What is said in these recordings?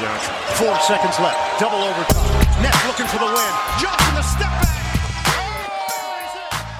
Johnson. Four seconds left. Double overtime. Nets looking for the win. Johnson the step back.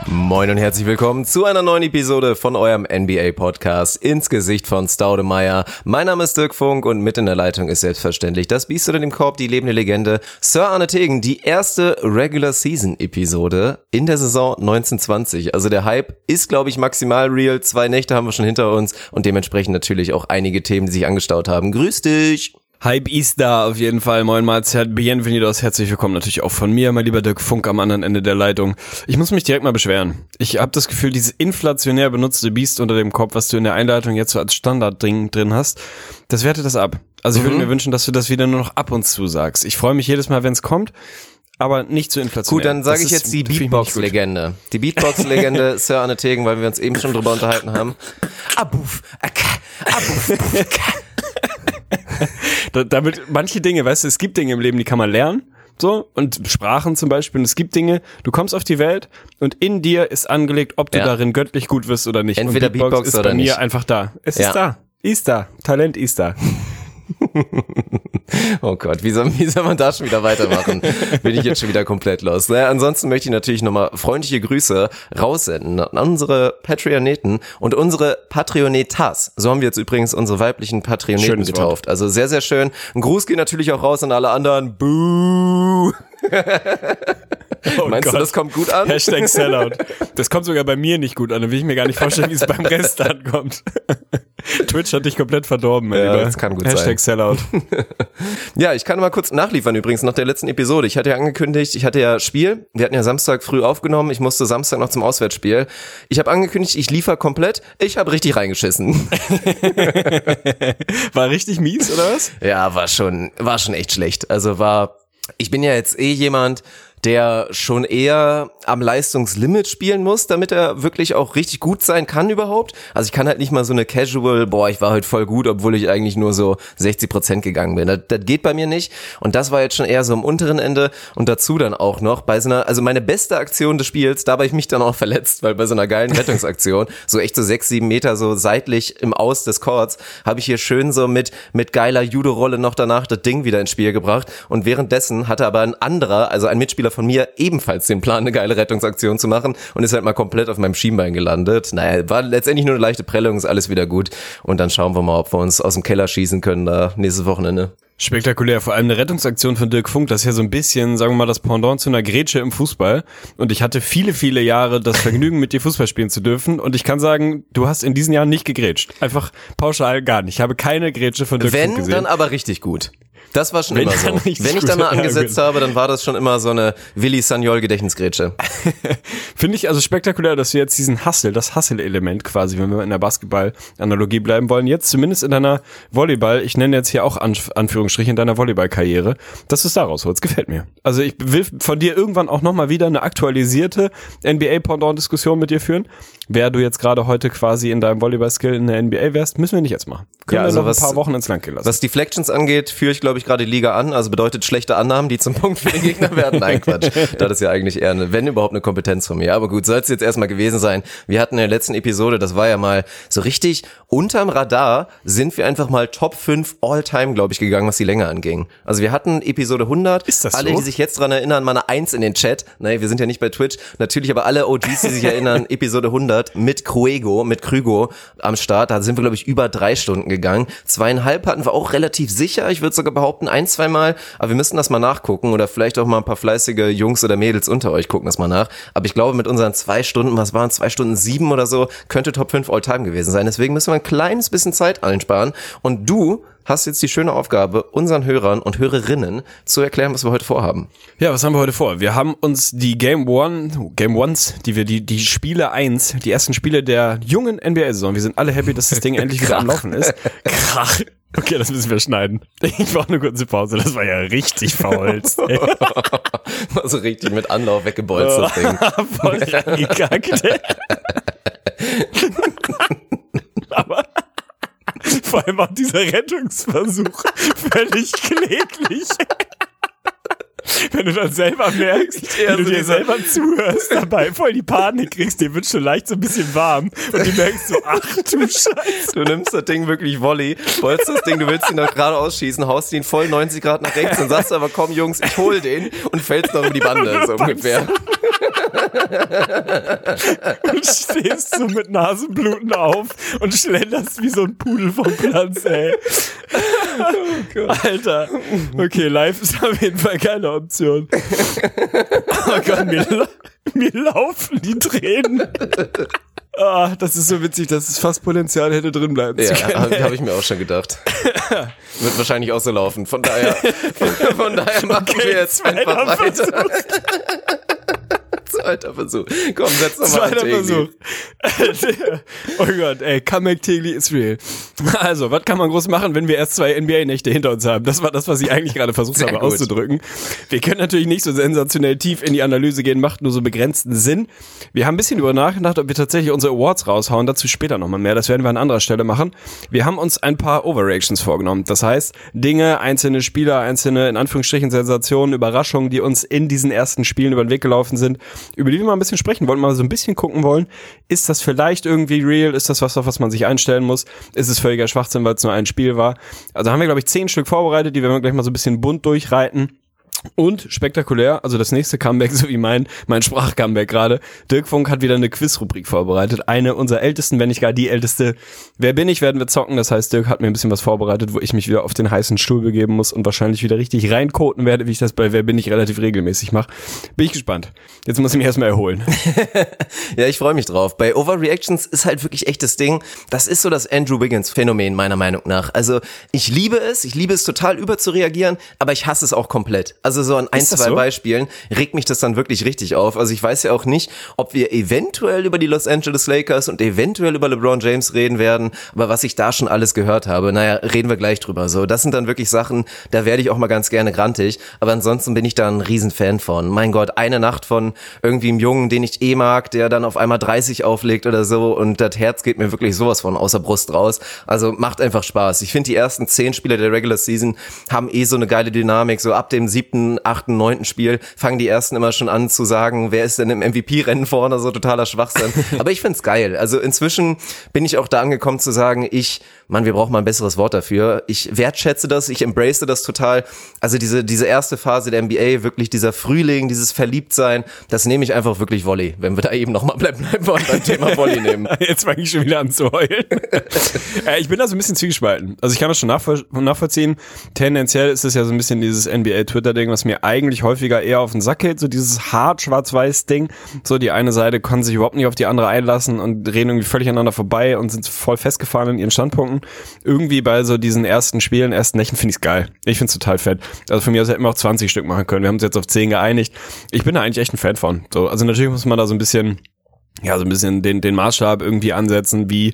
Moin und herzlich willkommen zu einer neuen Episode von eurem NBA-Podcast ins Gesicht von Staudemeyer. Mein Name ist Dirk Funk und mit in der Leitung ist selbstverständlich das Biest unter dem Korb, die lebende Legende, Sir Arne Tegen, die erste Regular Season Episode in der Saison 1920. Also der Hype ist, glaube ich, maximal real. Zwei Nächte haben wir schon hinter uns und dementsprechend natürlich auch einige Themen, die sich angestaut haben. Grüß dich! Hype ist da auf jeden Fall. Moin Mahlzeit, bienvenidos, herzlich willkommen natürlich auch von mir, mein lieber Dirk Funk am anderen Ende der Leitung. Ich muss mich direkt mal beschweren. Ich habe das Gefühl, dieses inflationär benutzte Biest unter dem Kopf, was du in der Einleitung jetzt so als Standardding drin hast, das wertet das ab. Also ich würde Mhm. mir wünschen, dass du das wieder nur noch ab und zu sagst. Ich freue mich jedes Mal, wenn es kommt, aber nicht zu inflationär. Gut, dann sage ich jetzt die. Beatbox-Legende. Die Beatbox-Legende Sir Arne Tegen, weil wir uns eben schon drüber unterhalten haben. Abuf, abuf, aka. Da, damit manche Dinge, weißt du, es gibt Dinge im Leben, die kann man lernen. So, und Sprachen zum Beispiel. Und es gibt Dinge, du kommst auf die Welt und in dir ist angelegt, ob du Ja. darin göttlich gut wirst oder nicht. Entweder und Beatbox, Beatbox ist oder bei mir nicht. einfach da. Es Ja. ist da. Ist da. Talent ist da. Oh Gott, wie soll, wie soll man da schon wieder weitermachen? Bin ich jetzt schon wieder komplett los. Naja, ansonsten möchte ich natürlich nochmal freundliche Grüße raussenden an unsere Patreoneten und unsere Patreonetas. So haben wir jetzt übrigens unsere weiblichen Patreoneten Schönes Wort. getauft. Also sehr, sehr schön. Ein Gruß geht natürlich auch raus an alle anderen. Buh! Meinst du, Gott. das kommt gut an? Hashtag Sellout. Das kommt sogar bei mir nicht gut an. Da will ich mir gar nicht vorstellen, wie es beim Rest ankommt. Twitch hat dich komplett verdorben, mein Ja, Lieber. das kann gut Hashtag Sellout. Ja, ich kann mal kurz nachliefern übrigens nach der letzten Episode. Ich hatte ja angekündigt, ich hatte ja Spiel. Wir hatten ja Samstag früh aufgenommen. Ich musste Samstag noch zum Auswärtsspiel. Ich habe angekündigt, ich liefer komplett. Ich habe richtig reingeschissen. War richtig mies, oder was? Ja, war schon, war schon echt schlecht. Also war, ich bin ja jetzt eh jemand, der schon eher am Leistungslimit spielen muss, damit er wirklich auch richtig gut sein kann überhaupt. Also ich kann halt nicht mal so eine Casual, boah, ich war heute voll gut, obwohl ich eigentlich nur so 60 Prozent gegangen bin. Das, das geht bei mir nicht. Und das war jetzt schon eher so am unteren Ende und dazu dann auch noch bei so einer, also meine beste Aktion des Spiels, da habe ich mich dann auch verletzt, weil bei so einer geilen Rettungsaktion, so echt so sechs, sieben Meter so seitlich im Aus des Courts, habe ich hier schön so mit, mit geiler Judo-Rolle noch danach das Ding wieder ins Spiel gebracht. Und währenddessen hatte aber ein anderer, also ein Mitspieler von mir, ebenfalls den Plan, eine geile Rettungsaktion zu machen und ist halt mal komplett auf meinem Schienbein gelandet. Naja, war letztendlich nur eine leichte Prellung, ist alles wieder gut. Und dann schauen wir mal, ob wir uns aus dem Keller schießen können da nächstes Wochenende. Spektakulär, vor allem eine Rettungsaktion von Dirk Funk, das ist ja so ein bisschen, sagen wir mal, das Pendant zu einer Grätsche im Fußball. Und ich hatte viele, viele Jahre das Vergnügen, mit dir Fußball spielen zu dürfen. Und ich kann sagen, du hast in diesen Jahren nicht gegrätscht. Einfach pauschal gar nicht. Ich habe keine Grätsche von Dirk Funk Wenn, gesehen. dann aber richtig gut. Das war schon Wenn, immer so. Wenn ich gut. da mal angesetzt habe, dann war das schon immer so eine Willi Sagnol Gedächtnisgrätsche. Finde ich also spektakulär, dass du jetzt diesen Hustle, das Hustle-Element quasi, wenn wir in der Basketball-Analogie bleiben wollen, jetzt zumindest in deiner Volleyball, ich nenne jetzt hier auch Anf Anführungsstriche in deiner Volleyball-Karriere, dass du es da rausholst. Gefällt mir. Also ich will von dir irgendwann auch nochmal wieder eine aktualisierte NBA-Pendant-Diskussion mit dir führen. Wer du jetzt gerade heute quasi in deinem Volleyball-Skill in der NBA wärst, müssen wir nicht jetzt machen. Können Ja, wir also noch was- ein paar Wochen ins Land gehen lassen. Was Deflections angeht, führe ich, glaube ich, gerade die Liga an. Also bedeutet schlechte Annahmen, die zum Punkt für den Gegner werden. Nein, Quatsch. Das ist ja eigentlich eher, eine, wenn überhaupt, eine Kompetenz von mir. Aber gut, soll es jetzt erstmal gewesen sein. Wir hatten in der letzten Episode, das war ja mal so richtig unterm Radar, sind wir einfach mal Top 5 All-Time, glaube ich, gegangen, was die Länge anging. Also wir hatten Episode 100. Ist das Alle, so? die sich jetzt dran erinnern, mal eine Eins in den Chat. Nein, wir sind ja nicht bei Twitch. Natürlich aber alle OGs, die sich erinnern, Episode 100 mit Cruego, mit Krügo am Start. Da sind wir, glaube ich, über drei Stunden gegangen. Zweieinhalb hatten wir auch relativ sicher. Ich würde sogar behaupten, ein, zwei Mal. Aber wir müssen das mal nachgucken oder vielleicht auch mal ein paar fleißige Jungs oder Mädels unter euch gucken das mal nach. Aber ich glaube, mit unseren zwei Stunden, was waren zwei Stunden sieben oder so, könnte Top 5 All-Time gewesen sein. Deswegen müssen wir ein kleines bisschen Zeit einsparen. Und du hast jetzt die schöne Aufgabe, unseren Hörern und Hörerinnen zu erklären, was wir heute vorhaben. Ja, was haben wir heute vor? Wir haben uns die Game One, Game Ones, die wir, die, die Spiele 1, die ersten Spiele der jungen NBA-Saison. Wir sind alle happy, dass das Ding endlich wieder am Laufen ist. Krach. Okay, das müssen wir schneiden. Ich brauche eine kurze Pause. Das war ja richtig verholzt. so richtig mit Anlauf weggebolzt, das Ding. Voll reingekackt. Aber vor allem auch dieser Rettungsversuch völlig kläglich. wenn du dann selber merkst, wie du so dir selber zuhörst, dabei voll die Panik kriegst, dir wird schon leicht so ein bisschen warm und du merkst so, ach du Scheiße. Du nimmst das Ding wirklich Volley, wolltest das Ding, du willst ihn noch gerade ausschießen, haust ihn voll 90 Grad nach rechts und sagst aber, komm Jungs, ich hol den und fällst noch über die Bande, so ungefähr. Und stehst so mit Nasenbluten auf und schlenderst wie so ein Pudel vom Platz, ey. Alter. Okay, live ist auf jeden Fall keine Option. Oh Gott, mir, mir laufen die Tränen. Ah, das ist so witzig, dass es fast Potenzial hätte drin bleiben Ja, zu können. habe hab ich mir auch schon gedacht. Wird wahrscheinlich auch so laufen. Von daher, von daher machen wir jetzt einfach weiter. Zweiter Versuch. Komm, setz doch mal an, Zweiter. Versuch. oh Gott, ey, Comeback Tegli is real. Also, was kann man groß machen, wenn wir erst zwei NBA-Nächte hinter uns haben? Das war das, was ich eigentlich gerade versucht Sehr habe gut. auszudrücken. Wir können natürlich nicht so sensationell tief in die Analyse gehen, macht nur so begrenzten Sinn. Wir haben ein bisschen über nachgedacht, ob wir tatsächlich unsere Awards raushauen. Dazu später nochmal mehr. Das werden wir an anderer Stelle machen. Wir haben uns ein paar Overreactions vorgenommen. Das heißt, Dinge, einzelne Spieler, einzelne, in Anführungsstrichen, Sensationen, Überraschungen, die uns in diesen ersten Spielen über den Weg gelaufen sind, über die wir mal ein bisschen sprechen wollen, mal so ein bisschen gucken wollen. Ist das vielleicht irgendwie real? Ist das was, auf was man sich einstellen muss? Ist es völliger Schwachsinn, weil es nur ein Spiel war? Also haben wir, glaube ich, zehn Stück vorbereitet, die werden wir gleich mal so ein bisschen bunt durchreiten. Und spektakulär, also das nächste Comeback, so wie mein, mein Sprachcomeback gerade. Dirk Funk hat wieder eine Quizrubrik vorbereitet. Eine unserer ältesten, wenn nicht gar die älteste. Wer bin ich, werden wir zocken. Das heißt, Dirk hat mir ein bisschen was vorbereitet, wo ich mich wieder auf den heißen Stuhl begeben muss und wahrscheinlich wieder richtig reinkoten werde, wie ich das bei Wer bin ich relativ regelmäßig mache. Bin ich gespannt. Jetzt muss ich mich erstmal erholen. Ja, ich freue mich drauf. Bei Overreactions ist halt wirklich echt das Ding. Das ist so das Andrew Wiggins Phänomen meiner Meinung nach. Also ich liebe es, ich liebe es total überzureagieren, aber ich hasse es auch komplett. Also so an ein, zwei so? Beispielen regt mich das dann wirklich richtig auf. Also ich weiß ja auch nicht, ob wir eventuell über die Los Angeles Lakers und eventuell über LeBron James reden werden, aber was ich da schon alles gehört habe, naja, reden wir gleich drüber. So, das sind dann wirklich Sachen, da werde ich auch mal ganz gerne grantig, aber ansonsten bin ich da ein Riesenfan von. Mein Gott, eine Nacht von irgendwie einem Jungen, den ich eh mag, der dann auf einmal 30 auflegt oder so und das Herz geht mir wirklich sowas von außer Brust raus. Also macht einfach Spaß. Ich finde, die ersten zehn Spiele der Regular Season haben eh so eine geile Dynamik. So ab dem siebten, achten, neunten Spiel fangen die ersten immer schon an zu sagen, wer ist denn im MVP-Rennen vorne, so totaler Schwachsinn. Aber ich find's geil. Also inzwischen bin ich auch da angekommen zu sagen, ich, Mann, wir brauchen mal ein besseres Wort dafür. Ich wertschätze das, ich embrace das total. Also diese, diese erste Phase der NBA, wirklich dieser Frühling, dieses Verliebtsein, das nehme ich einfach wirklich Volley. Wenn wir da eben nochmal bleiben, bleiben wollen beim Thema Volley nehmen. Jetzt fange ich schon wieder an zu heulen. äh, ich bin da so ein bisschen zwiegespalten. Also ich kann das schon nachvoll nachvollziehen. Tendenziell ist es ja so ein bisschen dieses NBA-Twitter-Ding, was mir eigentlich häufiger eher auf den Sack geht. So dieses hart schwarz-weiß-Ding. So die eine Seite kann sich überhaupt nicht auf die andere einlassen und reden irgendwie völlig aneinander vorbei und sind voll festgefahren in ihren Standpunkten. Irgendwie bei so diesen ersten Spielen, ersten Nächten finde ich's geil. Ich find's total fett. Also von mir aus hätten wir auch 20 Stück machen können. Wir haben uns jetzt auf 10 geeinigt. Ich bin da eigentlich echt ein Fan von. So, also natürlich muss man da so ein bisschen ja, so ein bisschen den, den Maßstab irgendwie ansetzen, wie,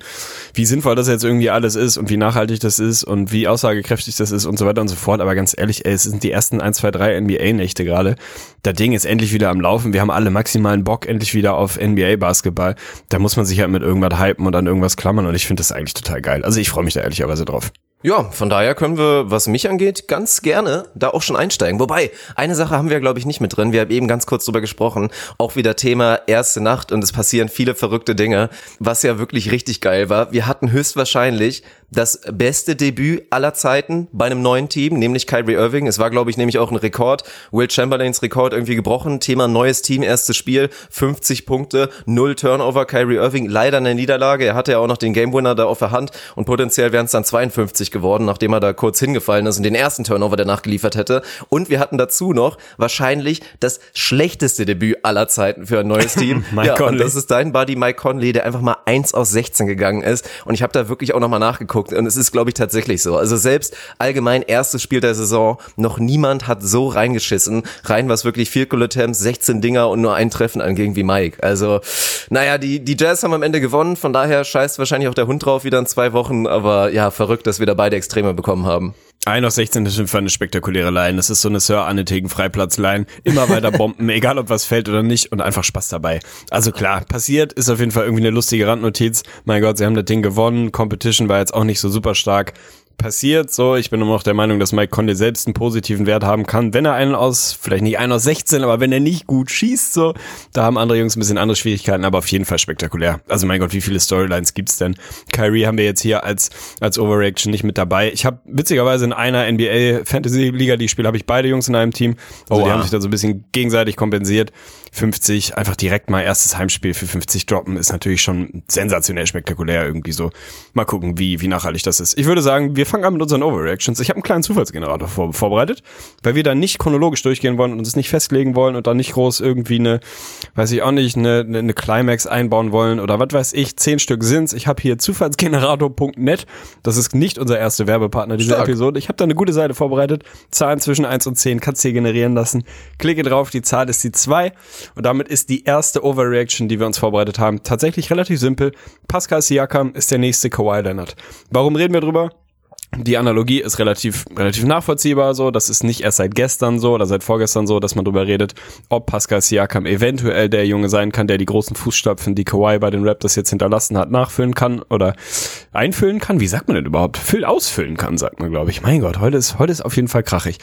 wie sinnvoll das jetzt irgendwie alles ist und wie nachhaltig das ist und wie aussagekräftig das ist und so weiter und so fort. Aber ganz ehrlich, ey, es sind die ersten 1, 2, 3 NBA-Nächte gerade. Das Ding ist endlich wieder am Laufen. Wir haben alle maximalen Bock endlich wieder auf NBA-Basketball. Da muss man sich halt mit irgendwas hypen und an irgendwas klammern und ich finde das eigentlich total geil. Also ich freue mich da ehrlicherweise drauf. Ja, von daher können wir, was mich angeht, ganz gerne da auch schon einsteigen. Wobei, eine Sache haben wir, glaube ich, nicht mit drin. Wir haben eben ganz kurz drüber gesprochen. Auch wieder Thema erste Nacht und es passieren viele verrückte Dinge, was ja wirklich richtig geil war. Wir hatten höchstwahrscheinlich das beste Debüt aller Zeiten bei einem neuen Team, nämlich Kyrie Irving. Es war, glaube ich, nämlich auch ein Rekord. Will Chamberlains Rekord irgendwie gebrochen. Thema neues Team, erstes Spiel, 50 Punkte, null Turnover. Kyrie Irving leider eine Niederlage. Er hatte ja auch noch den Game Winner da auf der Hand und potenziell wären es dann 52 geworden, nachdem er da kurz hingefallen ist und den ersten Turnover danach geliefert hätte. Und wir hatten dazu noch wahrscheinlich das schlechteste Debüt aller Zeiten für ein neues Team. Mike ja, und Conley. das ist dein Buddy Mike Conley, der einfach mal 1 aus 16 gegangen ist. Und ich habe da wirklich auch nochmal nachgeguckt. Und es ist, glaube ich, tatsächlich so. Also selbst allgemein erstes Spiel der Saison, noch niemand hat so reingeschissen. Rein was wirklich viel Goal Attempts, 16 Dinger und nur ein Treffen anging wie Mike. Also, naja, die, die Jazz haben am Ende gewonnen. Von daher scheißt wahrscheinlich auch der Hund drauf wieder in zwei Wochen. Aber ja, verrückt, dass wir da beide Extreme bekommen haben. 1 aus 16 ist für eine spektakuläre Line. Das ist so eine Sir Annetegen Freiplatzline. Immer weiter bomben, egal ob was fällt oder nicht und einfach Spaß dabei. Also klar, passiert, ist auf jeden Fall irgendwie eine lustige Randnotiz. Mein Gott, sie haben das Ding gewonnen. Competition war jetzt auch nicht so super stark. Passiert. So, ich bin immer noch der Meinung, dass Mike Conley selbst einen positiven Wert haben kann, wenn er einen aus, vielleicht nicht einen aus 16, aber wenn er nicht gut schießt, so, da haben andere Jungs ein bisschen andere Schwierigkeiten, aber auf jeden Fall spektakulär. Also mein Gott, wie viele Storylines gibt's denn? Kyrie haben wir jetzt hier als als Overreaction nicht mit dabei. Ich habe witzigerweise in einer NBA Fantasy Liga, die Spiele habe ich beide Jungs in einem Team. Also oh, die haben sich da so ein bisschen gegenseitig kompensiert. 50, einfach direkt mal erstes Heimspiel für 50 droppen, ist natürlich schon sensationell spektakulär irgendwie so. Mal gucken, wie, wie nachhaltig das ist. Ich würde sagen, wir fangen an mit unseren Overreactions. Ich habe einen kleinen Zufallsgenerator vor, vorbereitet, weil wir da nicht chronologisch durchgehen wollen und uns nicht festlegen wollen und da nicht groß irgendwie eine, weiß ich auch nicht, eine, eine Climax einbauen wollen oder was weiß ich, zehn Stück sind's. Ich habe hier Zufallsgenerator.net. Das ist nicht unser erster Werbepartner dieser Stark. Episode. Ich habe da eine gute Seite vorbereitet. Zahlen zwischen eins und zehn kannst du hier generieren lassen. Klicke drauf, die Zahl ist die zwei und damit ist die erste Overreaction, die wir uns vorbereitet haben, tatsächlich relativ simpel. Pascal Siakam ist der nächste Kawhi Leonard. Warum reden wir drüber? Die Analogie ist relativ, relativ nachvollziehbar so. Das ist nicht erst seit gestern so oder seit vorgestern so, dass man darüber redet, ob Pascal Siakam eventuell der Junge sein kann, der die großen Fußstapfen, die Kawhi bei den Raptors jetzt hinterlassen hat, nachfüllen kann oder einfüllen kann. Wie sagt man denn überhaupt? Füll ausfüllen kann, sagt man, glaube ich. Mein Gott, heute ist, heute ist auf jeden Fall krachig.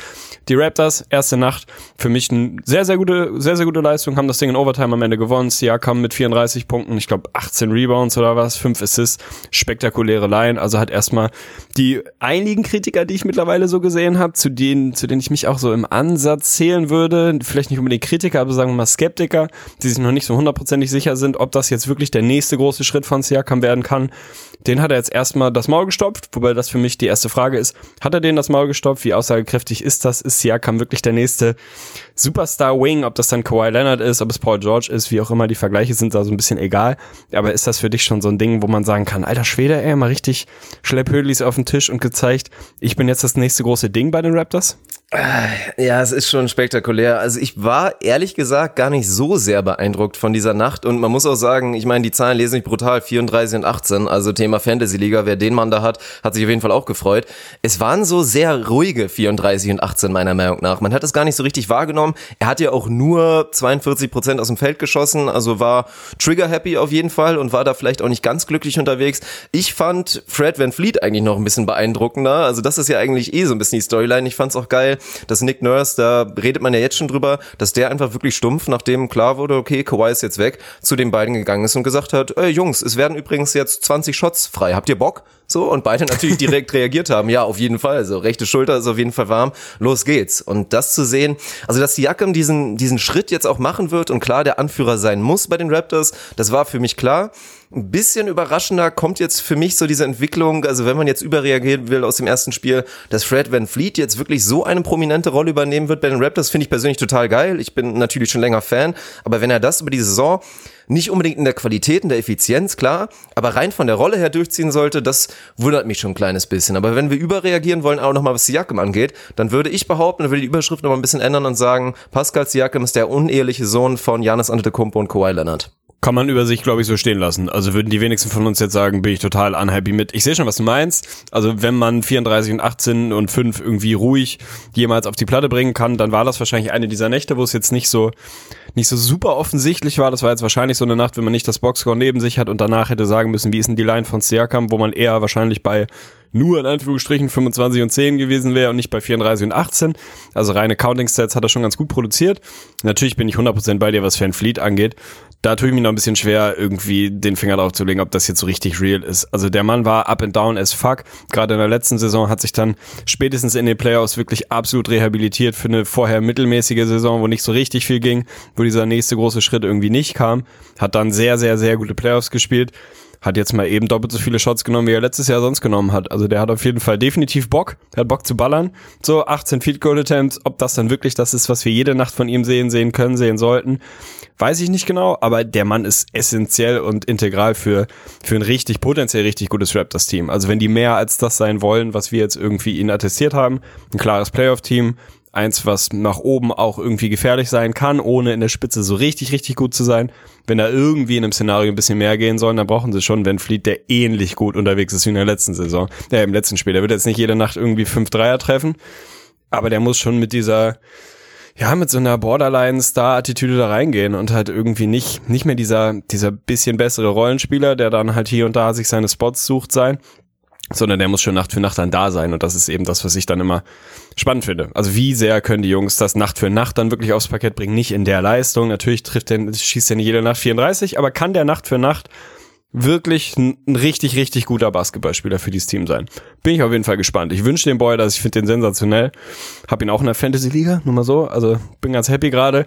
Die Raptors, erste Nacht, für mich eine sehr, sehr gute, sehr, sehr gute Leistung, haben das Ding in Overtime am Ende gewonnen. Siakam mit 34 Punkten, ich glaube 18 Rebounds oder was, 5 Assists, spektakuläre Line, also hat erstmal die einigen Kritiker, die ich mittlerweile so gesehen habe, zu denen, zu denen ich mich auch so im Ansatz zählen würde, vielleicht nicht unbedingt Kritiker, aber sagen wir mal Skeptiker, die sich noch nicht so hundertprozentig sicher sind, ob das jetzt wirklich der nächste große Schritt von Siakam werden kann. Den hat er jetzt erstmal das Maul gestopft, wobei das für mich die erste Frage ist. Hat er den das Maul gestopft? Wie aussagekräftig ist das? Ist Siakam wirklich der nächste Superstar Wing? Ob das dann Kawhi Leonard ist, ob es Paul George ist, wie auch immer, die Vergleiche sind da so ein bisschen egal. Aber ist das für dich schon so ein Ding, wo man sagen kann, alter Schwede, ey, mal richtig Schlepphödlis auf den Tisch und gezeigt, ich bin jetzt das nächste große Ding bei den Raptors? Ja, es ist schon spektakulär. Also ich war ehrlich gesagt gar nicht so sehr beeindruckt von dieser Nacht und man muss auch sagen, ich meine, die Zahlen lesen sich brutal, 34 und 18, also Thema Fantasy Liga, wer den Mann da hat, hat sich auf jeden Fall auch gefreut. Es waren so sehr ruhige 34 und 18 meiner Meinung nach. Man hat es gar nicht so richtig wahrgenommen. Er hat ja auch nur 42 Prozent aus dem Feld geschossen, also war trigger happy auf jeden Fall und war da vielleicht auch nicht ganz glücklich unterwegs. Ich fand Fred Van Fleet eigentlich noch ein bisschen beeindruckender. Also das ist ja eigentlich eh so ein bisschen die Storyline. Ich fand's auch geil, dass Nick Nurse, da redet man ja jetzt schon drüber, dass der einfach wirklich stumpf, nachdem klar wurde, okay, Kawhi ist jetzt weg, zu den beiden gegangen ist und gesagt hat, ey Jungs, es werden übrigens jetzt 20 Shots frei. Habt ihr Bock? So, und beide natürlich direkt reagiert haben. Ja, auf jeden Fall. So, rechte Schulter ist auf jeden Fall warm. Los geht's. Und das zu sehen, also dass Siakam diesen, diesen Schritt jetzt auch machen wird und klar der Anführer sein muss bei den Raptors, das war für mich klar. Ein bisschen überraschender kommt jetzt für mich so diese Entwicklung, also wenn man jetzt überreagieren will aus dem ersten Spiel, dass Fred Van Fleet jetzt wirklich so eine prominente Rolle übernehmen wird bei den Raptors, finde ich persönlich total geil. Ich bin natürlich schon länger Fan, aber wenn er das über die Saison nicht unbedingt in der Qualität, in der Effizienz, klar, aber rein von der Rolle her durchziehen sollte, das wundert mich schon ein kleines bisschen. Aber wenn wir überreagieren wollen, auch nochmal was Siakam angeht, dann würde ich behaupten, dann würde die Überschrift nochmal ein bisschen ändern und sagen, Pascal Siakam ist der uneheliche Sohn von Janis Antetokounmpo und Kawhi Leonard. Kann man über sich, glaube ich, so stehen lassen. Also würden die wenigsten von uns jetzt sagen, bin ich total unhappy mit. Ich sehe schon, was du meinst. Also wenn man 34 und 18 und 5 irgendwie ruhig jemals auf die Platte bringen kann, dann war das wahrscheinlich eine dieser Nächte, wo es jetzt nicht so nicht so super offensichtlich war. Das war jetzt wahrscheinlich so eine Nacht, wenn man nicht das Boxscore neben sich hat und danach hätte sagen müssen, wie ist denn die Line von Siakam, wo man eher wahrscheinlich bei nur in Anführungsstrichen 25 und 10 gewesen wäre und nicht bei 34 und 18. Also reine Counting-Stats hat er schon ganz gut produziert. Natürlich bin ich 100% bei dir, was Fan Fleet angeht. Da tue ich mich noch ein bisschen schwer, irgendwie den Finger drauf zu legen, ob das jetzt so richtig real ist. Also der Mann war up and down as fuck. Gerade in der letzten Saison hat sich dann spätestens in den Playoffs wirklich absolut rehabilitiert für eine vorher mittelmäßige Saison, wo nicht so richtig viel ging, wo dieser nächste große Schritt irgendwie nicht kam. Hat dann sehr, sehr, sehr gute Playoffs gespielt hat jetzt mal eben doppelt so viele Shots genommen, wie er letztes Jahr sonst genommen hat. Also der hat auf jeden Fall definitiv Bock, der hat Bock zu ballern. So 18 Field Goal Attempts, ob das dann wirklich das ist, was wir jede Nacht von ihm sehen, sehen können, sehen sollten, weiß ich nicht genau, aber der Mann ist essentiell und integral für für ein richtig potenziell richtig gutes Raptors Team. Also wenn die mehr als das sein wollen, was wir jetzt irgendwie ihnen attestiert haben, ein klares Playoff Team, eins, was nach oben auch irgendwie gefährlich sein kann, ohne in der Spitze so richtig, richtig gut zu sein. Wenn da irgendwie in einem Szenario ein bisschen mehr gehen soll, dann brauchen sie schon Van Fleet, der ähnlich gut unterwegs ist wie in der letzten Saison, der im letzten Spiel. Der wird jetzt nicht jede Nacht irgendwie fünf Dreier treffen, aber der muss schon mit dieser, ja, mit so einer Borderline-Star-Attitüde da reingehen und halt irgendwie nicht, nicht mehr dieser, dieser bisschen bessere Rollenspieler, der dann halt hier und da sich seine Spots sucht sein, sondern der muss schon Nacht für Nacht dann da sein und das ist eben das, was ich dann immer spannend finde. Also wie sehr können die Jungs das Nacht für Nacht dann wirklich aufs Parkett bringen? Nicht in der Leistung, natürlich trifft der, schießt ja nicht jede Nacht 34, aber kann der Nacht für Nacht wirklich ein, richtig, richtig guter Basketballspieler für dieses Team sein. Bin ich auf jeden Fall gespannt. Ich wünsche dem Boy das, ich finde den sensationell. Hab ihn auch in der Fantasy-Liga, nur mal so. Also bin ganz happy gerade.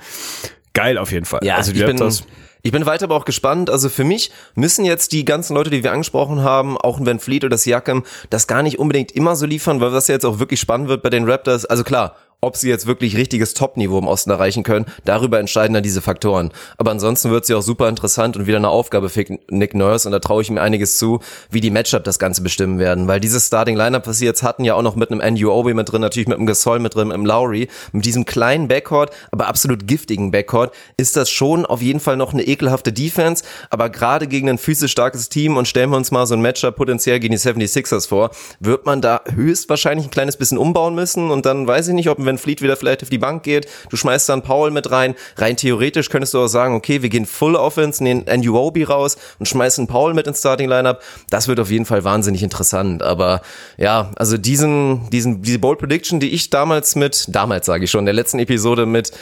Geil auf jeden Fall. Ja, also ich bin, Raptors, ich bin weiter aber auch gespannt. Also für mich müssen jetzt die ganzen Leute, die wir angesprochen haben, auch ein Van Fleet oder das Siakam, das gar nicht unbedingt immer so liefern, weil was jetzt auch wirklich spannend wird bei den Raptors, also klar, ob sie jetzt wirklich richtiges Top-Niveau im Osten erreichen können, darüber entscheiden dann diese Faktoren. Aber ansonsten wird sie auch super interessant und wieder eine Aufgabe für Nick Nurse. Und da traue ich mir einiges zu, wie die Matchup das Ganze bestimmen werden, weil dieses Starting Lineup, was sie jetzt hatten, ja auch noch mit einem Obi mit drin, natürlich mit einem Gasol mit drin, im Lowry, mit diesem kleinen Backcourt, aber absolut giftigen Backcourt, ist das schon auf jeden Fall noch eine ekelhafte Defense, aber gerade gegen ein physisch starkes Team und stellen wir uns mal so ein Matchup potenziell gegen die 76ers vor, wird man da höchstwahrscheinlich ein kleines bisschen umbauen müssen und dann weiß ich nicht, ob wenn Fleet wieder vielleicht auf die Bank geht, du schmeißt dann Paul mit rein. Rein theoretisch könntest du auch sagen, okay, wir gehen Full Offense, nehmen Andy raus und schmeißen Paul mit ins Starting Lineup. Das wird auf jeden Fall wahnsinnig interessant. Aber ja, also diesen, diesen, diese Bold Prediction, die ich damals mit, damals sage ich schon, in der letzten Episode mit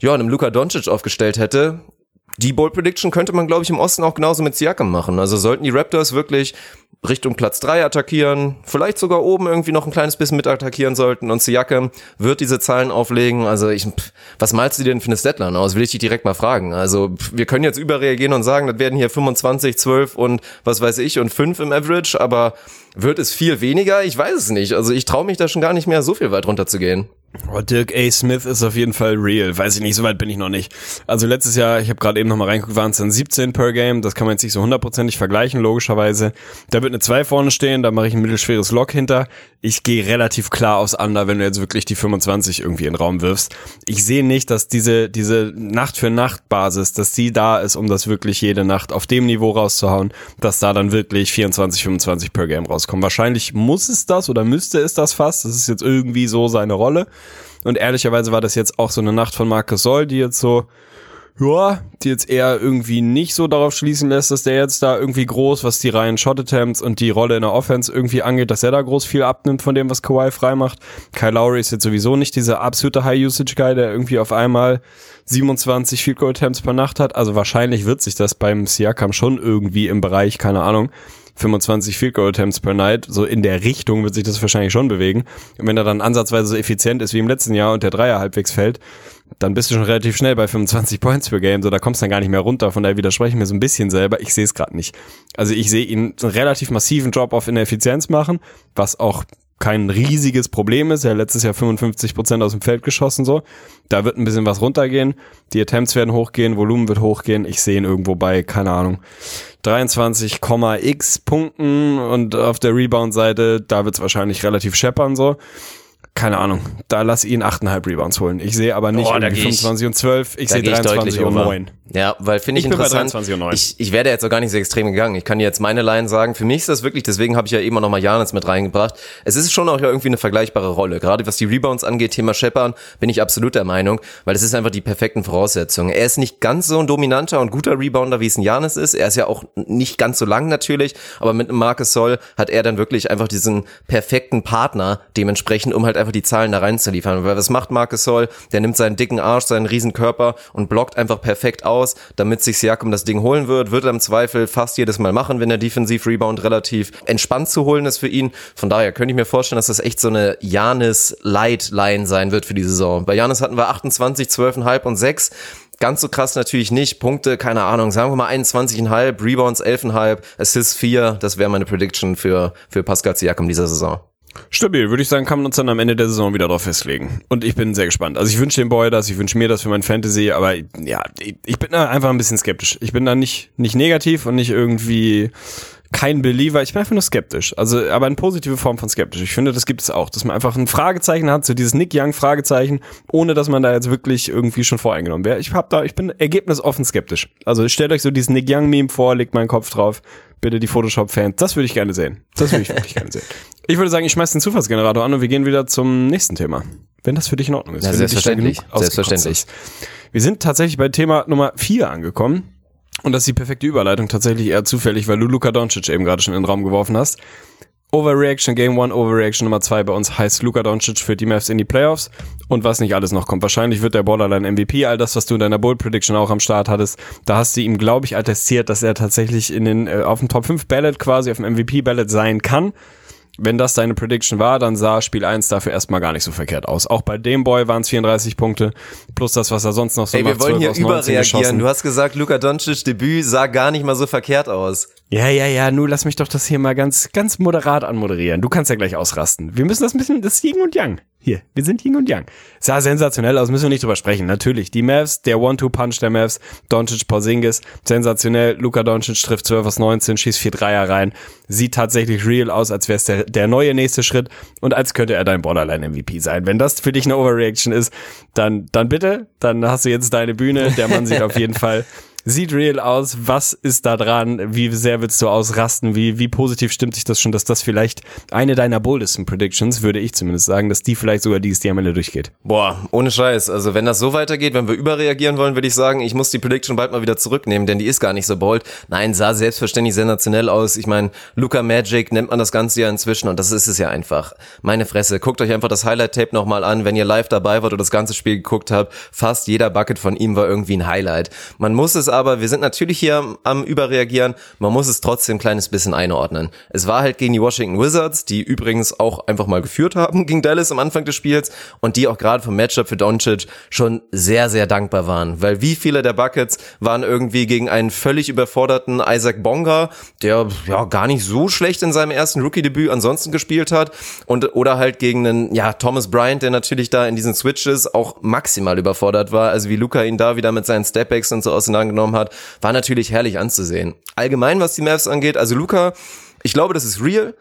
ja, einem Luka Doncic aufgestellt hätte, die Bold Prediction könnte man, glaube ich, im Osten auch genauso mit Siakam machen. Also sollten die Raptors wirklich Richtung Platz drei attackieren, vielleicht sogar oben irgendwie noch ein kleines bisschen mit attackieren sollten und Siakam wird diese Zahlen auflegen. Also ich, was malst du dir denn für eine Statline aus? Will ich dich direkt mal fragen. Also wir können jetzt überreagieren und sagen, das werden hier 25, 12 und was weiß ich und 5 im Average, aber wird es viel weniger? Ich weiß es nicht. Also ich traue mich da schon gar nicht mehr so viel weit runter zu gehen. Oh, Dirk A. Smith ist auf jeden Fall real. Weiß ich nicht, so weit bin ich noch nicht. Also letztes Jahr, ich habe gerade eben noch mal reingeguckt, waren es dann 17 per Game. Das kann man jetzt nicht so hundertprozentig vergleichen, logischerweise. Da wird eine 2 vorne stehen, da mache ich ein mittelschweres Lock hinter. Ich gehe relativ klar aus Under, wenn du jetzt wirklich die 25 irgendwie in den Raum wirfst. Ich sehe nicht, dass diese, diese Nacht für Nacht Basis, dass die da ist, um das wirklich jede Nacht auf dem Niveau rauszuhauen, dass da dann wirklich 24, 25 per Game rauskommen. Wahrscheinlich muss es das oder müsste es das fast. Das ist jetzt irgendwie so seine Rolle. Und ehrlicherweise war das jetzt auch so eine Nacht von Marcus Soll, die jetzt so, ja, die jetzt eher irgendwie nicht so darauf schließen lässt, dass der jetzt da irgendwie groß, was die Reihen Shot Attempts und die Rolle in der Offense irgendwie angeht, dass er da groß viel abnimmt von dem, was Kawhi frei macht. Kyle Lowry ist jetzt sowieso nicht dieser absolute High-Usage-Guy, der irgendwie auf einmal 27 Field Goal Attempts per Nacht hat. Also wahrscheinlich wird sich das beim Siakam schon irgendwie im Bereich, keine Ahnung, 25 Field Goal Attempts per Night, so in der Richtung wird sich das wahrscheinlich schon bewegen. Und wenn er dann ansatzweise so effizient ist wie im letzten Jahr und der Dreier halbwegs fällt, dann bist du schon relativ schnell bei 25 Points per Game, so da kommst du dann gar nicht mehr runter. Von daher widerspreche ich mir so ein bisschen selber. Ich sehe es gerade nicht. Also ich sehe ihn einen relativ massiven Drop-off in der Effizienz machen, was auch kein riesiges Problem ist. Er hat letztes Jahr 55 Prozent aus dem Feld geschossen, so. Da wird ein bisschen was runtergehen. Die Attempts werden hochgehen, Volumen wird hochgehen. Ich sehe ihn irgendwo bei, keine Ahnung, 23,x Punkten und auf der Rebound-Seite, da wird es wahrscheinlich relativ scheppern, so keine Ahnung, da lass ihn 8,5 Rebounds holen. Ich sehe aber nicht Oh, da irgendwie geh ich- 25 und 12, ich sehe gehe ich 23 deutlich und over. 9. Ja, weil finde ich, Ich interessant. 23 und 9. Ich, ich werde jetzt auch gar nicht so extrem gegangen. Ich kann dir jetzt meine Line sagen. Für mich ist das wirklich, deswegen habe ich ja eben auch nochmal Janis mit reingebracht. Es ist schon auch irgendwie eine vergleichbare Rolle. Gerade was die Rebounds angeht, Thema Scheppern, bin ich absolut der Meinung, weil es ist einfach die perfekten Voraussetzungen. Er ist nicht ganz so ein dominanter und guter Rebounder, wie es ein Janis ist. Er ist ja auch nicht ganz so lang natürlich, aber mit einem Marcus Soll hat er dann wirklich einfach diesen perfekten Partner dementsprechend, um halt einfach die Zahlen da reinzuliefern. Weil was macht Marcus Soll? Der nimmt seinen dicken Arsch, seinen riesen Körper und blockt einfach perfekt aus, damit sich Siakam das Ding holen wird. Wird er im Zweifel fast jedes Mal machen, wenn der Defensiv-Rebound relativ entspannt zu holen ist für ihn. Von daher könnte ich mir vorstellen, dass das echt so eine Janis-Light-Line sein wird für die Saison. Bei Janis hatten wir 28, 12,5 und 6. Ganz so krass natürlich nicht. Punkte, keine Ahnung, sagen wir mal 21,5, Rebounds 11,5, Assists 4. Das wäre meine Prediction für, für Pascal Siakam dieser Saison. Stabil, würde ich sagen, kann man uns dann am Ende der Saison wieder drauf festlegen. Und ich bin sehr gespannt. Also ich wünsche dem Boy das, ich wünsche mir das für mein Fantasy, aber ja, ich, bin da einfach ein bisschen skeptisch. Ich bin da nicht, nicht negativ und nicht irgendwie kein Believer. Ich bin einfach nur skeptisch. Also, aber eine positive Form von skeptisch. Ich finde, das gibt es auch, dass man einfach ein Fragezeichen hat, so dieses Nick Young Fragezeichen, ohne dass man da jetzt wirklich irgendwie schon voreingenommen wäre. Ich hab da, ich bin ergebnisoffen skeptisch. Also stellt euch so dieses Nick Young Meme vor, legt meinen Kopf drauf. Bitte die Photoshop-Fans. Das würde ich gerne sehen. Das würde ich wirklich gerne sehen. Ich würde sagen, ich schmeiß den Zufallsgenerator an und wir gehen wieder zum nächsten Thema. Wenn das für dich in Ordnung ist. Ja, selbstverständlich. Selbstverständlich. Wir sind tatsächlich bei Thema Nummer vier angekommen. Und das ist die perfekte Überleitung tatsächlich eher zufällig, weil du Luka Doncic eben gerade schon in den Raum geworfen hast. Overreaction Game 1, Overreaction Nummer 2 bei uns heißt Luka Doncic führt die Mavs in die Playoffs und was nicht alles noch kommt. Wahrscheinlich wird der Borderline MVP, all das, was du in deiner Bold Prediction auch am Start hattest, da hast du ihm, glaube ich, attestiert, dass er tatsächlich in den, äh, auf dem Top 5 Ballot quasi, auf dem MVP Ballot sein kann wenn das deine Prediction war, dann sah Spiel 1 dafür erstmal gar nicht so verkehrt aus. Auch bei dem Boy waren es 34 Punkte, plus das, was er sonst noch so Ey, macht. wir wollen hier 12 aus 19 überreagieren. Du hast gesagt, Luka Doncic Debüt sah gar nicht mal so verkehrt aus. Ja, ja, ja, nur lass mich doch das hier mal ganz, ganz moderat anmoderieren. Du kannst ja gleich ausrasten. Wir müssen das ein bisschen, das ist Yin und Yang. Hier, wir sind Yin und Yang. Sah sensationell aus, müssen wir nicht drüber sprechen. Natürlich, die Mavs, der One-Two-Punch der Mavs, Doncic, Porzingis, sensationell. Luka Doncic trifft 12 aus 19, schießt vier Dreier rein. Sieht tatsächlich real aus, als wäre es der, der neue nächste Schritt und als könnte er dein Borderline-MVP sein. Wenn das für dich eine Overreaction ist, dann, dann bitte, dann hast du jetzt deine Bühne. Der Mann sieht auf jeden Fall sieht real aus, was ist da dran, wie sehr willst du ausrasten, wie, wie positiv stimmt sich das schon, dass das vielleicht eine deiner boldesten Predictions, würde ich zumindest sagen, dass die vielleicht sogar die ist, am Ende durchgeht. Boah, ohne Scheiß. Also wenn das so weitergeht, wenn wir überreagieren wollen, würde ich sagen, ich muss die Prediction bald mal wieder zurücknehmen, denn die ist gar nicht so bold. Nein, sah selbstverständlich sensationell aus. Ich meine, Luca Magic nennt man das Ganze ja inzwischen und das ist es ja einfach. Meine Fresse, guckt euch einfach das Highlight-Tape nochmal an, wenn ihr live dabei wart oder das ganze Spiel geguckt habt. Fast jeder Bucket von ihm war irgendwie ein Highlight. Man muss es aber, wir sind natürlich hier am, Überreagieren, man muss es trotzdem ein kleines bisschen einordnen. Es war halt gegen die Washington Wizards, die übrigens auch einfach mal geführt haben gegen Dallas am Anfang des Spiels und die auch gerade vom Matchup für Doncic schon sehr, sehr dankbar waren. Weil wie viele der Buckets waren irgendwie gegen einen völlig überforderten Isaac Bonga, der ja gar nicht so schlecht in seinem ersten Rookie-Debüt ansonsten gespielt hat und oder halt gegen einen, ja, Thomas Bryant, der natürlich da in diesen Switches auch maximal überfordert war. Also wie Luca ihn da wieder mit seinen Stepbacks und so auseinandergenommen hat, war natürlich herrlich anzusehen. Allgemein, was die Mavs angeht, also Luca, ich glaube, das ist real.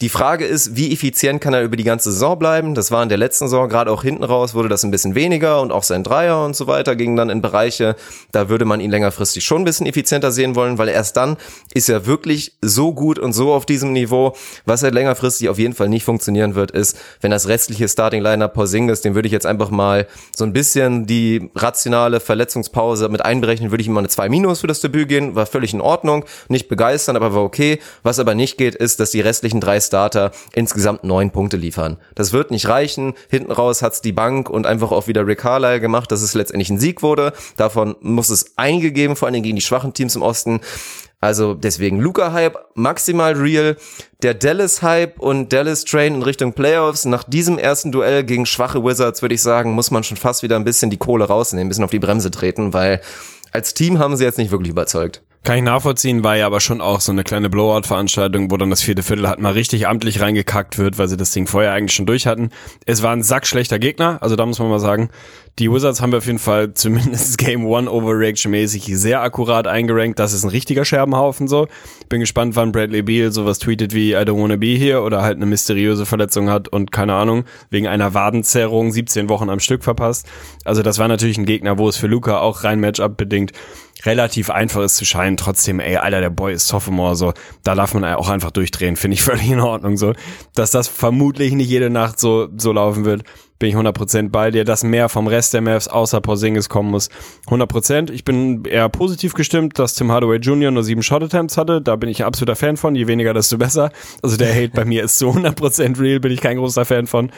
Die Frage ist, wie effizient kann er über die ganze Saison bleiben? Das war in der letzten Saison, gerade auch hinten raus, wurde das ein bisschen weniger und auch sein Dreier und so weiter ging dann in Bereiche, da würde man ihn längerfristig schon ein bisschen effizienter sehen wollen, weil erst dann ist er wirklich so gut und so auf diesem Niveau. Was er längerfristig auf jeden Fall nicht funktionieren wird, ist, wenn das restliche Starting-Lineup Porzingis, dem würde ich jetzt einfach mal so ein bisschen die rationale Verletzungspause mit einberechnen, würde ich ihm mal eine 2 Minus für das Debüt gehen, war völlig in Ordnung, nicht begeistern, aber war okay. Was aber nicht geht, ist, dass die restlichen drei Starter insgesamt neun Punkte liefern. Das wird nicht reichen. Hinten raus hat's die Bank und einfach auch wieder Rick Carlisle gemacht, dass es letztendlich ein Sieg wurde. Davon muss es einige geben, vor allem gegen die schwachen Teams im Osten. Also deswegen Luca-Hype maximal real. Der Dallas-Hype und Dallas-Train in Richtung Playoffs. Nach diesem ersten Duell gegen schwache Wizards würde ich sagen, muss man schon fast wieder ein bisschen die Kohle rausnehmen, ein bisschen auf die Bremse treten, weil als Team haben sie jetzt nicht wirklich überzeugt. Kann ich nachvollziehen, war ja aber schon auch so eine kleine Blowout-Veranstaltung, wo dann das vierte Viertel halt mal richtig amtlich reingekackt wird, weil sie das Ding vorher eigentlich schon durch hatten. Es war ein sackschlechter Gegner, also da muss man mal sagen, die Wizards haben wir auf jeden Fall zumindest Game One Overreaction-mäßig sehr akkurat eingerankt. Das ist ein richtiger Scherbenhaufen so. Bin gespannt, wann Bradley Beal sowas tweetet wie I don't wanna be here oder halt eine mysteriöse Verletzung hat und keine Ahnung, wegen einer Wadenzerrung 17 Wochen am Stück verpasst. Also das war natürlich ein Gegner, wo es für Luca auch rein Matchup bedingt relativ einfach ist zu scheinen. Trotzdem, ey, Alter, der Boy ist Sophomore, so. Da darf man auch einfach durchdrehen. Finde ich völlig in Ordnung, so. Dass das vermutlich nicht jede Nacht so, so laufen wird, bin ich 100% bei dir. Dass mehr vom Rest der Mavs außer Porzingis kommen muss. 100%. Ich bin eher positiv gestimmt, dass Tim Hardaway Jr. nur sieben Shot Attempts hatte. Da bin ich ein absoluter Fan von. Je weniger, desto besser. Also der Hate bei mir ist zu 100% real. Bin ich kein großer Fan von.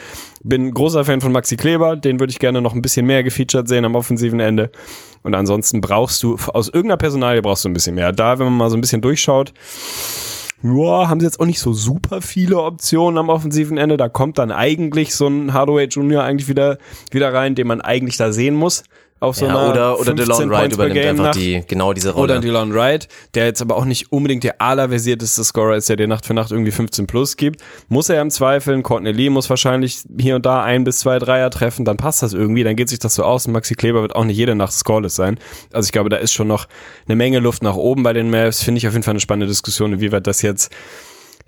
Bin großer Fan von Maxi Kleber. Den würde ich gerne noch ein bisschen mehr gefeatured sehen am offensiven Ende. Und ansonsten brauchst du, aus irgendeiner Personalie brauchst du ein bisschen mehr. Da, wenn man mal so ein bisschen durchschaut, ja, haben sie jetzt auch nicht so super viele Optionen am offensiven Ende. Da kommt dann eigentlich so ein Hardaway Junior eigentlich wieder, wieder rein, den man eigentlich da sehen muss. Auf so Ja, einer oder oder 15 DeLon Wright übernimmt einfach Nacht. die genau diese Rolle. Oder Dylan Wright, der jetzt aber auch nicht unbedingt der allerversierteste Scorer ist, der dir Nacht für Nacht irgendwie 15 plus gibt. Muss er im Zweifel, Courtney Lee muss wahrscheinlich hier und da ein bis zwei Dreier treffen, dann passt das irgendwie, dann geht sich das so aus und Maxi Kleber wird auch nicht jede Nacht scoreless sein. Also ich glaube, da ist schon noch eine Menge Luft nach oben bei den Mavs. Finde ich auf jeden Fall eine spannende Diskussion, inwieweit das jetzt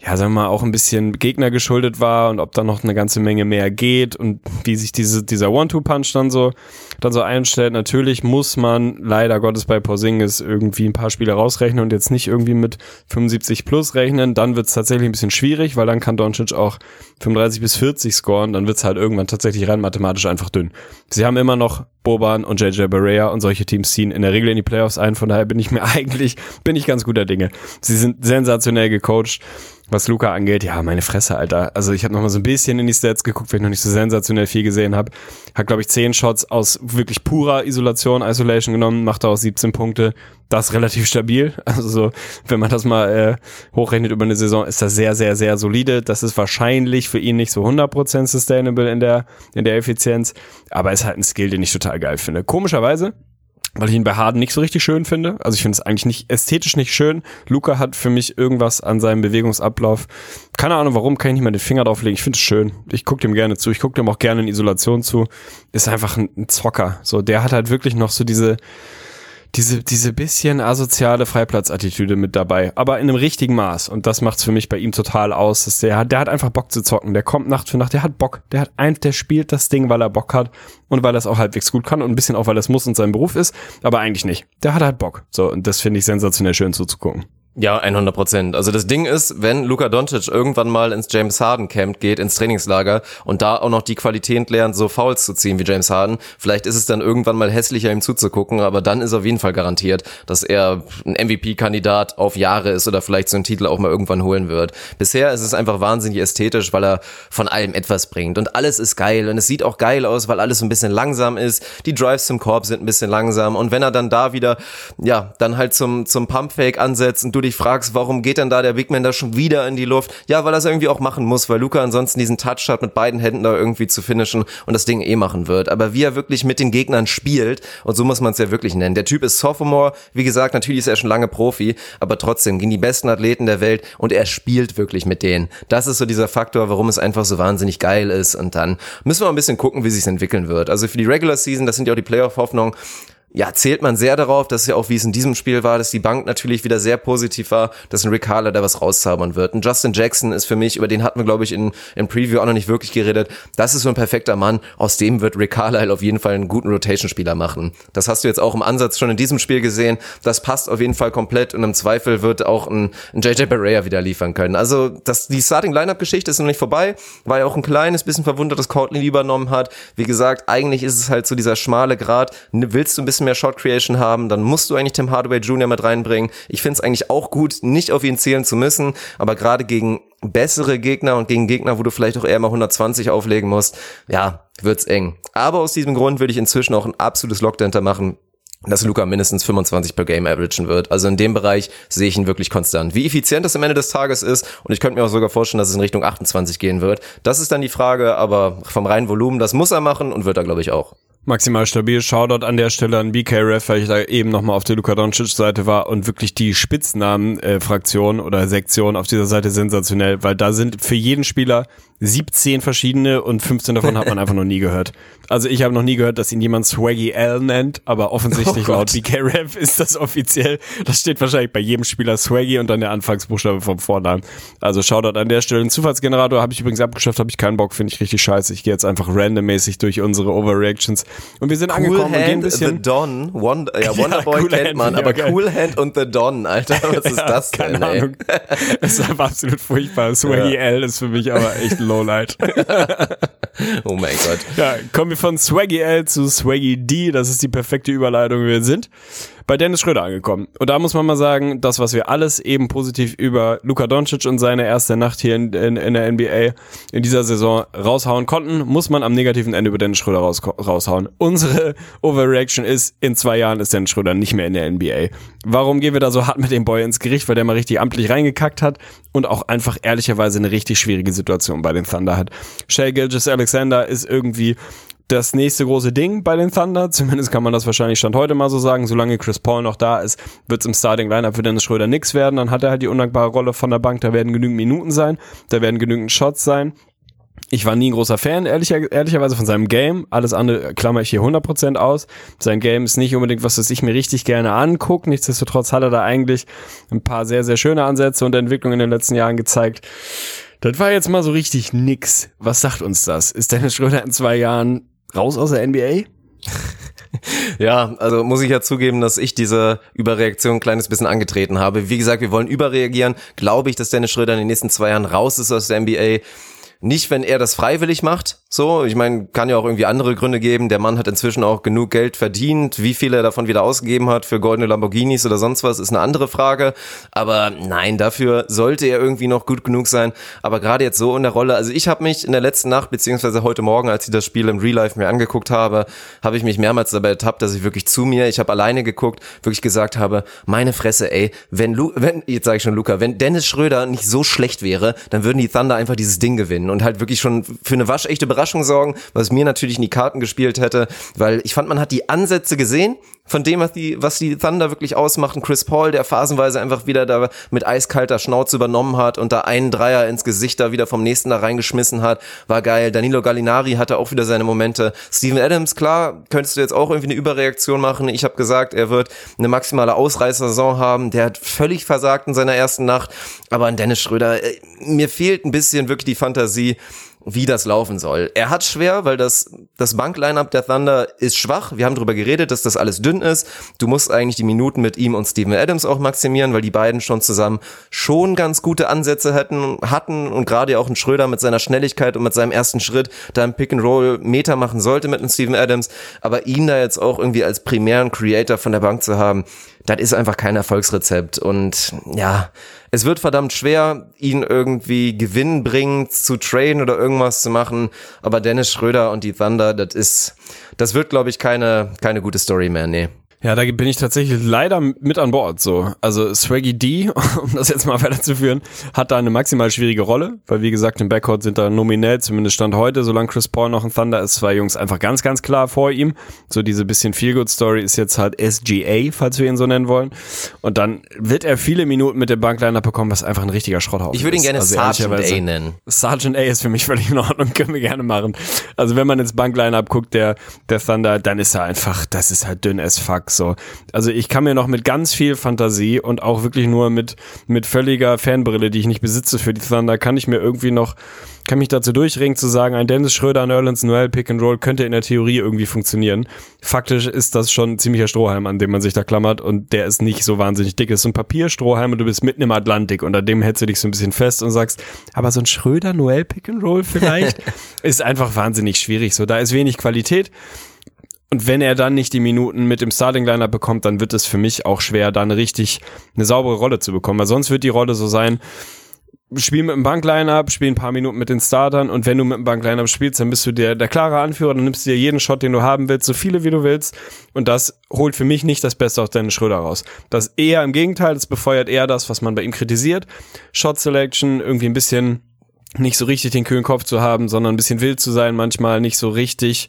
ja, sagen wir mal, auch ein bisschen Gegner geschuldet war und ob da noch eine ganze Menge mehr geht und wie sich diese, dieser One-Two-Punch dann so dann so einstellt. Natürlich muss man leider Gottes bei Porzingis irgendwie ein paar Spiele rausrechnen und jetzt nicht irgendwie mit 75 plus rechnen. Dann wird es tatsächlich ein bisschen schwierig, weil dann kann Doncic auch 35 bis 40 scoren. Dann wird es halt irgendwann tatsächlich rein mathematisch einfach dünn. Sie haben immer noch Boban und JJ Barea und solche Teams ziehen in der Regel in die Playoffs ein. Von daher bin ich mir eigentlich, bin ich ganz guter Dinge. Sie sind sensationell gecoacht was Luca angeht, ja, meine Fresse, Alter. Also ich habe noch mal so ein bisschen in die Stats geguckt, weil ich noch nicht so sensationell viel gesehen habe. Hat, glaube ich, zehn Shots aus wirklich purer Isolation, Isolation genommen, macht auch 17 Punkte. Das ist relativ stabil. Also so, wenn man das mal äh, hochrechnet über eine Saison, ist das sehr, sehr, sehr solide. Das ist wahrscheinlich für ihn nicht so 100% sustainable in der, in der Effizienz. Aber ist halt ein Skill, den ich total geil finde. Komischerweise weil ich ihn bei Harden nicht so richtig schön finde. Also ich finde es eigentlich nicht ästhetisch nicht schön. Luca hat für mich irgendwas an seinem Bewegungsablauf. Keine Ahnung warum, kann ich nicht mal den Finger drauflegen. Ich finde es schön. Ich gucke dem gerne zu. Ich gucke dem auch gerne in Isolation zu. Ist einfach ein, ein Zocker. So, der hat halt wirklich noch so diese diese, diese bisschen asoziale Freiplatzattitüde mit dabei, aber in einem richtigen Maß. Und das macht's für mich bei ihm total aus. Dass der, der hat einfach Bock zu zocken. Der kommt Nacht für Nacht, der hat Bock. Der hat ein, der spielt das Ding, weil er Bock hat und weil er es auch halbwegs gut kann und ein bisschen auch, weil es muss und sein Beruf ist, aber eigentlich nicht. Der hat halt Bock. So, und das finde ich sensationell schön zuzugucken. Ja, 100 Prozent. Also das Ding ist, wenn Luka Doncic irgendwann mal ins James Harden Camp geht, ins Trainingslager und da auch noch die Qualität lernt, so Fouls zu ziehen wie James Harden, vielleicht ist es dann irgendwann mal hässlicher, ihm zuzugucken, aber dann ist auf jeden Fall garantiert, dass er ein MVP-Kandidat auf Jahre ist oder vielleicht so einen Titel auch mal irgendwann holen wird. Bisher ist es einfach wahnsinnig ästhetisch, weil er von allem etwas bringt und alles ist geil und es sieht auch geil aus, weil alles ein bisschen langsam ist. Die Drives zum Korb sind ein bisschen langsam und wenn er dann da wieder, ja, dann halt zum, zum Pumpfake ansetzt und du dich fragst, warum geht denn da der Big Man da schon wieder in die Luft? Ja, weil er es irgendwie auch machen muss, weil Luca ansonsten diesen Touch hat, mit beiden Händen da irgendwie zu finishen und das Ding eh machen wird. Aber wie er wirklich mit den Gegnern spielt, und so muss man es ja wirklich nennen. Der Typ ist Sophomore, wie gesagt, natürlich ist er schon lange Profi, aber trotzdem gegen die besten Athleten der Welt und er spielt wirklich mit denen. Das ist so dieser Faktor, warum es einfach so wahnsinnig geil ist. Und dann müssen wir ein bisschen gucken, wie sich entwickeln wird. Also für die Regular Season, das sind ja auch die Playoff-Hoffnungen, ja, zählt man sehr darauf, dass ja auch, wie es in diesem Spiel war, dass die Bank natürlich wieder sehr positiv war, dass ein Rick Harler da was rauszaubern wird. Und Justin Jackson ist für mich, über den hatten wir, glaube ich, in, in Preview auch noch nicht wirklich geredet. Das ist so ein perfekter Mann. Aus dem wird Rick Carlisle auf jeden Fall einen guten Rotation-Spieler machen. Das hast du jetzt auch im Ansatz schon in diesem Spiel gesehen. Das passt auf jeden Fall komplett und im Zweifel wird auch ein, ein JJ Barea wieder liefern können. Also, das, die Starting-Lineup-Geschichte ist noch nicht vorbei. War ja auch ein kleines bisschen verwundert, dass Courtney übernommen hat. Wie gesagt, eigentlich ist es halt so dieser schmale Grad. Willst du ein bisschen mehr Shot Creation haben, dann musst du eigentlich Tim Hardaway Jr. mit reinbringen. Ich finde es eigentlich auch gut, nicht auf ihn zählen zu müssen, aber gerade gegen bessere Gegner und gegen Gegner, wo du vielleicht auch eher mal 120 auflegen musst, ja, wird's eng. Aber aus diesem Grund würde ich inzwischen auch ein absolutes Lockdenter machen, dass Luca mindestens 25 per Game averagen wird. Also in dem Bereich sehe ich ihn wirklich konstant. Wie effizient das am Ende des Tages ist, und ich könnte mir auch sogar vorstellen, dass es in Richtung 28 gehen wird, das ist dann die Frage, aber vom reinen Volumen, das muss er machen und wird er, glaube ich, auch. Maximal stabil. Shoutout an der Stelle an BK Ref, weil ich da eben nochmal auf der Luka Doncic Seite war und wirklich die Spitznamen-Fraktion äh, oder Sektion auf dieser Seite sensationell, weil da sind für jeden Spieler 17 verschiedene und 15 davon hat man einfach noch nie gehört. Also ich habe noch nie gehört, dass ihn jemand Swaggy L nennt, aber offensichtlich oh laut BK Rev ist das offiziell. Das steht wahrscheinlich bei jedem Spieler Swaggy und dann der Anfangsbuchstabe vom Vornamen. Also Shoutout an der Stelle. Ein Zufallsgenerator habe ich übrigens abgeschafft, habe ich keinen Bock, finde ich richtig scheiße. Ich gehe jetzt einfach randommäßig durch unsere Overreactions und wir sind cool angekommen Hand, und gehen ein bisschen The Don, Wonder, ja, Wonderboy ja, cool kennt man, aber ja, Cool Hand und The Don, Alter, was ist ja, das denn? Keine Ahnung. Es ist einfach absolut furchtbar. Swaggy L ist für mich aber echt Lowlight. oh mein Gott. Ja, kommen wir von Swaggy L zu Swaggy D. Das ist die perfekte Überleitung, wir sind bei Dennis Schröder angekommen. Und da muss man mal sagen, das, was wir alles eben positiv über Luka Doncic und seine erste Nacht hier in, in, in der NBA in dieser Saison raushauen konnten, muss man am negativen Ende über Dennis Schröder raus, raushauen. Unsere Overreaction ist, in zwei Jahren ist Dennis Schröder nicht mehr in der NBA. Warum gehen wir da so hart mit dem Boy ins Gericht? Weil der mal richtig amtlich reingekackt hat und auch einfach ehrlicherweise eine richtig schwierige Situation bei den Thunder hat. Shea Gilgis Alexander ist irgendwie das nächste große Ding bei den Thunder. Zumindest kann man das wahrscheinlich Stand heute mal so sagen. Solange Chris Paul noch da ist, wird es im Starting Lineup für Dennis Schröder nix werden. Dann hat er halt die undankbare Rolle von der Bank. Da werden genügend Minuten sein. Da werden genügend Shots sein. Ich war nie ein großer Fan, ehrlicher, ehrlicherweise, von seinem Game. Alles andere klammer ich hier 100% aus. Sein Game ist nicht unbedingt was, was ich mir richtig gerne angucke. Nichtsdestotrotz hat er da eigentlich ein paar sehr, sehr schöne Ansätze und Entwicklungen in den letzten Jahren gezeigt. Das war jetzt mal so richtig nix. Was sagt uns das? Ist Dennis Schröder in zwei Jahren raus aus der NBA? Ja, also muss ich ja zugeben, dass ich diese Überreaktion ein kleines bisschen angetreten habe. Wie gesagt, wir wollen überreagieren. Glaube ich, dass Dennis Schröder in den nächsten zwei Jahren raus ist aus der NBA? Nicht, wenn er das freiwillig macht. So, ich meine, kann ja auch irgendwie andere Gründe geben. Der Mann hat inzwischen auch genug Geld verdient. Wie viel er davon wieder ausgegeben hat für goldene Lamborghinis oder sonst was, ist eine andere Frage. Aber nein, dafür sollte er irgendwie noch gut genug sein. Aber gerade jetzt so in der Rolle, also ich habe mich in der letzten Nacht, beziehungsweise heute Morgen, als ich das Spiel im Real Life mir angeguckt habe, habe ich mich mehrmals dabei ertappt, dass ich wirklich zu mir, ich habe alleine geguckt, wirklich gesagt habe, meine Fresse, ey, wenn, Lu wenn jetzt sage ich schon Luca, wenn Dennis Schröder nicht so schlecht wäre, dann würden die Thunder einfach dieses Ding gewinnen und halt wirklich schon für eine waschechte Überraschung sorgen, was mir natürlich in die Karten gespielt hätte, weil ich fand, man hat die Ansätze gesehen von dem, was die, was die Thunder wirklich ausmachen. Chris Paul, der phasenweise einfach wieder da mit eiskalter Schnauze übernommen hat und da einen Dreier ins Gesicht da wieder vom nächsten da reingeschmissen hat, war geil. Danilo Gallinari hatte auch wieder seine Momente. Steven Adams, klar, könntest du jetzt auch irgendwie eine Überreaktion machen. Ich habe gesagt, er wird eine maximale Ausreißersaison haben. Der hat völlig versagt in seiner ersten Nacht. Aber an Dennis Schröder, äh, mir fehlt ein bisschen wirklich die Fantasie, wie das laufen soll. Er hat schwer, weil das, das Bankline-Up der Thunder ist schwach. Wir haben darüber geredet, dass das alles dünn ist. Du musst eigentlich die Minuten mit ihm und Steven Adams auch maximieren, weil die beiden schon zusammen schon ganz gute Ansätze hätten, hatten und gerade auch ein Schröder mit seiner Schnelligkeit und mit seinem ersten Schritt da im Pick and Roll Meter machen sollte mit einem Steven Adams. Aber ihn da jetzt auch irgendwie als primären Creator von der Bank zu haben, das ist einfach kein Erfolgsrezept. Und ja, es wird verdammt schwer, ihn irgendwie gewinnbringend zu trainen oder irgendwas zu machen. Aber Dennis Schröder und die Thunder, das ist, das wird, glaube ich, keine, keine gute Story mehr, nee. Ja, da bin ich tatsächlich leider mit an Bord. So, also Swaggy D, um das jetzt mal weiterzuführen, hat da eine maximal schwierige Rolle, weil wie gesagt im Backcourt sind da nominell, zumindest stand heute, solange Chris Paul noch ein Thunder ist, zwei Jungs einfach ganz, ganz klar vor ihm. So diese bisschen Feelgood Story ist jetzt halt SGA, falls wir ihn so nennen wollen. Und dann wird er viele Minuten mit dem Bankliner bekommen, was einfach ein richtiger Schrotthaufen ist. Ich würde ihn gerne also Sergeant A nennen. Sergeant A ist für mich völlig in Ordnung, können wir gerne machen. Also wenn man ins Bankline guckt, der der Thunder, dann ist er einfach, das ist halt dünn as fuck so. Also ich kann mir noch mit ganz viel Fantasie und auch wirklich nur mit, mit völliger Fanbrille, die ich nicht besitze für die Thunder, kann ich mir irgendwie noch, kann mich dazu durchringen zu sagen, ein Dennis Schröder, ein Erlens Noel Pick and Roll könnte in der Theorie irgendwie funktionieren. Faktisch ist das schon ein ziemlicher Strohhalm, an dem man sich da klammert und der ist nicht so wahnsinnig dick. Es ist ein Papierstrohhalm und du bist mitten im Atlantik und an dem hältst du dich so ein bisschen fest und sagst, aber so ein Schröder Noel Pick and Roll vielleicht ist einfach wahnsinnig schwierig. So, da ist wenig Qualität. Und wenn er dann nicht die Minuten mit dem Starting Liner bekommt, dann wird es für mich auch schwer, dann richtig eine saubere Rolle zu bekommen. Weil sonst wird die Rolle so sein, spiel mit dem Bankline-Up, spiel ein paar Minuten mit den Startern und wenn du mit dem Bankline-Up spielst, dann bist du der, der klare Anführer, dann nimmst du dir jeden Shot, den du haben willst, so viele wie du willst und das holt für mich nicht das Beste aus Dennis Schröder raus. Das eher im Gegenteil, das befeuert eher das, was man bei ihm kritisiert. Shot Selection, irgendwie ein bisschen nicht so richtig den kühlen Kopf zu haben, sondern ein bisschen wild zu sein, manchmal nicht so richtig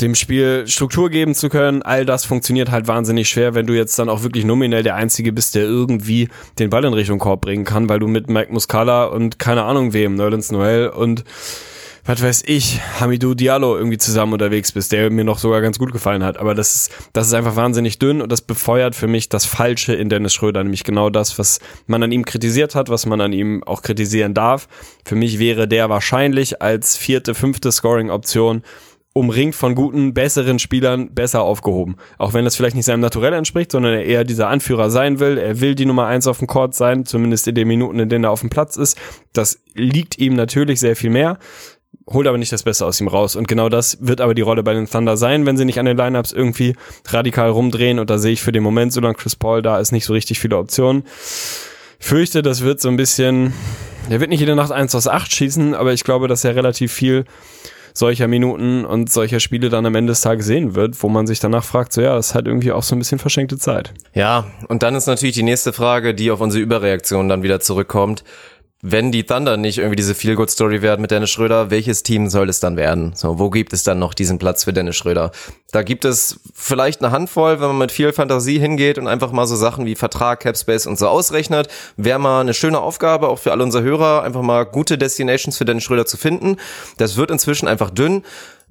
dem Spiel Struktur geben zu können. All das funktioniert halt wahnsinnig schwer, wenn du jetzt dann auch wirklich nominell der Einzige bist, der irgendwie den Ball in Richtung Korb bringen kann, weil du mit Mike Muscala und keine Ahnung wem, Nerlens Noel und was weiß ich, Hamidou Diallo irgendwie zusammen unterwegs bist, der mir noch sogar ganz gut gefallen hat. Aber das ist, das ist einfach wahnsinnig dünn und das befeuert für mich das Falsche in Dennis Schröder, nämlich genau das, was man an ihm kritisiert hat, was man an ihm auch kritisieren darf. Für mich wäre der wahrscheinlich als vierte, fünfte Scoring-Option umringt von guten, besseren Spielern besser aufgehoben. Auch wenn das vielleicht nicht seinem Naturell entspricht, sondern er eher dieser Anführer sein will. Er will die Nummer eins auf dem Court sein, zumindest in den Minuten, in denen er auf dem Platz ist. Das liegt ihm natürlich sehr viel mehr holt aber nicht das Beste aus ihm raus. Und genau das wird aber die Rolle bei den Thunder sein, wenn sie nicht an den Lineups irgendwie radikal rumdrehen. Und da sehe ich für den Moment, solange Chris Paul da ist, nicht so richtig viele Optionen. Fürchte, das wird so ein bisschen, der wird nicht jede Nacht eins aus acht schießen, aber ich glaube, dass er relativ viel solcher Minuten und solcher Spiele dann am Ende des Tages sehen wird, wo man sich danach fragt, so ja, das ist halt irgendwie auch so ein bisschen verschenkte Zeit. Ja, und dann ist natürlich die nächste Frage, die auf unsere Überreaktion dann wieder zurückkommt wenn die Thunder nicht irgendwie diese Feel-Good-Story werden mit Dennis Schröder, welches Team soll es dann werden? So, wo gibt es dann noch diesen Platz für Dennis Schröder? Da gibt es vielleicht eine Handvoll, wenn man mit viel Fantasie hingeht und einfach mal so Sachen wie Vertrag, Capspace und so ausrechnet. Wäre mal eine schöne Aufgabe, auch für alle unsere Hörer, einfach mal gute Destinations für Dennis Schröder zu finden. Das wird inzwischen einfach dünn.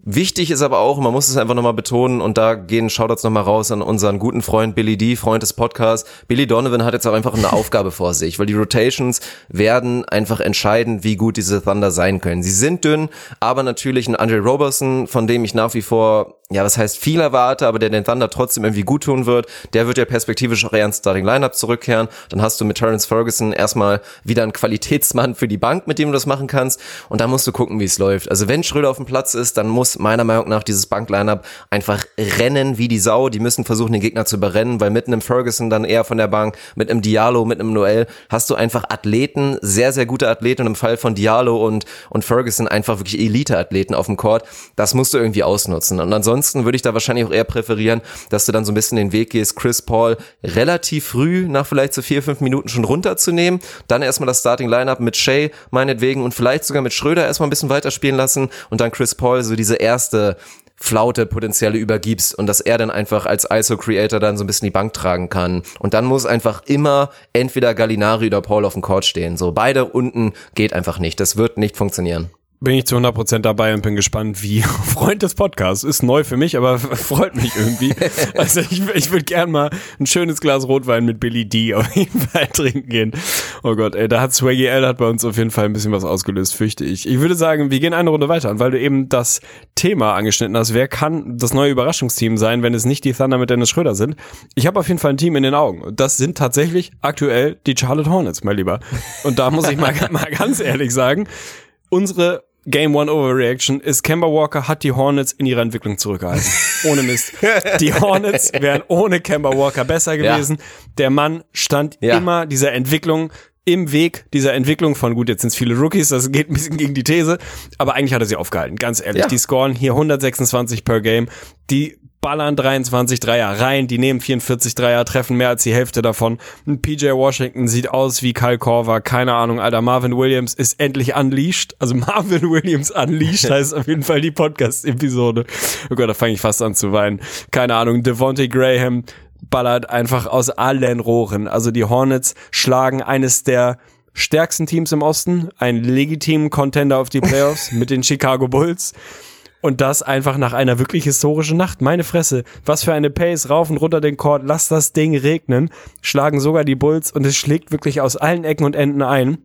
Wichtig ist aber auch, man muss es einfach nochmal betonen und da gehen Shoutouts nochmal raus an unseren guten Freund Billy D, Freund des Podcasts. Billy Donovan hat jetzt auch einfach eine Aufgabe vor sich, weil die Rotations werden einfach entscheiden, wie gut diese Thunder sein können. Sie sind dünn, aber natürlich ein Andre Roberson, von dem ich nach wie vor ja, was heißt viel erwarte, aber der den Thunder trotzdem irgendwie gut tun wird, der wird ja perspektivisch auch eher ins Starting Lineup zurückkehren. Dann hast du mit Terrence Ferguson erstmal wieder einen Qualitätsmann für die Bank, mit dem du das machen kannst. Und da musst du gucken, wie es läuft. Also wenn Schröder auf dem Platz ist, dann muss meiner Meinung nach dieses Bank-Lineup einfach rennen wie die Sau. Die müssen versuchen, den Gegner zu überrennen, weil mit einem Ferguson dann eher von der Bank, mit einem Diallo, mit einem Noel, hast du einfach Athleten, sehr, sehr gute Athleten und im Fall von Diallo und, und Ferguson einfach wirklich Elite-Athleten auf dem Court. Das musst du irgendwie ausnutzen. Und ansonsten ansonsten würde ich da wahrscheinlich auch eher präferieren, dass du dann so ein bisschen den Weg gehst, Chris Paul relativ früh nach vielleicht so vier, fünf Minuten schon runterzunehmen, dann erstmal das Starting Lineup mit Shea meinetwegen und vielleicht sogar mit Schröder erstmal ein bisschen weiterspielen lassen und dann Chris Paul so diese erste Flaute potenzielle übergibst und dass er dann einfach als ISO-Creator dann so ein bisschen die Bank tragen kann. Und dann muss einfach immer entweder Gallinari oder Paul auf dem Court stehen. So beide unten geht einfach nicht. Das wird nicht funktionieren bin ich zu 100% dabei und bin gespannt, wie Freund des Podcasts. Ist neu für mich, aber freut mich irgendwie. Also ich, ich würde gern mal ein schönes Glas Rotwein mit Billy D auf jeden Fall trinken gehen. Oh Gott, ey, da hat Swaggy L hat bei uns auf jeden Fall ein bisschen was ausgelöst, fürchte ich. Ich würde sagen, wir gehen eine Runde weiter. Und weil du eben das Thema angeschnitten hast, wer kann das neue Überraschungsteam sein, wenn es nicht die Thunder mit Dennis Schröder sind? Ich habe auf jeden Fall ein Team in den Augen. Das sind tatsächlich aktuell die Charlotte Hornets, mein Lieber. Und da muss ich mal, mal ganz ehrlich sagen, unsere Game One Overreaction ist, Kemba Walker hat die Hornets in ihrer Entwicklung zurückgehalten. Ohne Mist. Die Hornets wären ohne Kemba Walker besser gewesen. Ja. Der Mann stand ja. immer dieser Entwicklung im Weg dieser Entwicklung von, gut, jetzt sind es viele Rookies, das geht ein bisschen gegen die These, aber eigentlich hat er sie aufgehalten, ganz ehrlich. Ja. Die scoren hier 126 per Game, die ballern 23 Dreier rein, die nehmen 44 Dreier, treffen mehr als die Hälfte davon. PJ Washington sieht aus wie Kyle Korver, keine Ahnung, Alter, Marvin Williams ist endlich unleashed, also Marvin Williams unleashed heißt auf jeden Fall die Podcast-Episode. Oh Gott, da fange ich fast an zu weinen. Keine Ahnung, Devontae Graham ballert einfach aus allen Rohren. Also die Hornets schlagen eines der stärksten Teams im Osten, einen legitimen Contender auf die Playoffs mit den Chicago Bulls. Und das einfach nach einer wirklich historischen Nacht. Meine Fresse. Was für eine Pace rauf und runter den Court. Lass das Ding regnen. Schlagen sogar die Bulls und es schlägt wirklich aus allen Ecken und Enden ein.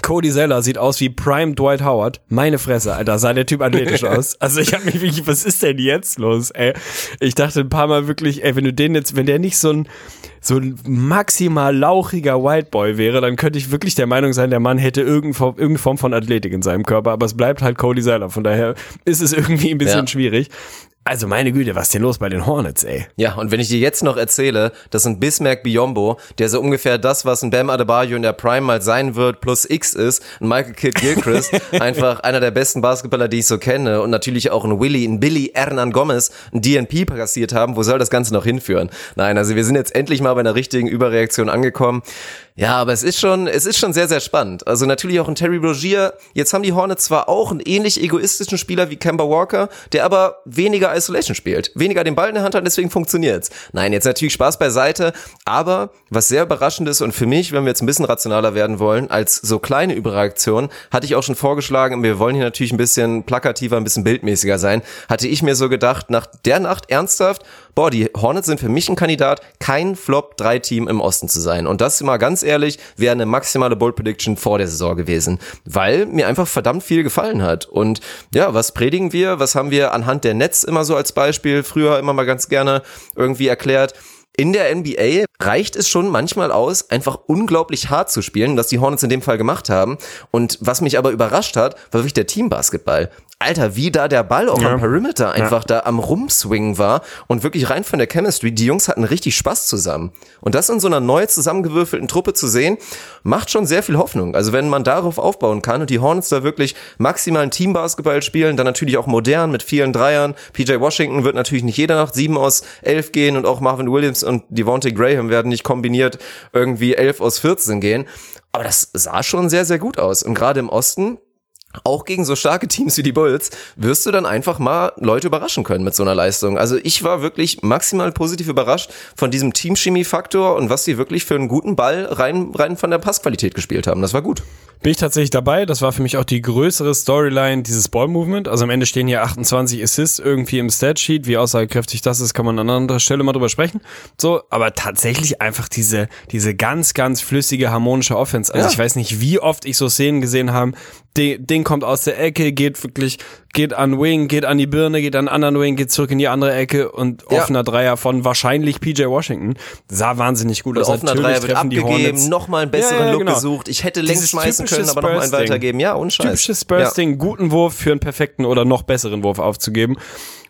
Cody Zeller sieht aus wie Prime Dwight Howard. Meine Fresse, Alter, sah der Typ athletisch aus. Also ich habe mich wirklich, was ist denn jetzt los, ey? Ich dachte ein paar Mal wirklich, ey, wenn du den jetzt, wenn der nicht so ein so ein maximal lauchiger White Boy wäre, dann könnte ich wirklich der Meinung sein, der Mann hätte irgendeine Form von Athletik in seinem Körper, aber es bleibt halt Cody Zeller. Von daher ist es irgendwie ein bisschen ja. schwierig. Also meine Güte, was ist denn los bei den Hornets, ey? Ja, und wenn ich dir jetzt noch erzähle, dass ein Bismarck Biombo, der so ungefähr das, was ein Bam Adebayo in der Prime mal sein wird, plus X ist, ein Michael Kidd Gilchrist, einfach einer der besten Basketballer, die ich so kenne, und natürlich auch ein Willy, ein Billy Hernan Gomez, ein DNP passiert haben, wo soll das Ganze noch hinführen? Nein, also wir sind jetzt endlich mal bei einer richtigen Überreaktion angekommen. Ja, aber es ist schon, es ist schon sehr, sehr spannend. Also natürlich auch ein Terry Rogier. Jetzt haben die Hornets zwar auch einen ähnlich egoistischen Spieler wie Kemba Walker, der aber weniger Isolation spielt, weniger den Ball in der Hand hat, deswegen funktioniert's. Nein, jetzt natürlich Spaß beiseite, aber was sehr überraschend ist und für mich, wenn wir jetzt ein bisschen rationaler werden wollen, als so kleine Überreaktion, hatte ich auch schon vorgeschlagen, wir wollen hier natürlich ein bisschen plakativer, ein bisschen bildmäßiger sein, hatte ich mir so gedacht, nach der Nacht ernsthaft, boah, die Hornets sind für mich ein Kandidat, kein Flop-3-Team im Osten zu sein. Und das mal ganz ehrlich, wäre eine maximale Bold Prediction vor der Saison gewesen, weil mir einfach verdammt viel gefallen hat. Und ja, was predigen wir? Was haben wir anhand der Netz immer so als Beispiel früher immer mal ganz gerne irgendwie erklärt? In der NBA reicht es schon manchmal aus, einfach unglaublich hart zu spielen, was die Hornets in dem Fall gemacht haben. Und was mich aber überrascht hat, war wirklich der Teambasketball. Alter, wie da der Ball auch ja. am Perimeter einfach ja. da am Rumswingen war und wirklich rein von der Chemistry. Die Jungs hatten richtig Spaß zusammen. Und das in so einer neu zusammengewürfelten Truppe zu sehen, macht schon sehr viel Hoffnung. Also wenn man darauf aufbauen kann und die Hornets da wirklich maximalen Teambasketball spielen, dann natürlich auch modern mit vielen Dreiern. PJ Washington wird natürlich nicht jeder Nacht sieben aus elf gehen und auch Marvin Williams und Devontae Graham werden nicht kombiniert irgendwie elf aus 14 gehen. Aber das sah schon sehr, sehr gut aus. Und gerade im Osten, auch gegen so starke Teams wie die Bulls wirst du dann einfach mal Leute überraschen können mit so einer Leistung. Also ich war wirklich maximal positiv überrascht von diesem Teamchemie-Faktor und was sie wirklich für einen guten Ball rein, rein von der Passqualität gespielt haben. Das war gut. bin ich tatsächlich dabei. Das war für mich auch die größere Storyline dieses Ball-Movement. Also am Ende stehen hier 28 Assists irgendwie im Statsheet. Wie aussagekräftig das ist, kann man an anderer Stelle mal drüber sprechen. So, aber tatsächlich einfach diese, diese ganz, ganz flüssige, harmonische Offense. Also Ja. ich weiß nicht, wie oft ich so Szenen gesehen habe. Den, den kommt aus der Ecke, geht wirklich, geht an Wing, geht an die Birne, geht an anderen Wing, geht zurück in die andere Ecke und Ja. offener Dreier von wahrscheinlich PJ Washington. Sah wahnsinnig gut aus. Offener Dreier wird abgegeben, nochmal einen besseren Ja, ja, Look genau. gesucht. Ich hätte längst schmeißen können, aber nochmal einen weitergeben. Ja, unscheiß. Typisches Spurs-Ding, guten Wurf für einen perfekten oder noch besseren Wurf aufzugeben.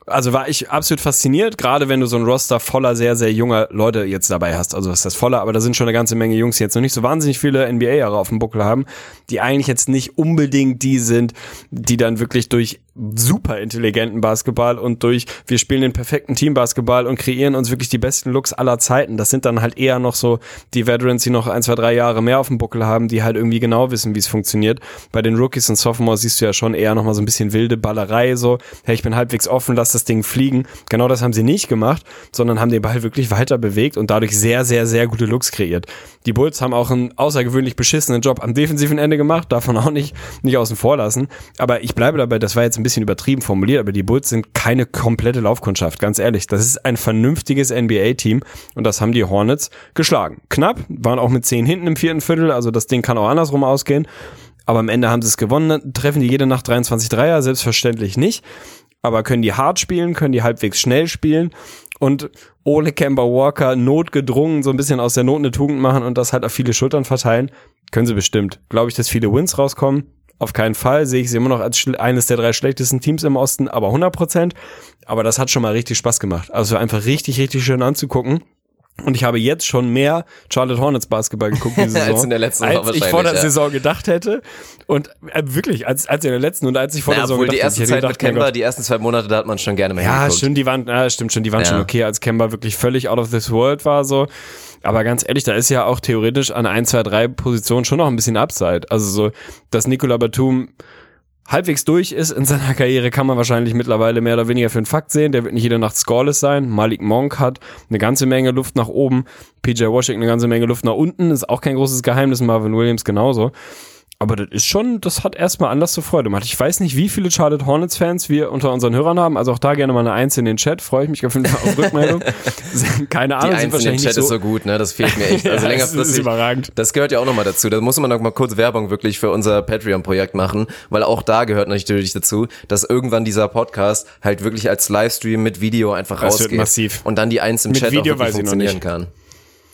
Also war ich absolut fasziniert, gerade wenn du so ein Roster voller sehr, sehr junger Leute jetzt dabei hast. Also ist das voller, aber da sind schon eine ganze Menge Jungs, die jetzt noch nicht so wahnsinnig viele NBA-Jahre auf dem Buckel haben, die eigentlich jetzt nicht unbedingt die sind, die dann wirklich durch super intelligenten Basketball und durch wir spielen den perfekten Teambasketball und kreieren uns wirklich die besten Looks aller Zeiten. Das sind dann halt eher noch so die Veterans, die noch ein, zwei, drei Jahre mehr auf dem Buckel haben, die halt irgendwie genau wissen, wie es funktioniert. Bei den Rookies und Sophomores siehst du ja schon eher noch mal so ein bisschen wilde Ballerei, so, hey, ich bin halbwegs offen, lass das Ding fliegen. Genau das haben sie nicht gemacht, sondern haben den Ball wirklich weiter bewegt und dadurch sehr, sehr, sehr gute Looks kreiert. Die Bulls haben auch einen außergewöhnlich beschissenen Job am defensiven Ende gemacht, davon auch nicht, nicht außen vor lassen. Aber ich bleibe dabei, das war jetzt ein bisschen übertrieben formuliert, aber die Bulls sind keine komplette Laufkundschaft, ganz ehrlich. Das ist ein vernünftiges NBA-Team und das haben die Hornets geschlagen. Knapp, waren auch mit 10 hinten im vierten Viertel, also das Ding kann auch andersrum ausgehen. Aber am Ende haben sie es gewonnen, treffen die jede Nacht 23 Dreier, selbstverständlich nicht. Aber können die hart spielen, können die halbwegs schnell spielen und ohne Kemba Walker notgedrungen so ein bisschen aus der Not eine Tugend machen und das halt auf viele Schultern verteilen, können sie bestimmt. Glaube ich, dass viele Wins rauskommen. Auf keinen Fall sehe ich sie immer noch als eines der drei schlechtesten Teams im Osten, aber 100 Prozent. Aber das hat schon mal richtig Spaß gemacht. Also einfach richtig, richtig schön anzugucken. Und ich habe jetzt schon mehr Charlotte Hornets Basketball geguckt diese Saison, Als in der letzten Saison als ich vor der ja. Saison gedacht hätte. Und äh, wirklich, als, als in der letzten und als ich vor Ja, der Saison obwohl die gedacht erste hätte, ich Zeit hätte mit gedacht, mein Kemba, die ersten zwei Monate, da hat man schon gerne mal Ja, hingeguckt. stimmt, die waren, ja, stimmt schon, die waren Ja. schon okay, als Kemba wirklich völlig out of this world war, so. Aber ganz ehrlich, da ist ja auch theoretisch an 1, 2, 3 Positionen schon noch ein bisschen Upside. Also so, dass Nicola Batum halbwegs durch ist in seiner Karriere, kann man wahrscheinlich mittlerweile mehr oder weniger für einen Fakt sehen. Der wird nicht jede Nacht scoreless sein. Malik Monk hat eine ganze Menge Luft nach oben. PJ Washington eine ganze Menge Luft nach unten. Ist auch kein großes Geheimnis. Marvin Williams genauso. Aber das ist schon, das hat erstmal Anlass zur Freude gemacht. Ich weiß nicht, wie viele Charlotte Hornets Fans wir unter unseren Hörern haben. Also auch da gerne mal eine Eins in den Chat. Freue ich mich auf auf Rückmeldung. Keine Die Ahnung, sind Eins in wahrscheinlich Chat nicht ist so. so gut, ne? Das fehlt mir echt. Also Ja, das ist überragend. Das gehört ja auch nochmal dazu. Da muss man noch mal kurz Werbung wirklich für unser Patreon-Projekt machen, weil auch da gehört natürlich dazu, dass irgendwann dieser Podcast halt wirklich als Livestream mit Video einfach Das wird rausgeht. massiv. Und dann die Eins im Mit Chat Video auch funktionieren kann.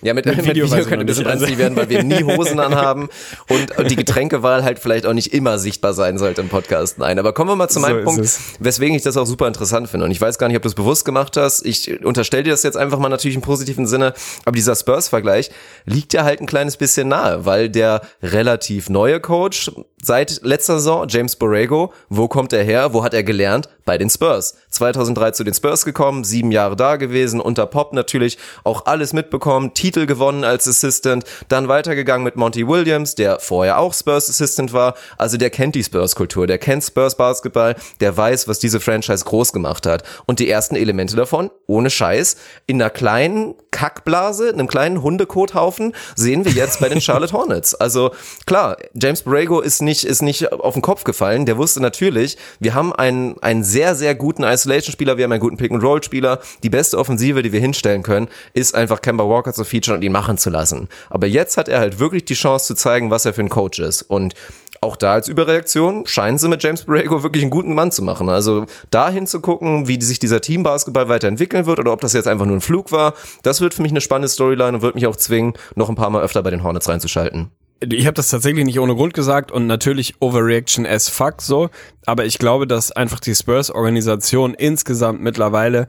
Ja, mit, mit, Video Video, ich könnte das nicht. brenzlig Also- werden, weil wir nie Hosen anhaben und, und die Getränkewahl halt vielleicht auch nicht immer sichtbar sein sollte im Podcast. Nein, aber kommen wir mal zu meinem ist Punkt, es. weswegen ich das auch super interessant finde. Und ich weiß gar nicht, ob du es bewusst gemacht hast. Ich unterstelle dir das jetzt einfach mal natürlich im positiven Sinne. Aber dieser Spurs-Vergleich liegt ja halt ein kleines bisschen nahe, weil der relativ neue Coach seit letzter Saison, James Borrego, wo kommt er her? Wo hat er gelernt? Bei den Spurs. 2003 zu den Spurs gekommen, sieben Jahre da gewesen, unter Pop natürlich auch alles mitbekommen, Titel gewonnen als Assistant, dann weitergegangen mit Monty Williams, der vorher auch Spurs Assistant war. Also der kennt die Spurs-Kultur, der kennt Spurs Basketball, der weiß, was diese Franchise groß gemacht hat. Und die ersten Elemente davon, ohne Scheiß, in einer kleinen Kackblase, einem kleinen Hundekothaufen, sehen wir jetzt bei den Charlotte Hornets. Also klar, James Borrego ist nicht, ist nicht auf den Kopf gefallen. Der wusste natürlich, wir haben einen, einen sehr, sehr guten Isolation-Spieler, wir haben einen guten Pick-and-Roll-Spieler. Die beste Offensive, die wir hinstellen können, ist einfach Kemba Walker zu featuren und ihn machen zu lassen. Aber jetzt hat er halt wirklich die Chance zu zeigen, was er für ein Coach ist. Und auch da als Überreaktion scheinen sie mit James Borrego wirklich einen guten Mann zu machen. Also dahin zu gucken, wie sich dieser Teambasketball weiterentwickeln wird oder ob das jetzt einfach nur ein Flug war, das wird für mich eine spannende Storyline und wird mich auch zwingen, noch ein paar Mal öfter bei den Hornets reinzuschalten. Ich habe das tatsächlich nicht ohne Grund gesagt und natürlich Overreaction as fuck so, aber ich glaube, dass einfach die Spurs-Organisation insgesamt mittlerweile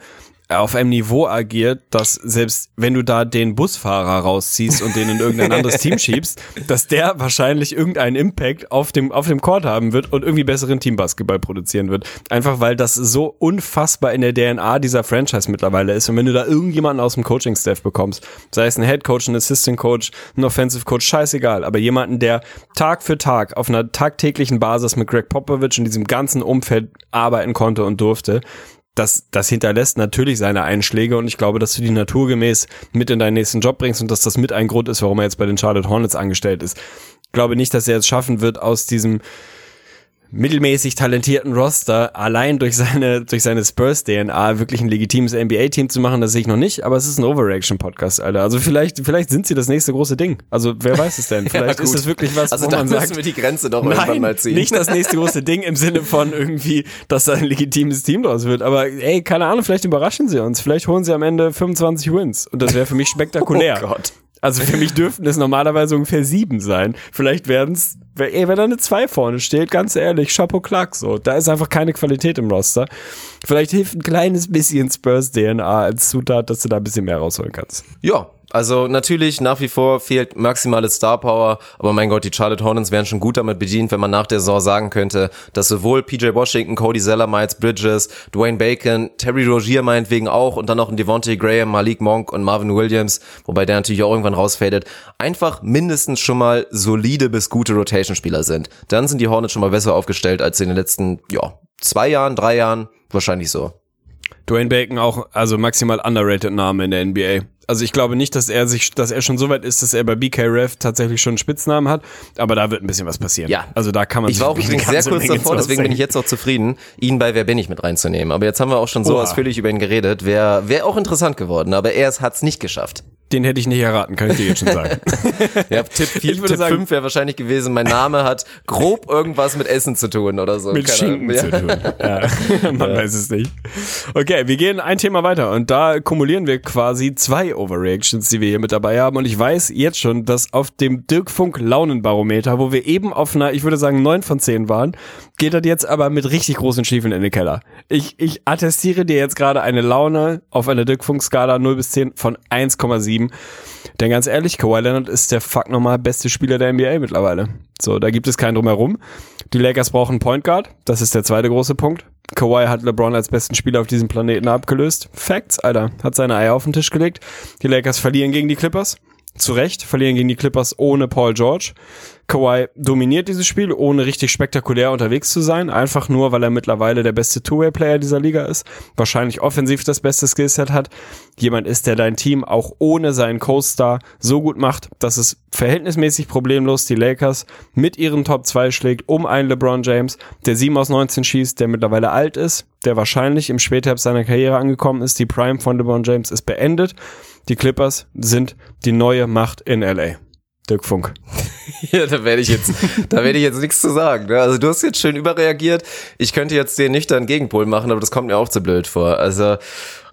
auf einem Niveau agiert, dass selbst wenn du da den Busfahrer rausziehst und den in irgendein anderes Team schiebst, dass der wahrscheinlich irgendeinen Impact auf dem, auf dem Court haben wird und irgendwie besseren Teambasketball produzieren wird. Einfach weil das so unfassbar in der DNA dieser Franchise mittlerweile ist. Und wenn du da irgendjemanden aus dem Coaching-Staff bekommst, sei es ein Head Coach, ein Assistant Coach, ein Offensive Coach, scheißegal, aber jemanden, der Tag für Tag auf einer tagtäglichen Basis mit Greg Popovich in diesem ganzen Umfeld arbeiten konnte und durfte, das, das hinterlässt natürlich seine Einschläge und ich glaube, dass du die naturgemäß mit in deinen nächsten Job bringst und dass das mit ein Grund ist, warum er jetzt bei den Charlotte Hornets angestellt ist. glaube nicht, dass er es schaffen wird, aus diesem mittelmäßig talentierten Roster allein durch seine durch seine Spurs DNA wirklich ein legitimes NBA Team zu machen, das sehe ich noch nicht, aber es ist ein Overreaction Podcast, Alter. Also vielleicht vielleicht sind sie das nächste große Ding. Also wer weiß es denn? Vielleicht Ja, ist es wirklich was, Also wo man sagt, wir die Grenze doch irgendwann Nein, mal ziehen. nicht das nächste große Ding im Sinne von irgendwie, dass da ein legitimes Team draus wird. Aber ey, keine Ahnung, vielleicht überraschen sie uns. Vielleicht holen sie am Ende 25 Wins. Und das wäre für mich spektakulär. Oh Gott. Also für mich dürften es normalerweise ungefähr sieben sein. Vielleicht werden es, wenn da eine zwei vorne steht, ganz ehrlich, Chapeau Clark so. Da ist einfach keine Qualität im Roster. Vielleicht hilft ein kleines bisschen Spurs DNA als Zutat, dass du da ein bisschen mehr rausholen kannst. Ja, also natürlich nach wie vor fehlt maximale Star Power, aber mein Gott, die Charlotte Hornets wären schon gut damit bedient, wenn man nach der Saison sagen könnte, dass sowohl PJ Washington, Cody Zeller, Miles Bridges, Dwayne Bacon, Terry Rogier meinetwegen auch und dann noch ein Devontae Graham, Malik Monk und Marvin Williams, wobei der natürlich auch irgendwann rausfadet, einfach mindestens schon mal solide bis gute Rotation-Spieler sind. Dann sind die Hornets schon mal besser aufgestellt als in den letzten, ja, zwei Jahren, drei Jahren, wahrscheinlich so. Dwayne Bacon auch, also maximal underrated Name in der NBA. Also ich glaube nicht, dass er sich, dass er schon so weit ist, dass er bei BK Ref tatsächlich schon einen Spitznamen hat, aber da wird ein bisschen was passieren. Ja. Also da kann man Ich war auch übrigens sehr kurz Menge davor, deswegen bin ich jetzt auch zufrieden, ihn bei Wer bin ich mit reinzunehmen. Aber jetzt haben wir auch schon so Oha. ausführlich über ihn geredet. Wäre wär auch interessant geworden, aber er hat es nicht geschafft. Den hätte ich nicht erraten, kann ich dir jetzt schon sagen. Ja, Tipp 4, Ich würde Tipp sagen- 5 wäre wahrscheinlich gewesen, mein Name hat grob irgendwas mit Essen zu tun oder so. mit Keine Schinken Ahnung. zu tun. Ja. Man weiß es nicht. Okay, wir gehen ein Thema weiter und da kumulieren wir quasi zwei Overreactions, die wir hier mit dabei haben und ich weiß jetzt schon, dass auf dem Dirk Funk Launenbarometer, wo wir eben auf einer, ich würde sagen 9 von 10 waren, geht das jetzt aber mit richtig großen Stiefeln in den Keller. Ich, ich attestiere dir jetzt gerade eine Laune auf einer Dirk Funk Skala 0 bis 10 von 1,7. Denn ganz ehrlich, Kawhi Leonard ist der fuck nochmal beste Spieler der NBA mittlerweile. So, da gibt es keinen drumherum. Die Lakers brauchen Point Guard. Das ist der zweite große Punkt. Kawhi hat LeBron als besten Spieler auf diesem Planeten abgelöst. Facts, Alter. Hat seine Eier auf den Tisch gelegt. Die Lakers verlieren gegen die Clippers. Zu Recht, verlieren gegen die Clippers ohne Paul George. Kawhi dominiert dieses Spiel, ohne richtig spektakulär unterwegs zu sein. Einfach nur, weil er mittlerweile der beste Two-Way-Player dieser Liga ist. Wahrscheinlich offensiv das beste Skillset hat. Jemand ist, der dein Team auch ohne seinen Co-Star so gut macht, dass es verhältnismäßig problemlos die Lakers mit ihren Top 2 schlägt, um einen LeBron James, der 7 aus 19 schießt, der mittlerweile alt ist, der wahrscheinlich im Spätherbst seiner Karriere angekommen ist. Die Prime von LeBron James ist beendet. Die Clippers sind die neue Macht in LA. Dirk Funk. Ja, da werde ich jetzt, da werde ich jetzt nichts zu sagen. Ne? Also du hast jetzt schön überreagiert. Ich könnte jetzt den nüchternen Gegenpol machen, aber das kommt mir auch zu blöd vor. Also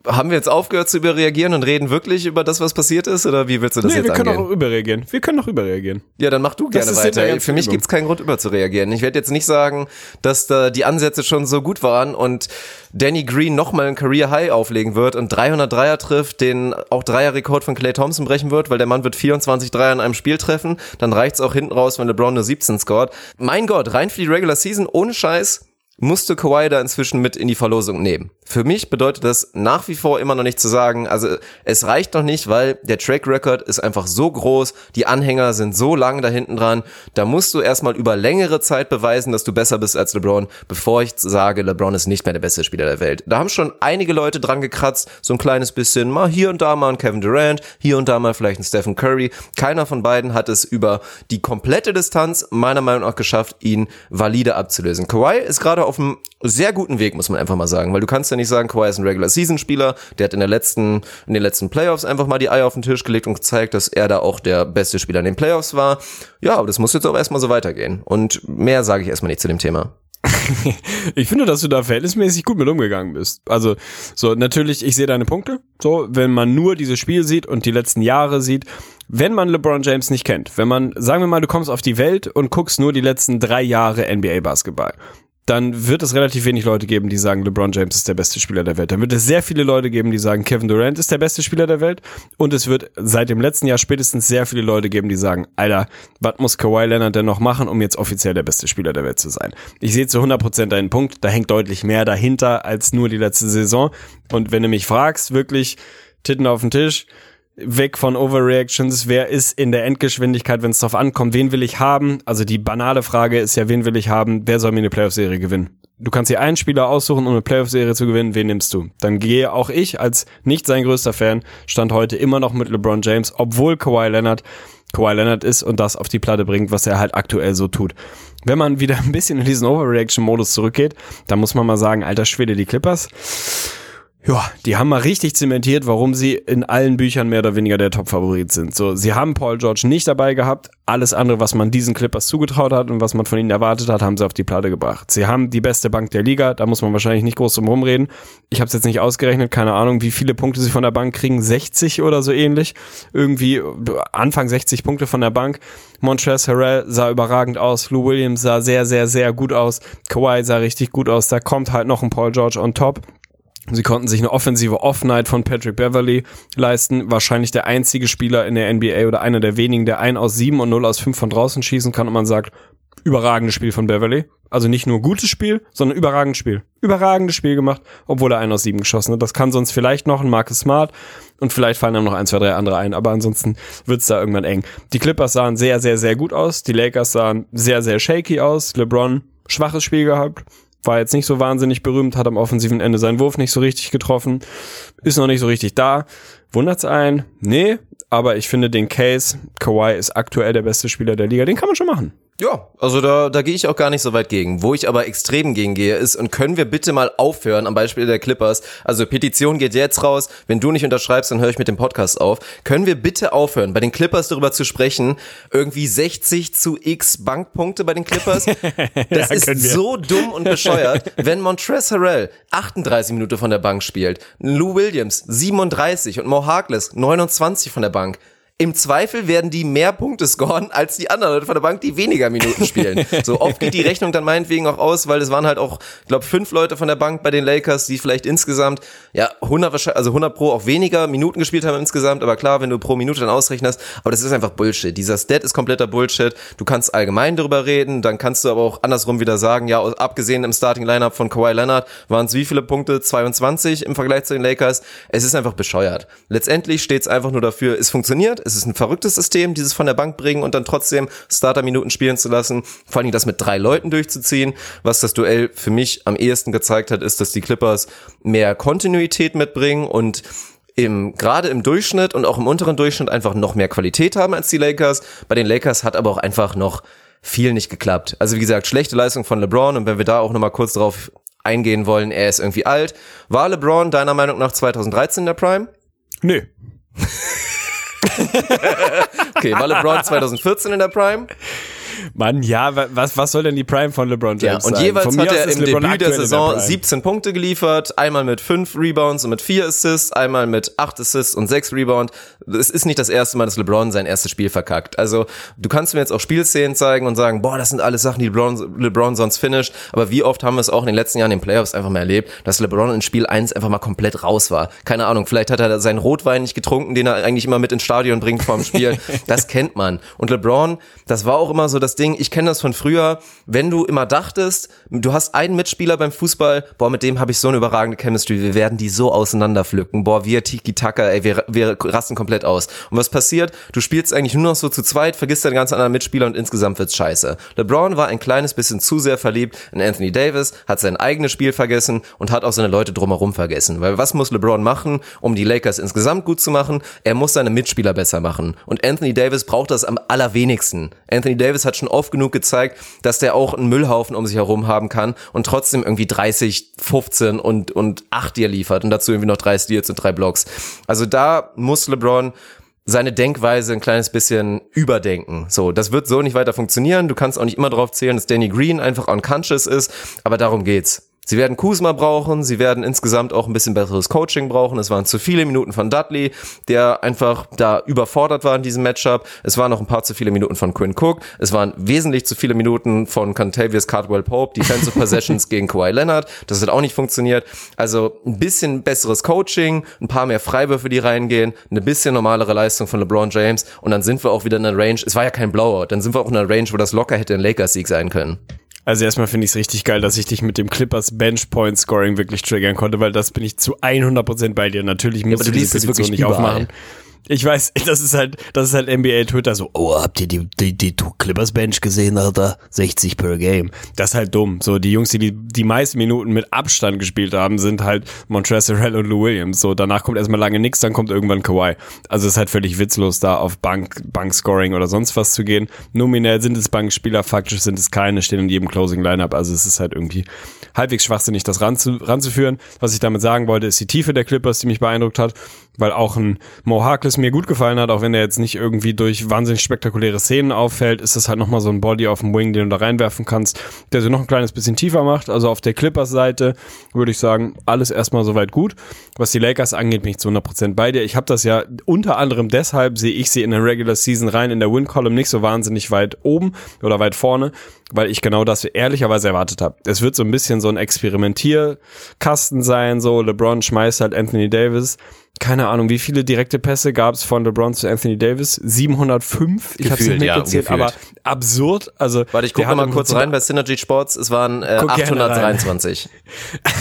haben wir jetzt aufgehört zu überreagieren und reden wirklich über das, was passiert ist? Oder wie willst du das Nee, jetzt wir können angehen? auch überreagieren. Wir können auch überreagieren. Ja, dann mach du gerne weiter. Für mich Übung. gibt's keinen Grund, überzureagieren. Ich werde jetzt nicht sagen, dass da die Ansätze schon so gut waren und Danny Green nochmal ein Career High auflegen wird und 300 Dreier trifft, den auch Dreierrekord von Clay Thompson brechen wird, weil der Mann wird 24 Dreier in einem Spiel treffen. Dann reicht's auch hinten raus, wenn LeBron nur 17 scored. Mein Gott, rein für die Regular Season, ohne Scheiß, musste Kawhi da inzwischen mit in die Verlosung nehmen. Für mich bedeutet das nach wie vor immer noch nicht zu sagen, also es reicht noch nicht, weil der Track Record ist einfach so groß, die Anhänger sind so lang da hinten dran, da musst du erstmal über längere Zeit beweisen, dass du besser bist als LeBron, bevor ich sage, LeBron ist nicht mehr der beste Spieler der Welt. Da haben schon einige Leute dran gekratzt, so ein kleines bisschen, mal hier und da mal ein Kevin Durant, hier und da mal vielleicht ein Stephen Curry. Keiner von beiden hat es über die komplette Distanz meiner Meinung nach geschafft, ihn valide abzulösen. Kawhi ist gerade auf einem sehr guten Weg, muss man einfach mal sagen, weil du kannst ja nicht sagen, Kawhi ist ein Regular Season Spieler, der hat in der letzten in den letzten Playoffs einfach mal die Eier auf den Tisch gelegt und gezeigt, dass er da auch der beste Spieler in den Playoffs war. Ja, aber das muss jetzt auch erstmal so weitergehen und mehr sage ich erstmal nicht zu dem Thema. Ich finde, dass du da verhältnismäßig gut mit umgegangen bist. Also, so, natürlich, ich sehe deine Punkte. So, wenn man nur dieses Spiel sieht und die letzten Jahre sieht, wenn man LeBron James nicht kennt, wenn man, sagen wir mal, du kommst auf die Welt und guckst nur die letzten drei Jahre NBA Basketball, dann wird es relativ wenig Leute geben, die sagen, LeBron James ist der beste Spieler der Welt. Dann wird es sehr viele Leute geben, die sagen, Kevin Durant ist der beste Spieler der Welt. Und es wird seit dem letzten Jahr spätestens sehr viele Leute geben, die sagen, Alter, was muss Kawhi Leonard denn noch machen, um jetzt offiziell der beste Spieler der Welt zu sein? Ich sehe zu 100% deinen Punkt. Da hängt deutlich mehr dahinter als nur die letzte Saison. Und wenn du mich fragst, wirklich Titten auf den Tisch, weg von Overreactions, wer ist in der Endgeschwindigkeit, wenn es drauf ankommt, wen will ich haben? Also die banale Frage ist ja, wen will ich haben? Wer soll mir eine Playoff-Serie gewinnen? Du kannst dir einen Spieler aussuchen, um eine Playoff-Serie zu gewinnen, wen nimmst du? Dann gehe auch ich als nicht sein größter Fan, stand heute immer noch mit LeBron James, obwohl Kawhi Leonard Kawhi Leonard ist und das auf die Platte bringt, was er halt aktuell so tut. Wenn man wieder ein bisschen in diesen Overreaction-Modus zurückgeht, dann muss man mal sagen, alter Schwede, die Clippers ja, die haben mal richtig zementiert, warum sie in allen Büchern mehr oder weniger der Top-Favorit sind. So, sie haben Paul George nicht dabei gehabt. Alles andere, was man diesen Clippers zugetraut hat und was man von ihnen erwartet hat, haben sie auf die Platte gebracht. Sie haben die beste Bank der Liga, da muss man wahrscheinlich nicht groß drum rumreden. Ich habe es jetzt nicht ausgerechnet, keine Ahnung, wie viele Punkte sie von der Bank kriegen, 60 oder so ähnlich. Irgendwie Anfang 60 Punkte von der Bank. Montrezl Harrell sah überragend aus, Lou Williams sah sehr, sehr, sehr gut aus, Kawhi sah richtig gut aus, da kommt halt noch ein Paul George on top. Sie konnten sich eine offensive Off-Night von Patrick Beverly leisten. Wahrscheinlich der einzige Spieler in der NBA oder einer der wenigen, der ein aus sieben und null aus fünf von draußen schießen kann und man sagt, überragendes Spiel von Beverly. Also nicht nur gutes Spiel, sondern überragendes Spiel. Überragendes Spiel gemacht, obwohl er ein aus sieben geschossen hat. Das kann sonst vielleicht noch ein Marcus Smart und vielleicht fallen dann noch ein, zwei, drei andere ein, aber ansonsten wird's da irgendwann eng. Die Clippers sahen sehr, sehr, sehr gut aus. Die Lakers sahen sehr, sehr shaky aus. LeBron schwaches Spiel gehabt war jetzt nicht so wahnsinnig berühmt, hat am offensiven Ende seinen Wurf nicht so richtig getroffen, ist noch nicht so richtig da. Wundert's ein? Nee, aber ich finde den Case, Kawhi ist aktuell der beste Spieler der Liga, den kann man schon machen. Ja, also da, da gehe ich auch gar nicht so weit gegen. Wo ich aber extrem gegen gehe, ist, und können wir bitte mal aufhören, am Beispiel der Clippers, also Petition geht jetzt raus, wenn du nicht unterschreibst, dann höre ich mit dem Podcast auf. Können wir bitte aufhören, bei den Clippers darüber zu sprechen, irgendwie 60 zu x Bankpunkte bei den Clippers? Das ja, ist so dumm und bescheuert, wenn Montrezl Harrell 38 Minuten von der Bank spielt, Lou Williams 37 und Mo Harkless 29 von der Bank. Im Zweifel werden die mehr Punkte scoren als die anderen Leute von der Bank, die weniger Minuten spielen. so oft geht die Rechnung dann meinetwegen auch aus, weil es waren halt auch, ich glaube, fünf Leute von der Bank bei den Lakers, die vielleicht insgesamt, ja, 100 wahrscheinlich, also 100 pro auch weniger Minuten gespielt haben insgesamt. Aber klar, wenn du pro Minute dann ausrechnest, aber das ist einfach Bullshit. Dieser Stat ist kompletter Bullshit. Du kannst allgemein darüber reden, dann kannst du aber auch andersrum wieder sagen, ja, abgesehen im Starting Lineup von Kawhi Leonard waren es wie viele Punkte? 22 im Vergleich zu den Lakers. Es ist einfach bescheuert. Letztendlich steht es einfach nur dafür, es funktioniert es ist ein verrücktes System, dieses von der Bank bringen und dann trotzdem Starter-Minuten spielen zu lassen. Vor allem das mit drei Leuten durchzuziehen. Was das Duell für mich am ehesten gezeigt hat, ist, dass die Clippers mehr Kontinuität mitbringen und im, gerade im Durchschnitt und auch im unteren Durchschnitt einfach noch mehr Qualität haben als die Lakers. Bei den Lakers hat aber auch einfach noch viel nicht geklappt. Also wie gesagt, schlechte Leistung von LeBron und wenn wir da auch nochmal kurz drauf eingehen wollen, er ist irgendwie alt. War LeBron deiner Meinung nach 2013 in der Prime? Nö. okay, war LeBron 2014 in der Prime? Mann, ja, was, was soll denn die Prime von LeBron James ja, und sein? jeweils hat er im Debüt der Saison der 17 Punkte geliefert, einmal mit 5 Rebounds und mit 4 Assists, einmal mit 8 Assists und 6 Rebounds. Es ist nicht das erste Mal, dass LeBron sein erstes Spiel verkackt. Also, du kannst mir jetzt auch Spielszenen zeigen und sagen, boah, das sind alles Sachen, die LeBron, LeBron sonst finisht, aber wie oft haben wir es auch in den letzten Jahren in den Playoffs einfach mal erlebt, dass LeBron in Spiel 1 einfach mal komplett raus war. Keine Ahnung, vielleicht hat er seinen Rotwein nicht getrunken, den er eigentlich immer mit ins Stadion bringt vor dem Spiel. das kennt man. Und LeBron, das war auch immer so das Ding, ich kenne das von früher, wenn du immer dachtest, du hast einen Mitspieler beim Fußball, boah, mit dem habe ich so eine überragende Chemistry, wir werden die so auseinanderpflücken, boah, wir Tiki-Taka, ey, wir, wir rasten komplett aus. Und was passiert? Du spielst eigentlich nur noch so zu zweit, vergisst deinen ganzen anderen Mitspieler und insgesamt wird's scheiße. LeBron war ein kleines bisschen zu sehr verliebt in Anthony Davis, hat sein eigenes Spiel vergessen und hat auch seine Leute drumherum vergessen. Weil was muss LeBron machen, um die Lakers insgesamt gut zu machen? Er muss seine Mitspieler besser machen. Und Anthony Davis braucht das am allerwenigsten. Anthony Davis hat schon oft genug gezeigt, gezeigt, dass der auch einen Müllhaufen um sich herum haben kann und trotzdem irgendwie 30, 15 und, und 8 dir liefert und dazu irgendwie noch drei Steals und drei Blocks. Also da muss LeBron seine Denkweise ein kleines bisschen überdenken. So, das wird so nicht weiter funktionieren. Du kannst auch nicht immer darauf zählen, dass Danny Green einfach unconscious ist, aber darum geht's. Sie werden Kuzma brauchen, sie werden insgesamt auch ein bisschen besseres Coaching brauchen. Es waren zu viele Minuten von Dudley, der einfach da überfordert war in diesem Matchup. Es waren noch ein paar zu viele Minuten von Quinn Cook. Es waren wesentlich zu viele Minuten von Contavious Cardwell Pope, Defensive Possessions gegen Kawhi Leonard. Das hat auch nicht funktioniert. Also ein bisschen besseres Coaching, ein paar mehr Freiwürfe, die reingehen, eine bisschen normalere Leistung von LeBron James und dann sind wir auch wieder in einer Range. Es war ja kein Blowout. Dann sind wir auch in einer Range, wo das locker hätte ein Lakers-Sieg sein können. Also erstmal finde ich es richtig geil, dass ich dich mit dem Clippers Bench Point Scoring wirklich triggern konnte, weil das bin ich zu 100% bei dir. Natürlich muss ja, ich diese Petition nicht überall. aufmachen. Ich weiß, das ist halt, das ist halt NBA Twitter so, oh, habt ihr die, die, die Clippers Bench gesehen, Alter? 60 per Game. Das ist halt dumm. So, die Jungs, die die, die meisten Minuten mit Abstand gespielt haben, sind halt Montrezl und Lou Williams. So, danach kommt erstmal lange nichts, dann kommt irgendwann Kawhi. Also, es ist halt völlig witzlos, da auf Bank, Bank-Scoring oder sonst was zu gehen. Nominell sind es Bankspieler, faktisch sind es keine, stehen in jedem Closing Lineup. Also, es ist halt irgendwie halbwegs schwachsinnig, das ranzu, ranzuführen. Was ich damit sagen wollte, ist die Tiefe der Clippers, die mich beeindruckt hat, weil auch ein Mo Harkless mir gut gefallen hat, auch wenn er jetzt nicht irgendwie durch wahnsinnig spektakuläre Szenen auffällt, ist das halt nochmal so ein Body auf dem Wing, den du da reinwerfen kannst, der sie noch ein kleines bisschen tiefer macht. Also auf der Clippers-Seite würde ich sagen, alles erstmal soweit gut. Was die Lakers angeht, bin ich zu 100% bei dir. Ich habe das ja unter anderem deshalb, sehe ich sie in der Regular Season rein, in der Win-Column nicht so wahnsinnig weit oben oder weit vorne, weil ich genau das ehrlicherweise erwartet habe. Es wird so ein bisschen so ein Experimentierkasten sein, so LeBron schmeißt halt Anthony Davis keine Ahnung, wie viele direkte Pässe gab es von LeBron zu Anthony Davis? 705? Ich habe nicht mitgezählt, ja, aber absurd. Also, Warte, ich gucke mal kurz rein bei Synergy Sports. Es waren äh, 823.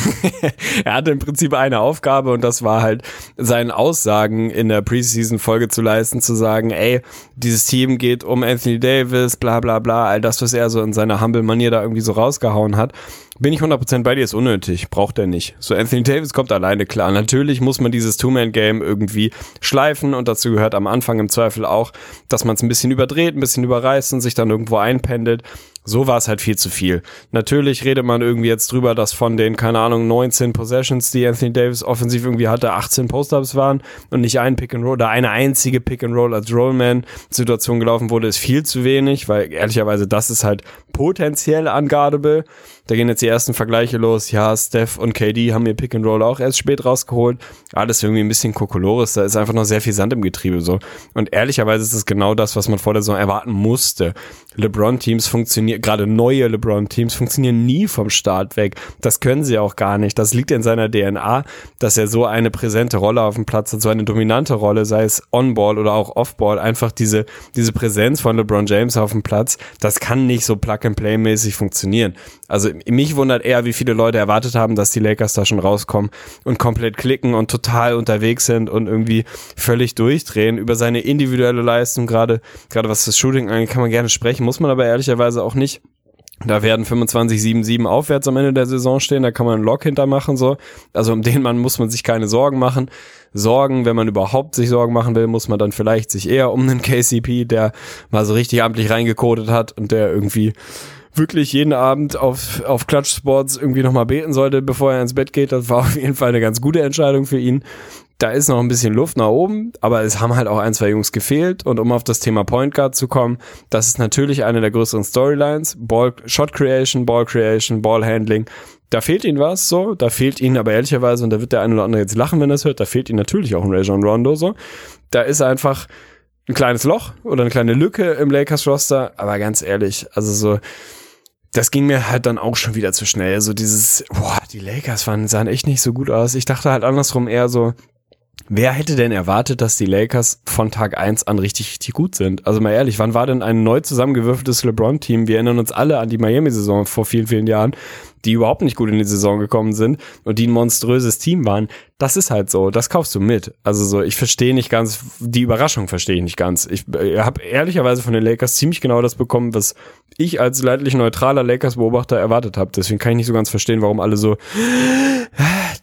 er hatte im Prinzip eine Aufgabe und das war halt seinen Aussagen in der Preseason-Folge zu leisten, zu sagen, ey, dieses Team geht um Anthony Davis, bla bla bla, all das, was er so in seiner Humble-Manier da irgendwie so rausgehauen hat. Bin ich 100% bei dir, ist unnötig, braucht er nicht. So Anthony Davis kommt alleine klar. Natürlich muss man dieses Two-Man-Game irgendwie schleifen und dazu gehört am Anfang im Zweifel auch, dass man es ein bisschen überdreht, ein bisschen überreißt und sich dann irgendwo einpendelt. So war es halt viel zu viel. Natürlich redet man irgendwie jetzt drüber, dass von den, keine Ahnung, 19 Possessions, die Anthony Davis offensiv irgendwie hatte, 18 Post-Ups waren und nicht ein Pick-and-Roll oder eine einzige Pick-and-Roll als Rollman-Situation gelaufen wurde, ist viel zu wenig, weil ehrlicherweise das ist halt potenziell unguardable. Da gehen jetzt die ersten Vergleiche los. Ja, Steph und KD haben ihr Pick and Roll auch erst spät rausgeholt. Alles irgendwie ein bisschen Kokolores. Da ist einfach noch sehr viel Sand im Getriebe so. Und ehrlicherweise ist es genau das, was man vor der Saison erwarten musste. LeBron-Teams funktionieren, gerade neue LeBron-Teams funktionieren nie vom Start weg. Das können sie auch gar nicht. Das liegt in seiner DNA, dass er so eine präsente Rolle auf dem Platz hat, so eine dominante Rolle, sei es On-Ball oder auch Off-Ball. Einfach diese, diese Präsenz von LeBron James auf dem Platz, das kann nicht so Plug-and-Play-mäßig funktionieren. Also mich wundert eher, wie viele Leute erwartet haben, dass die Lakers da schon rauskommen und komplett klicken und total unterwegs sind und irgendwie völlig durchdrehen über seine individuelle Leistung. Gerade, gerade was das Shooting angeht, kann man gerne sprechen, muss man aber ehrlicherweise auch nicht. Da werden 25-7-7 aufwärts am Ende der Saison stehen, da kann man einen Lock hintermachen, so. Also um den Mann muss man sich keine Sorgen machen. Sorgen, wenn man überhaupt sich Sorgen machen will, muss man dann vielleicht sich eher um einen KCP, der mal so richtig amtlich reingekodet hat und der irgendwie wirklich jeden Abend auf, auf Clutch Sports irgendwie nochmal beten sollte, bevor er ins Bett geht. Das war auf jeden Fall eine ganz gute Entscheidung für ihn. Da ist noch ein bisschen Luft nach oben, aber es haben halt auch ein, zwei Jungs gefehlt. Und um auf das Thema Point Guard zu kommen, das ist natürlich eine der größeren Storylines. Ball, Shot Creation, Ball Creation, Ball Handling. Da fehlt ihnen was, so. Da fehlt ihnen aber ehrlicherweise, und da wird der eine oder andere jetzt lachen, wenn er es hört, da fehlt ihnen natürlich auch ein Rajon Rondo, so. Da ist einfach ein kleines Loch oder eine kleine Lücke im Lakers Roster, aber ganz ehrlich, also so, das ging mir halt dann auch schon wieder zu schnell. So dieses, boah, die Lakers waren, sahen echt nicht so gut aus. Ich dachte halt andersrum eher so, Wer hätte denn erwartet, dass die Lakers von Tag eins an richtig, richtig gut sind? Also mal ehrlich, wann war denn ein neu zusammengewürfeltes LeBron-Team? Wir erinnern uns alle an die Miami-Saison vor vielen, vielen Jahren die überhaupt nicht gut in die Saison gekommen sind und die ein monströses Team waren. Das ist halt so, das kaufst du mit. Also so, ich verstehe nicht ganz, die Überraschung verstehe ich nicht ganz. Ich äh, habe ehrlicherweise von den Lakers ziemlich genau das bekommen, was ich als leidlich neutraler Lakers-Beobachter erwartet habe. Deswegen kann ich nicht so ganz verstehen, warum alle so,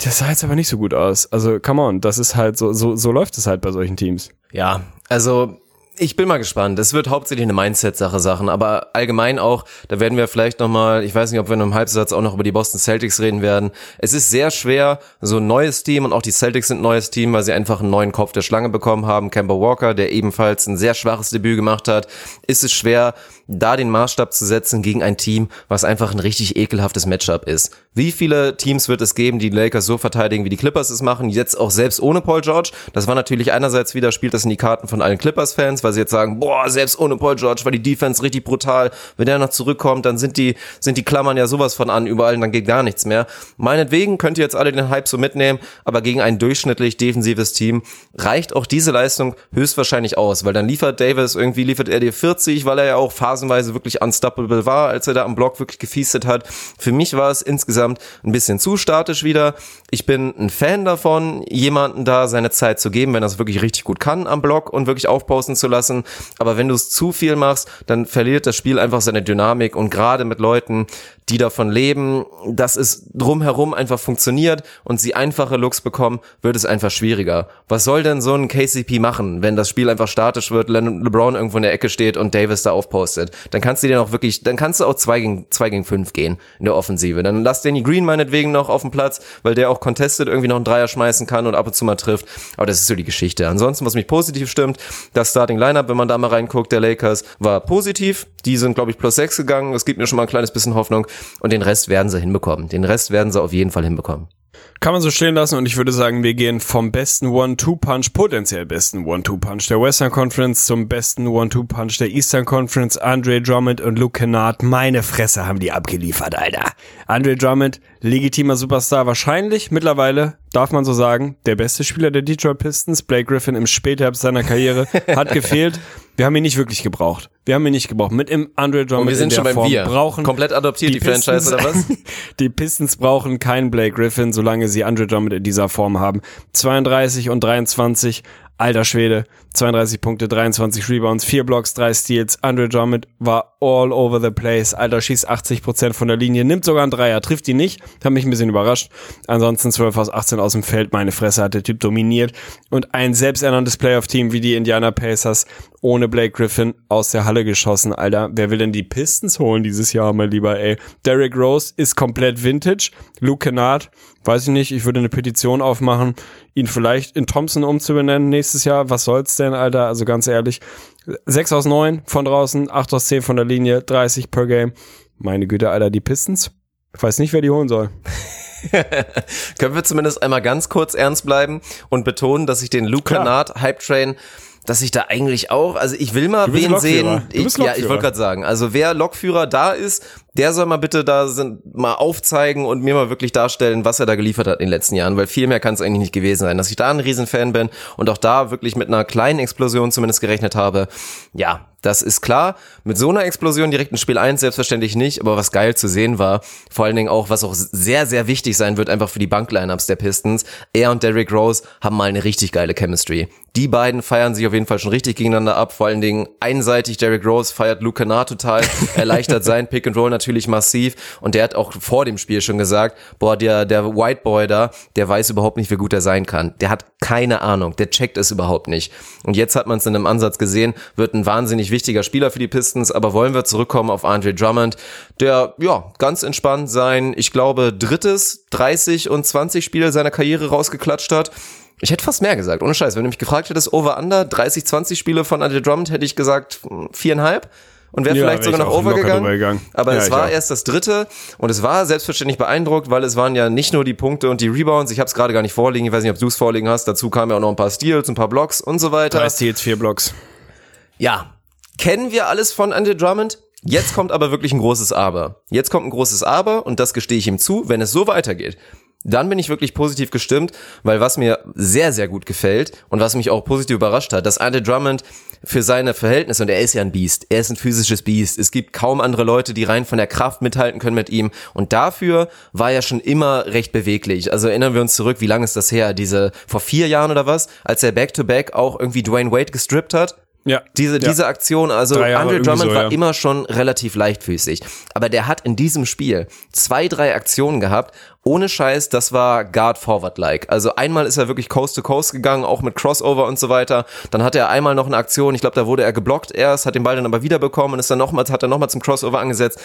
das sah jetzt aber nicht so gut aus. Also, come on, das ist halt so, so, so läuft es halt bei solchen Teams. Ja, also ich bin mal gespannt. Es wird hauptsächlich eine Mindset-Sache Sachen, aber allgemein auch, da werden wir vielleicht nochmal, ich weiß nicht, ob wir in einem Halbsatz auch noch über die Boston Celtics reden werden. Es ist sehr schwer, so ein neues Team und auch die Celtics sind ein neues Team, weil sie einfach einen neuen Kopf der Schlange bekommen haben. Kemba Walker, der ebenfalls ein sehr schwaches Debüt gemacht hat, ist es schwer, da den Maßstab zu setzen gegen ein Team, was einfach ein richtig ekelhaftes Matchup ist. Wie viele Teams wird es geben, die Lakers so verteidigen, wie die Clippers es machen, jetzt auch selbst ohne Paul George? Das war natürlich einerseits wieder, spielt das in die Karten von allen Clippers-Fans, Weil sie jetzt sagen, boah, selbst ohne Paul George war die Defense richtig brutal. Wenn der noch zurückkommt, dann sind die, sind die Klammern ja sowas von an überall und dann geht gar nichts mehr. Meinetwegen könnt ihr jetzt alle den Hype so mitnehmen, aber gegen ein durchschnittlich defensives Team reicht auch diese Leistung höchstwahrscheinlich aus, weil dann liefert Davis, irgendwie liefert er dir 40, weil er ja auch phasenweise wirklich unstoppable war, als er da am Block wirklich gefiestet hat. Für mich war es insgesamt ein bisschen zu statisch wieder. Ich bin ein Fan davon, jemanden da seine Zeit zu geben, wenn er es wirklich richtig gut kann am Block und wirklich aufposten zu lassen. Aber wenn du es zu viel machst, dann verliert das Spiel einfach seine Dynamik und gerade mit Leuten, die davon leben, dass es drumherum einfach funktioniert und sie einfache Looks bekommen, wird es einfach schwieriger. Was soll denn so ein KCP machen, wenn das Spiel einfach statisch wird, Le LeBron irgendwo in der Ecke steht und Davis da aufpostet? Dann kannst du dir noch wirklich, dann kannst du auch zwei gegen, zwei gegen fünf gehen in der Offensive. Dann lass Danny Green meinetwegen noch auf dem Platz, weil der auch contested irgendwie noch einen Dreier schmeißen kann und ab und zu mal trifft. Aber das ist so die Geschichte. Ansonsten, was mich positiv stimmt, das Starting Lineup, wenn man da mal reinguckt, der Lakers, war positiv. Die sind, glaube ich, plus sechs gegangen. Das gibt mir schon mal ein kleines bisschen Hoffnung. Und den Rest werden sie hinbekommen. Den Rest werden sie auf jeden Fall hinbekommen. Kann man so stehen lassen und ich würde sagen, wir gehen vom besten One-Two-Punch, potenziell besten One-Two-Punch der Western Conference zum besten One-Two-Punch der Eastern Conference. Andre Drummond und Luke Kennard, meine Fresse haben die abgeliefert, Alter. Andre Drummond, legitimer Superstar, wahrscheinlich mittlerweile, darf man so sagen, der beste Spieler der Detroit Pistons. Blake Griffin im Spätherbst seiner Karriere hat gefehlt. Wir haben ihn nicht wirklich gebraucht. Wir haben ihn nicht gebraucht. Mit im Andre Drummond Und wir sind in der schon beim Form Wir. brauchen Komplett adoptiert die, Pistons- Franchise oder was? die Pistons brauchen keinen Blake Griffin, solange sie Andre Drummond in dieser Form haben. 32 und 23, alter Schwede. 32 Punkte, 23 Rebounds, 4 Blocks, 3 Steals. Andre Drummond war all over the place. Alter, schießt 80% von der Linie, nimmt sogar einen Dreier, trifft ihn nicht. Hat mich ein bisschen überrascht. Ansonsten 12 aus 18 aus dem Feld. Meine Fresse hat der Typ dominiert. Und ein selbsternanntes Playoff-Team wie die Indiana Pacers ohne Blake Griffin aus der Halle geschossen. Alter, wer will denn die Pistons holen dieses Jahr, mein Lieber, ey? Derrick Rose ist komplett vintage. Luke Kennard, weiß ich nicht, ich würde eine Petition aufmachen, ihn vielleicht in Thompson umzubenennen nächstes Jahr. Was soll's denn, Alter? Also ganz ehrlich. 6 aus 9 von draußen, 8 aus 10 von der Linie, 30 per Game. Meine Güte, Alter, die Pistons. Ich weiß nicht, wer die holen soll. Können wir zumindest einmal ganz kurz ernst bleiben und betonen, dass ich den Luke. Kennard Hype Train dass ich da eigentlich auch, also ich will mal wen Lokführer. sehen. Ich, ja, ich wollte gerade sagen, also wer Lokführer da ist, der soll mal bitte da sind, mal aufzeigen und mir mal wirklich darstellen, was er da geliefert hat in den letzten Jahren, weil viel mehr kann es eigentlich nicht gewesen sein. Dass ich da ein Riesenfan bin und auch da wirklich mit einer kleinen Explosion zumindest gerechnet habe, ja, das ist klar. Mit so einer Explosion direkt in Spiel 1 selbstverständlich nicht, aber was geil zu sehen war, vor allen Dingen auch, was auch sehr, sehr wichtig sein wird, einfach für die Banklineups der Pistons. Er und Derrick Rose haben mal eine richtig geile Chemistry. Die beiden feiern sich auf jeden Fall schon richtig gegeneinander ab. Vor allen Dingen einseitig Derrick Rose feiert Luke Kennard total, erleichtert sein Pick and Roll natürlich massiv. Und der hat auch vor dem Spiel schon gesagt, boah, der, der White Boy da, der weiß überhaupt nicht, wie gut er sein kann. Der hat keine Ahnung, der checkt es überhaupt nicht. Und jetzt hat man es in einem Ansatz gesehen, wird ein wahnsinnig wichtiger Spieler für die Pistons, aber wollen wir zurückkommen auf Andre Drummond, der, ja, ganz entspannt sein, ich glaube, drittes 30 und 20 Spiele seiner Karriere rausgeklatscht hat. Ich hätte fast mehr gesagt, ohne Scheiß. Wenn du mich gefragt hättest, over-under, 30, 20 Spiele von Andre Drummond, hätte ich gesagt, hm, viereinhalb. Und wäre Ja, vielleicht wär sogar noch over gegangen. Aber Ja, es war auch. erst das dritte und es war selbstverständlich beeindruckt, weil es waren ja nicht nur die Punkte und die Rebounds. Ich habe es gerade gar nicht vorliegen. Ich weiß nicht, ob du es vorliegen hast. Dazu kamen ja auch noch ein paar Steals, ein paar Blocks und so weiter. Drei Steals, vier Blocks. Ja, kennen wir alles von Andre Drummond? Jetzt kommt aber wirklich ein großes Aber. Jetzt kommt ein großes Aber und das gestehe ich ihm zu, wenn es so weitergeht. Dann bin ich wirklich positiv gestimmt, weil was mir sehr, sehr gut gefällt und was mich auch positiv überrascht hat, dass Andre Drummond für seine Verhältnisse, und er ist ja ein Biest, er ist ein physisches Biest, es gibt kaum andere Leute, die rein von der Kraft mithalten können mit ihm und dafür war er schon immer recht beweglich. Also erinnern wir uns zurück, wie lange ist das her? Diese, vor vier Jahren oder was? Als er Back-to-Back auch irgendwie Dwayne Wade gestrippt hat? Ja. Diese, ja. diese Aktion, also Andre Drummond so, war ja. immer schon relativ leichtfüßig. Aber der hat in diesem Spiel zwei, drei Aktionen gehabt. Ohne Scheiß, das war Guard-Forward-like. Also einmal ist er wirklich Coast to Coast gegangen, auch mit Crossover und so weiter. Dann hatte er einmal noch eine Aktion, ich glaube, da wurde er geblockt erst, hat den Ball dann aber wiederbekommen und ist dann nochmals, hat er nochmal zum Crossover angesetzt.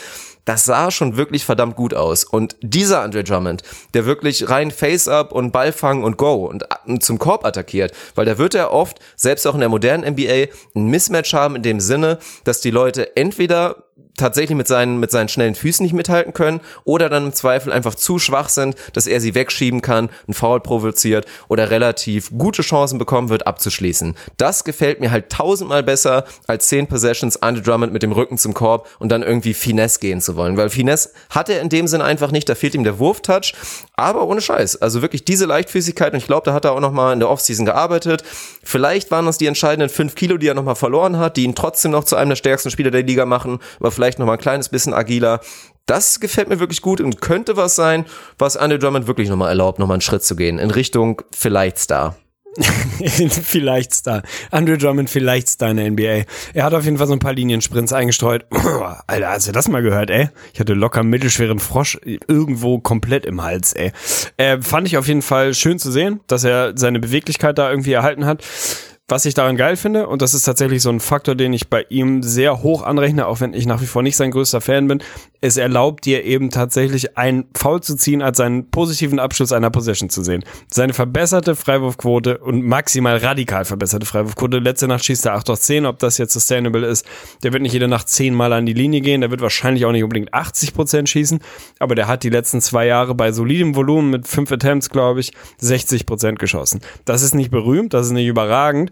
Das sah schon wirklich verdammt gut aus. Und dieser Andre Drummond, der wirklich rein Face-Up und Ballfang und Go und und zum Korb attackiert, weil da wird er oft, selbst auch in der modernen NBA, ein Mismatch haben in dem Sinne, dass die Leute entweder tatsächlich mit seinen, mit seinen schnellen Füßen nicht mithalten können oder dann im Zweifel einfach zu schwach sind, dass er sie wegschieben kann, einen Foul provoziert oder relativ gute Chancen bekommen wird, abzuschließen. Das gefällt mir halt tausendmal besser als zehn Possessions Andre Drummond mit dem Rücken zum Korb und dann irgendwie Finesse gehen zu wollen, weil Finesse hat er in dem Sinn einfach nicht, da fehlt ihm der Wurftouch, aber ohne Scheiß, also wirklich diese Leichtfüßigkeit und ich glaube, da hat er auch nochmal in der Offseason gearbeitet. Vielleicht waren das die entscheidenden fünf Kilo, die er nochmal verloren hat, die ihn trotzdem noch zu einem der stärksten Spieler der Liga machen, aber vielleicht nochmal ein kleines bisschen agiler. Das gefällt mir wirklich gut und könnte was sein, was Andre Drummond wirklich nochmal erlaubt, nochmal einen Schritt zu gehen in Richtung vielleicht Star. vielleicht Star. Andre Drummond vielleicht Star in der NBA. Er hat auf jeden Fall so ein paar Liniensprints eingestreut. Alter, hast du das mal gehört, ey? Ich hatte locker mittelschweren Frosch irgendwo komplett im Hals, ey. Äh, fand ich auf jeden Fall schön zu sehen, dass er seine Beweglichkeit da irgendwie erhalten hat. Was ich daran geil finde, und das ist tatsächlich so ein Faktor, den ich bei ihm sehr hoch anrechne, auch wenn ich nach wie vor nicht sein größter Fan bin, es erlaubt dir eben tatsächlich ein Foul zu ziehen, als einen positiven Abschluss einer Possession zu sehen. Seine verbesserte Freiwurfquote und maximal radikal verbesserte Freiwurfquote. Letzte Nacht schießt er 8 aus 10, ob das jetzt sustainable ist. Der wird nicht jede Nacht 10 Mal an die Linie gehen, der wird wahrscheinlich auch nicht unbedingt 80 Prozent schießen, aber der hat die letzten zwei Jahre bei solidem Volumen mit 5 Attempts, glaube ich, 60 Prozent geschossen. Das ist nicht berühmt, das ist nicht überragend,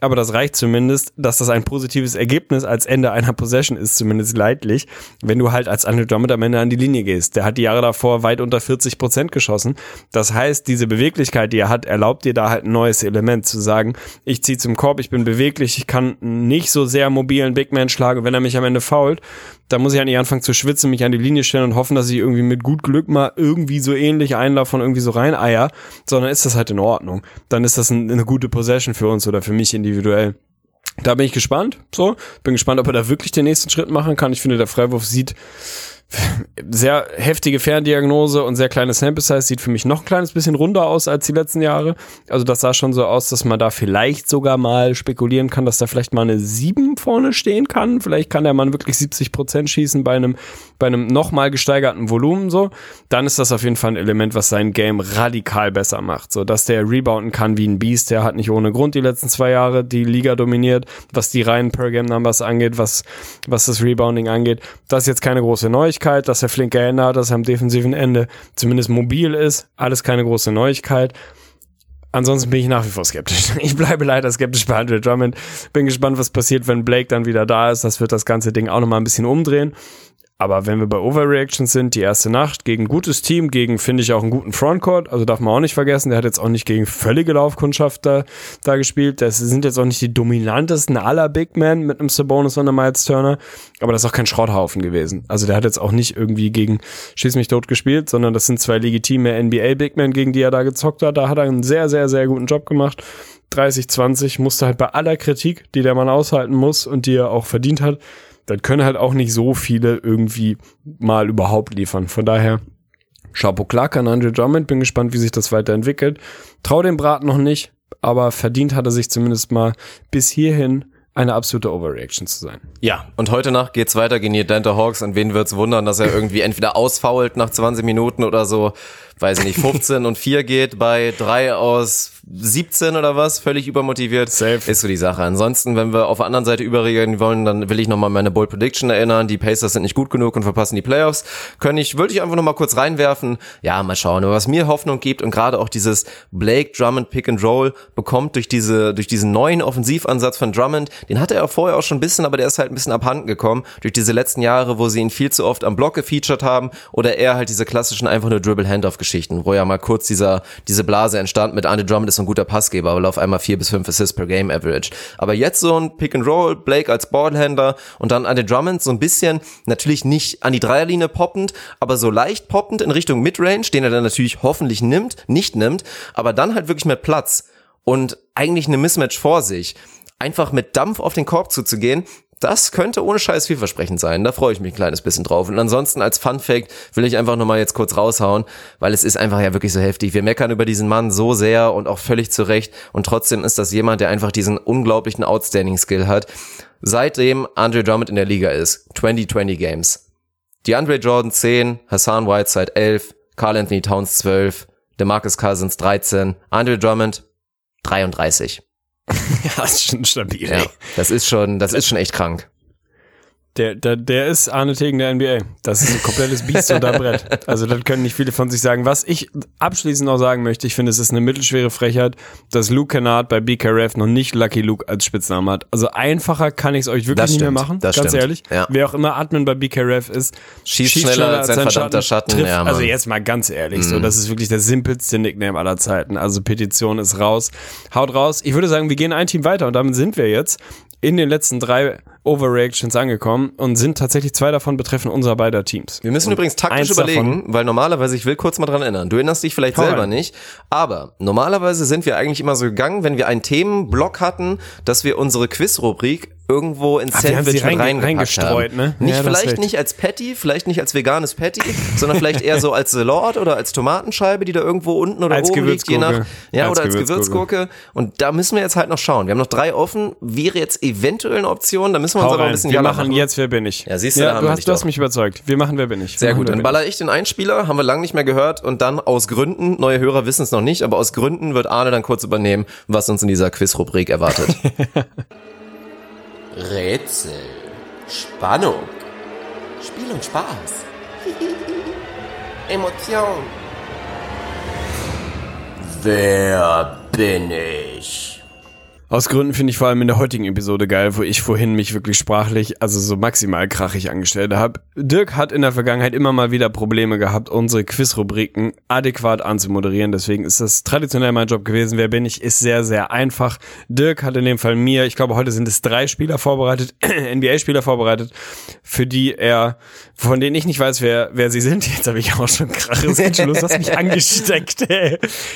aber das reicht zumindest, dass das ein positives Ergebnis als Ende einer Possession ist, zumindest leidlich, wenn du halt als Andre Drummond am Ende an die Linie gehst. Der hat die Jahre davor weit unter 40 Prozent geschossen. Das heißt, diese Beweglichkeit, die er hat, erlaubt dir da halt ein neues Element zu sagen, ich ziehe zum Korb, ich bin beweglich, ich kann nicht so sehr mobilen Big Man schlagen, wenn er mich am Ende fault, da muss ich eigentlich anfangen zu schwitzen, mich an die Linie stellen und hoffen, dass ich irgendwie mit gut Glück mal irgendwie so ähnlich einlaufe und irgendwie so rein eier, sondern ist das halt in Ordnung. Dann ist das ein, eine gute Possession für uns oder für mich individuell. Da bin ich gespannt, so. Bin gespannt, ob er da wirklich den nächsten Schritt machen kann. Ich finde, der Freiwurf sieht sehr heftige Ferndiagnose und sehr kleine Sample Size sieht für mich noch ein kleines bisschen runder aus als die letzten Jahre. Also das sah schon so aus, dass man da vielleicht sogar mal spekulieren kann, dass da vielleicht mal eine 7 vorne stehen kann. Vielleicht kann der Mann wirklich 70 Prozent schießen bei einem, bei einem nochmal gesteigerten Volumen so. Dann ist das auf jeden Fall ein Element, was sein Game radikal besser macht. So, dass der rebounden kann wie ein Beast. Der hat nicht ohne Grund die letzten zwei Jahre die Liga dominiert, was die reinen Per Game Numbers angeht, was, was das Rebounding angeht. Das ist jetzt keine große Neuigkeit. Neuigkeit, dass er flink geändert hat, dass er am defensiven Ende zumindest mobil ist. Alles keine große Neuigkeit. Ansonsten bin ich nach wie vor skeptisch. Ich bleibe leider skeptisch bei Andre Drummond. Bin gespannt, was passiert, wenn Blake dann wieder da ist. Das wird das ganze Ding auch nochmal ein bisschen umdrehen. Aber wenn wir bei Overreactions sind, die erste Nacht gegen ein gutes Team, gegen, finde ich, auch einen guten Frontcourt, also darf man auch nicht vergessen, der hat jetzt auch nicht gegen völlige Laufkundschaft da, da gespielt. Das sind jetzt auch nicht die dominantesten aller Big Men mit einem Sabonis und einem Miles Turner, aber das ist auch kein Schrotthaufen gewesen. Also der hat jetzt auch nicht irgendwie gegen Schieß mich tot gespielt, sondern das sind zwei legitime NBA Big Men, gegen die er da gezockt hat. Da hat er einen sehr, sehr, sehr guten Job gemacht. 30, 20 musste halt bei aller Kritik, die der Mann aushalten muss und die er auch verdient hat, dann können halt auch nicht so viele irgendwie mal überhaupt liefern. Von daher, Chapeau Clark an Andre Drummond, bin gespannt, wie sich das weiterentwickelt. Trau dem Brat noch nicht, aber verdient hat er sich zumindest mal bis hierhin eine absolute Overreaction zu sein. Ja, und heute Nacht geht's weiter gegen die Atlanta Hawks und wen wird's wundern, dass er irgendwie entweder ausfault nach 20 Minuten oder so, weiß ich nicht, 15 und 4 geht bei 3 aus 17 oder was, völlig übermotiviert, Safe. ist so die Sache. Ansonsten, wenn wir auf der anderen Seite überreagieren wollen, dann will ich nochmal meine Bold Prediction erinnern. Die Pacers sind nicht gut genug und verpassen die Playoffs. Können ich, würde ich einfach nochmal kurz reinwerfen. Ja, mal schauen. was mir Hoffnung gibt und gerade auch dieses Blake Drummond Pick and Roll bekommt durch diese, durch diesen neuen Offensivansatz von Drummond, den hatte er vorher auch schon ein bisschen, aber der ist halt ein bisschen abhanden gekommen durch diese letzten Jahre, wo sie ihn viel zu oft am Block gefeatured haben oder er halt diese klassischen einfach nur Dribble Handoff Geschichten, wo ja mal kurz dieser, diese Blase entstand mit Andre Drummond ist ein guter Passgeber, weil auf einmal vier bis fünf Assists per Game Average. Aber jetzt so ein Pick and Roll, Blake als Ballhändler und dann Andre Drummond so ein bisschen, natürlich nicht an die Dreierlinie poppend, aber so leicht poppend in Richtung Midrange, den er dann natürlich hoffentlich nimmt, nicht nimmt, aber dann halt wirklich mit Platz und eigentlich eine Mismatch vor sich einfach mit Dampf auf den Korb zuzugehen, das könnte ohne Scheiß vielversprechend sein. Da freue ich mich ein kleines bisschen drauf. Und ansonsten als Fun Fact will ich einfach nochmal jetzt kurz raushauen, weil es ist einfach ja wirklich so heftig. Wir meckern über diesen Mann so sehr und auch völlig zu Recht. Und trotzdem ist das jemand, der einfach diesen unglaublichen Outstanding Skill hat. Seitdem Andre Drummond in der Liga ist. 2020 Games. Die Andre Jordan 10, Hassan Whiteside 11, Carl Anthony Towns 12, DeMarcus Cousins 13, Andre Drummond 33. ja, das ist schon stabil. Ja, das ist schon, das ist schon echt krank. Der, der, der ist Arne Tegen der NBA. Das ist ein komplettes Biest unter Brett. Also das können nicht viele von sich sagen. Was ich abschließend noch sagen möchte, ich finde, es ist eine mittelschwere Frechheit, dass Luke Kennard bei BKRF noch nicht Lucky Luke als Spitznamen hat. Also einfacher kann ich es euch wirklich Das nicht mehr stimmt, machen, das ganz stimmt. ehrlich. Ja. Wer auch immer Admin bei BKRF ist, Schießt schneller als ein verdammter Schatten. trifft, Ja. Mhm. also jetzt mal ganz ehrlich, so das ist wirklich der simpelste Nickname aller Zeiten. Also Petition ist raus. Haut raus. Ich würde sagen, wir gehen ein Team weiter und damit sind wir jetzt in den letzten drei Overreactions angekommen und sind tatsächlich zwei davon betreffen unser beider Teams. Wir müssen und übrigens taktisch eins davon- überlegen, weil normalerweise, ich will kurz mal dran erinnern, du erinnerst dich vielleicht Hau selber rein. nicht, aber normalerweise sind wir eigentlich immer so gegangen, wenn wir einen Themenblock hatten, dass wir unsere Quizrubrik irgendwo ins Ach, Sandwich mit reingepackt reingestreut, haben. ne? Nicht, Ja, vielleicht nicht als Patty, vielleicht nicht als veganes Patty, sondern vielleicht eher so als Salat oder als Tomatenscheibe, die da irgendwo unten oder Als oben liegt, je nach, ja, Als oder als Gewürzgurke. Gewürzgurke. Und da müssen wir jetzt halt noch schauen. Wir haben noch drei offen, wäre jetzt eventuell eine Option, da müssen wir uns Hau aber ein rein. bisschen Wir machen jetzt Wer bin ich? Ja, siehst du, da haben du hast, du hast mich überzeugt. Wir machen Wer bin ich? Sehr gut, dann baller ich den Einspieler, haben wir lange nicht mehr gehört und dann aus Gründen, neue Hörer wissen es noch nicht, aber aus Gründen wird Arne dann kurz übernehmen, was uns in dieser Quizrubrik erwartet. Rätsel, Spannung, Spiel und Spaß, Emotion. Wer bin ich? Aus Gründen finde ich vor allem in der heutigen Episode geil, wo ich vorhin mich wirklich sprachlich, also so maximal krachig angestellt habe. Dirk hat in der Vergangenheit immer mal wieder Probleme gehabt, unsere Quizrubriken adäquat anzumoderieren. Deswegen ist das traditionell mein Job gewesen. Wer bin ich? Ist sehr, sehr einfach. Dirk hat in dem Fall mir, ich glaube, heute sind es drei Spieler vorbereitet, NBA-Spieler vorbereitet, für die er, von denen ich nicht weiß, wer, wer sie sind. Jetzt habe ich auch schon kraches Schluss, hast mich angesteckt.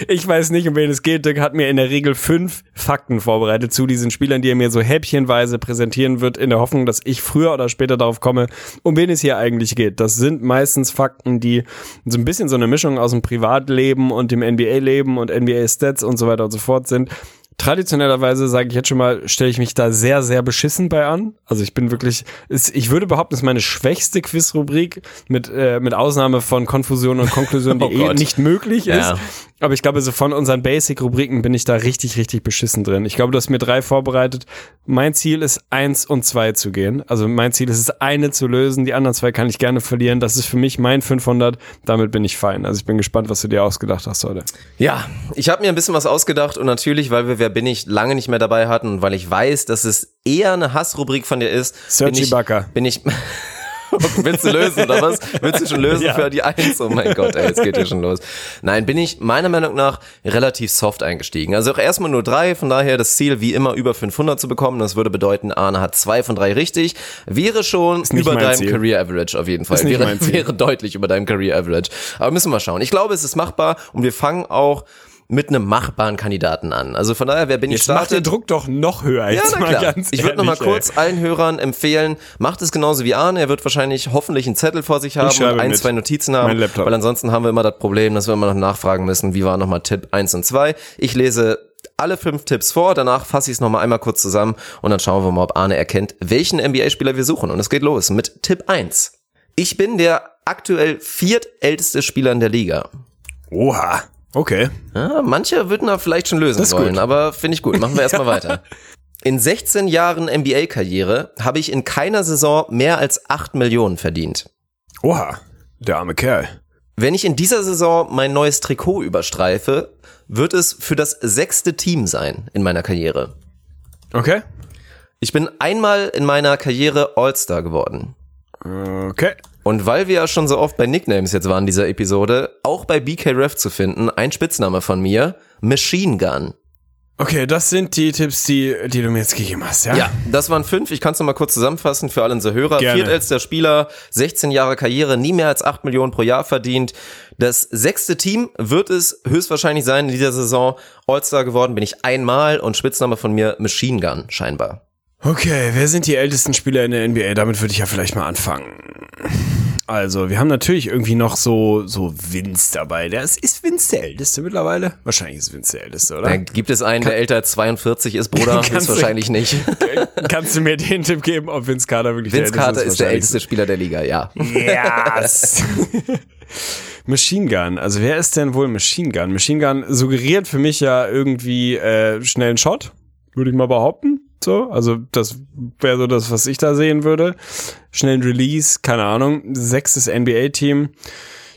Ich weiß nicht, um wen es geht. Dirk hat mir in der Regel fünf Fakten vorbereitet zu diesen Spielern, die er mir so häppchenweise präsentieren wird, in der Hoffnung, dass ich früher oder später darauf komme, um wen es hier eigentlich geht. Das sind meistens Fakten, die so ein bisschen so eine Mischung aus dem Privatleben und dem NBA-Leben und NBA-Stats und so weiter und so fort sind. Traditionellerweise sage ich jetzt schon mal, stelle ich mich da sehr, sehr beschissen bei an. Also ich bin wirklich, ist, ich würde behaupten, es ist meine schwächste Quizrubrik mit, äh, mit Ausnahme von Konfusion und Konklusion, die Oh eh nicht möglich ist. Ja. Aber ich glaube, so von unseren Basic-Rubriken bin ich da richtig, richtig beschissen drin. Ich glaube, du hast mir drei vorbereitet. Mein Ziel ist, eins und zwei zu gehen. Also mein Ziel ist es, eine zu lösen. Die anderen zwei kann ich gerne verlieren. Das ist für mich mein 500. Damit bin ich fein. Also ich bin gespannt, was du dir ausgedacht hast heute. ja, ich habe mir ein bisschen was ausgedacht und natürlich, weil wir Wer bin ich lange nicht mehr dabei hatten und weil ich weiß, dass es eher eine Hassrubrik von dir ist, bin Sergi ich, Bakker. bin ich Willst du lösen oder was? Willst du schon lösen Ja. für die Eins? Oh mein Gott, ey, jetzt geht hier schon los. Nein, bin ich meiner Meinung nach relativ soft eingestiegen. Also auch erstmal nur drei, von daher das Ziel wie immer über 500 zu bekommen. Das würde bedeuten, Arne hat zwei von drei richtig. Wäre schon über deinem Ziel. Career Average auf jeden Fall. Wäre, wäre deutlich über deinem Career Average. Aber müssen wir schauen. Ich glaube, es ist machbar und wir fangen auch mit einem machbaren Kandidaten an. Also von daher, wer bin ich Jetzt macht der startet? Druck doch noch höher. Ja, Jetzt na mal klar. ganz Ich würde noch mal ehrlich, kurz allen Hörern empfehlen, macht es genauso wie Arne. Er wird wahrscheinlich hoffentlich einen Zettel vor sich haben und ein, mit. zwei Notizen haben. Mein Laptop. Weil ansonsten haben wir immer das Problem, dass wir immer noch nachfragen müssen, wie war nochmal Tipp 1 und 2. Ich lese alle fünf Tipps vor, danach fasse ich es nochmal einmal kurz zusammen und dann schauen wir mal, ob Arne erkennt, welchen NBA-Spieler wir suchen. Und es geht los mit Tipp 1. Ich bin der aktuell viertälteste Spieler in der Liga. Oha. Okay. Ja, manche würden da vielleicht schon lösen wollen, gut. aber finde ich gut. Machen wir erstmal weiter. In 16 Jahren NBA-Karriere habe ich in keiner Saison mehr als 8 Millionen verdient. Oha. Der arme Kerl. Wenn ich in dieser Saison mein neues Trikot überstreife, wird es für das sechste Team sein in meiner Karriere. Okay. Ich bin einmal in meiner Karriere All-Star geworden. Okay. Und weil wir ja schon so oft bei Nicknames jetzt waren in dieser Episode, auch bei BK Ref zu finden, ein Spitzname von mir, Machine Gun. Okay, das sind die Tipps, die, die du mir jetzt gegeben hast, ja? Ja, das waren fünf. Ich kann es nochmal kurz zusammenfassen für alle unsere Hörer. Gerne. Viertältester Spieler, 16 Jahre Karriere, nie mehr als 8 Millionen pro Jahr verdient. Das sechste Team wird es höchstwahrscheinlich sein in dieser Saison. All-Star geworden bin ich einmal und Spitzname von mir Machine Gun scheinbar. Okay, wer sind die ältesten Spieler in der NBA? Damit würde ich ja vielleicht mal anfangen. Also, wir haben natürlich irgendwie noch so, so Vince dabei. Der ist, ist Vince der Älteste mittlerweile? Wahrscheinlich ist Vince der Älteste, oder? Da gibt es einen, der älter als 42 ist, Bruder? Ist du- wahrscheinlich nicht. Kannst du mir den Tipp geben, ob Vince Carter wirklich Vince der Älteste Carter ist der Wahrscheinlich. älteste Spieler der Liga, ja. Yes! Machine Gun. Also wer ist denn wohl Machine Gun? Machine Gun suggeriert für mich ja irgendwie äh, schnellen Shot, würde ich mal behaupten. So, also das wäre so das, was ich da sehen würde. Schnellen Release, keine Ahnung, sechstes NBA-Team.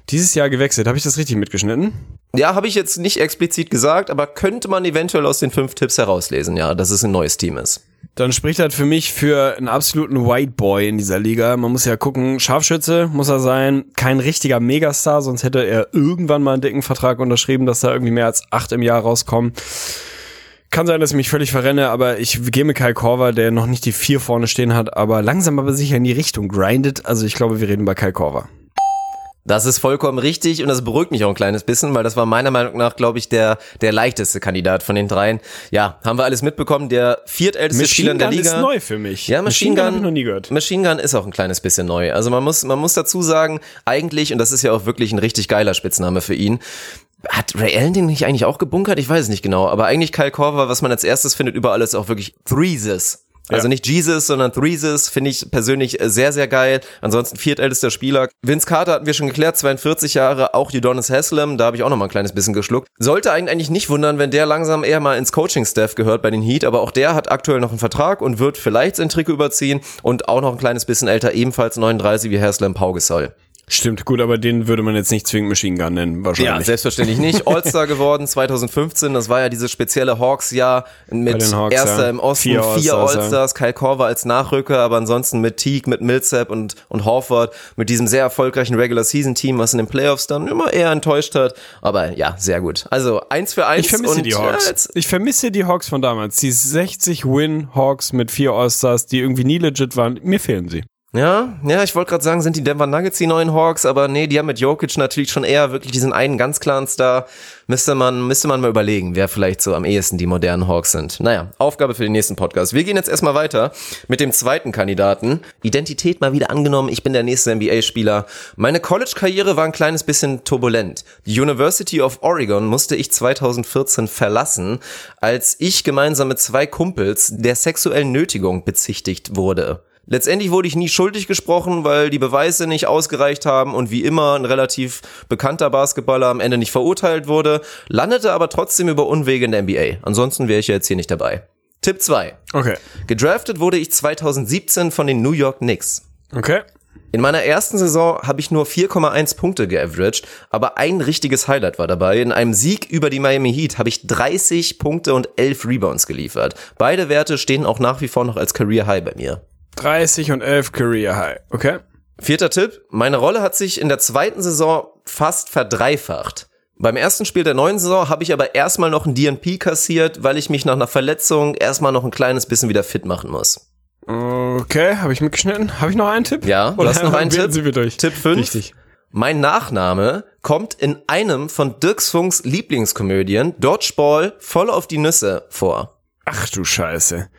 Dieses Jahr gewechselt. Habe ich das richtig mitgeschnitten? Ja, habe ich jetzt nicht explizit gesagt, aber könnte man eventuell aus den fünf Tipps herauslesen, ja, dass es ein neues Team ist. Dann spricht halt für mich für einen absoluten White Boy in dieser Liga. Man muss ja gucken, Scharfschütze muss er sein, kein richtiger Megastar, sonst hätte er irgendwann mal einen dicken Vertrag unterschrieben, dass da irgendwie mehr als acht im Jahr rauskommen. Kann sein, dass ich mich völlig verrenne, aber ich gehe mit Kai Korver, der noch nicht die vier vorne stehen hat, aber langsam aber sicher in die Richtung grindet. Also ich glaube, wir reden bei Kai Korver. Das ist vollkommen richtig und das beruhigt mich auch ein kleines bisschen, weil das war meiner Meinung nach, glaube ich, der, der leichteste Kandidat von den dreien. Ja, haben wir alles mitbekommen. Der viertälteste Spieler in der Liga. ist neu für mich. Ja, Machine, Machine Gun, Gun ich noch nie gehört. Machine Gun ist auch ein kleines bisschen neu. Also man muss, man muss dazu sagen, eigentlich, und das ist ja auch wirklich ein richtig geiler Spitzname für ihn, hat Ray Allen den nicht eigentlich auch gebunkert? Ich weiß es nicht genau. Aber eigentlich Kyle Korver, was man als erstes findet überall, ist auch wirklich Threeses. Also ja. nicht Jesus, sondern Threeses finde ich persönlich sehr, sehr geil. Ansonsten viertältester Spieler. Vince Carter hatten wir schon geklärt, 42 Jahre, auch Udonis Haslam, da habe ich auch noch mal ein kleines bisschen geschluckt. Sollte eigentlich nicht wundern, wenn der langsam eher mal ins Coaching-Staff gehört bei den Heat, aber auch der hat aktuell noch einen Vertrag und wird vielleicht sein Trikot überziehen und auch noch ein kleines bisschen älter, ebenfalls 39 wie Haslam Paugesol. Stimmt, gut, aber den würde man jetzt nicht zwingend Machine Gun nennen, wahrscheinlich. Ja, selbstverständlich nicht. All-Star geworden 2015, das war ja dieses spezielle Hawks-Jahr mit Hawks, erster ja. im Osten, vier, vier All-Stars, ja. Kyle Korver als Nachrücker, aber ansonsten mit Teague, mit Millsap und, und Horford, mit diesem sehr erfolgreichen Regular-Season-Team, was in den Playoffs dann immer eher enttäuscht hat. Aber ja, sehr gut. Also eins für eins. Ich vermisse und, die Hawks. Ja, ich vermisse die Hawks von damals. Die 60 Win-Hawks mit vier All-Stars, die irgendwie nie legit waren. Mir fehlen sie. Ja, ja, ich wollte gerade sagen, sind die Denver Nuggets die neuen Hawks, aber nee, die haben mit Jokic natürlich schon eher wirklich diesen einen ganz klaren Star. Müsste man, müsste man mal überlegen, wer vielleicht so am ehesten die modernen Hawks sind. Naja, Aufgabe für den nächsten Podcast. Wir gehen jetzt erstmal weiter mit dem zweiten Kandidaten. Identität mal wieder angenommen, ich bin der nächste NBA-Spieler. Meine College-Karriere war ein kleines bisschen turbulent. Die University of Oregon musste ich 2014 verlassen, als ich gemeinsam mit zwei Kumpels der sexuellen Nötigung bezichtigt wurde. Letztendlich wurde ich nie schuldig gesprochen, weil die Beweise nicht ausgereicht haben und wie immer ein relativ bekannter Basketballer am Ende nicht verurteilt wurde, landete aber trotzdem über Unwege in der NBA. Ansonsten wäre ich ja jetzt hier nicht dabei. Tipp 2. Okay. Gedraftet wurde ich 2017 von den New York Knicks. Okay. In meiner ersten Saison habe ich nur 4,1 Punkte geaveraged, aber ein richtiges Highlight war dabei. In einem Sieg über die Miami Heat habe ich 30 Punkte und 11 Rebounds geliefert. Beide Werte stehen auch nach wie vor noch als Career High bei mir. 30 und 11 Career High. Okay. Vierter Tipp. Meine Rolle hat sich in der zweiten Saison fast verdreifacht. Beim ersten Spiel der neuen Saison habe ich aber erstmal noch ein DNP kassiert, weil ich mich nach einer Verletzung erstmal noch ein kleines bisschen wieder fit machen muss. Okay, habe ich mitgeschnitten? Habe ich noch einen Tipp? Ja, du Oder hast noch einen Tipp. Tipp 5. Richtig. Mein Nachname kommt in einem von Dirks Funks Lieblingskomödien Dodgeball voll auf die Nüsse vor. Ach du Scheiße.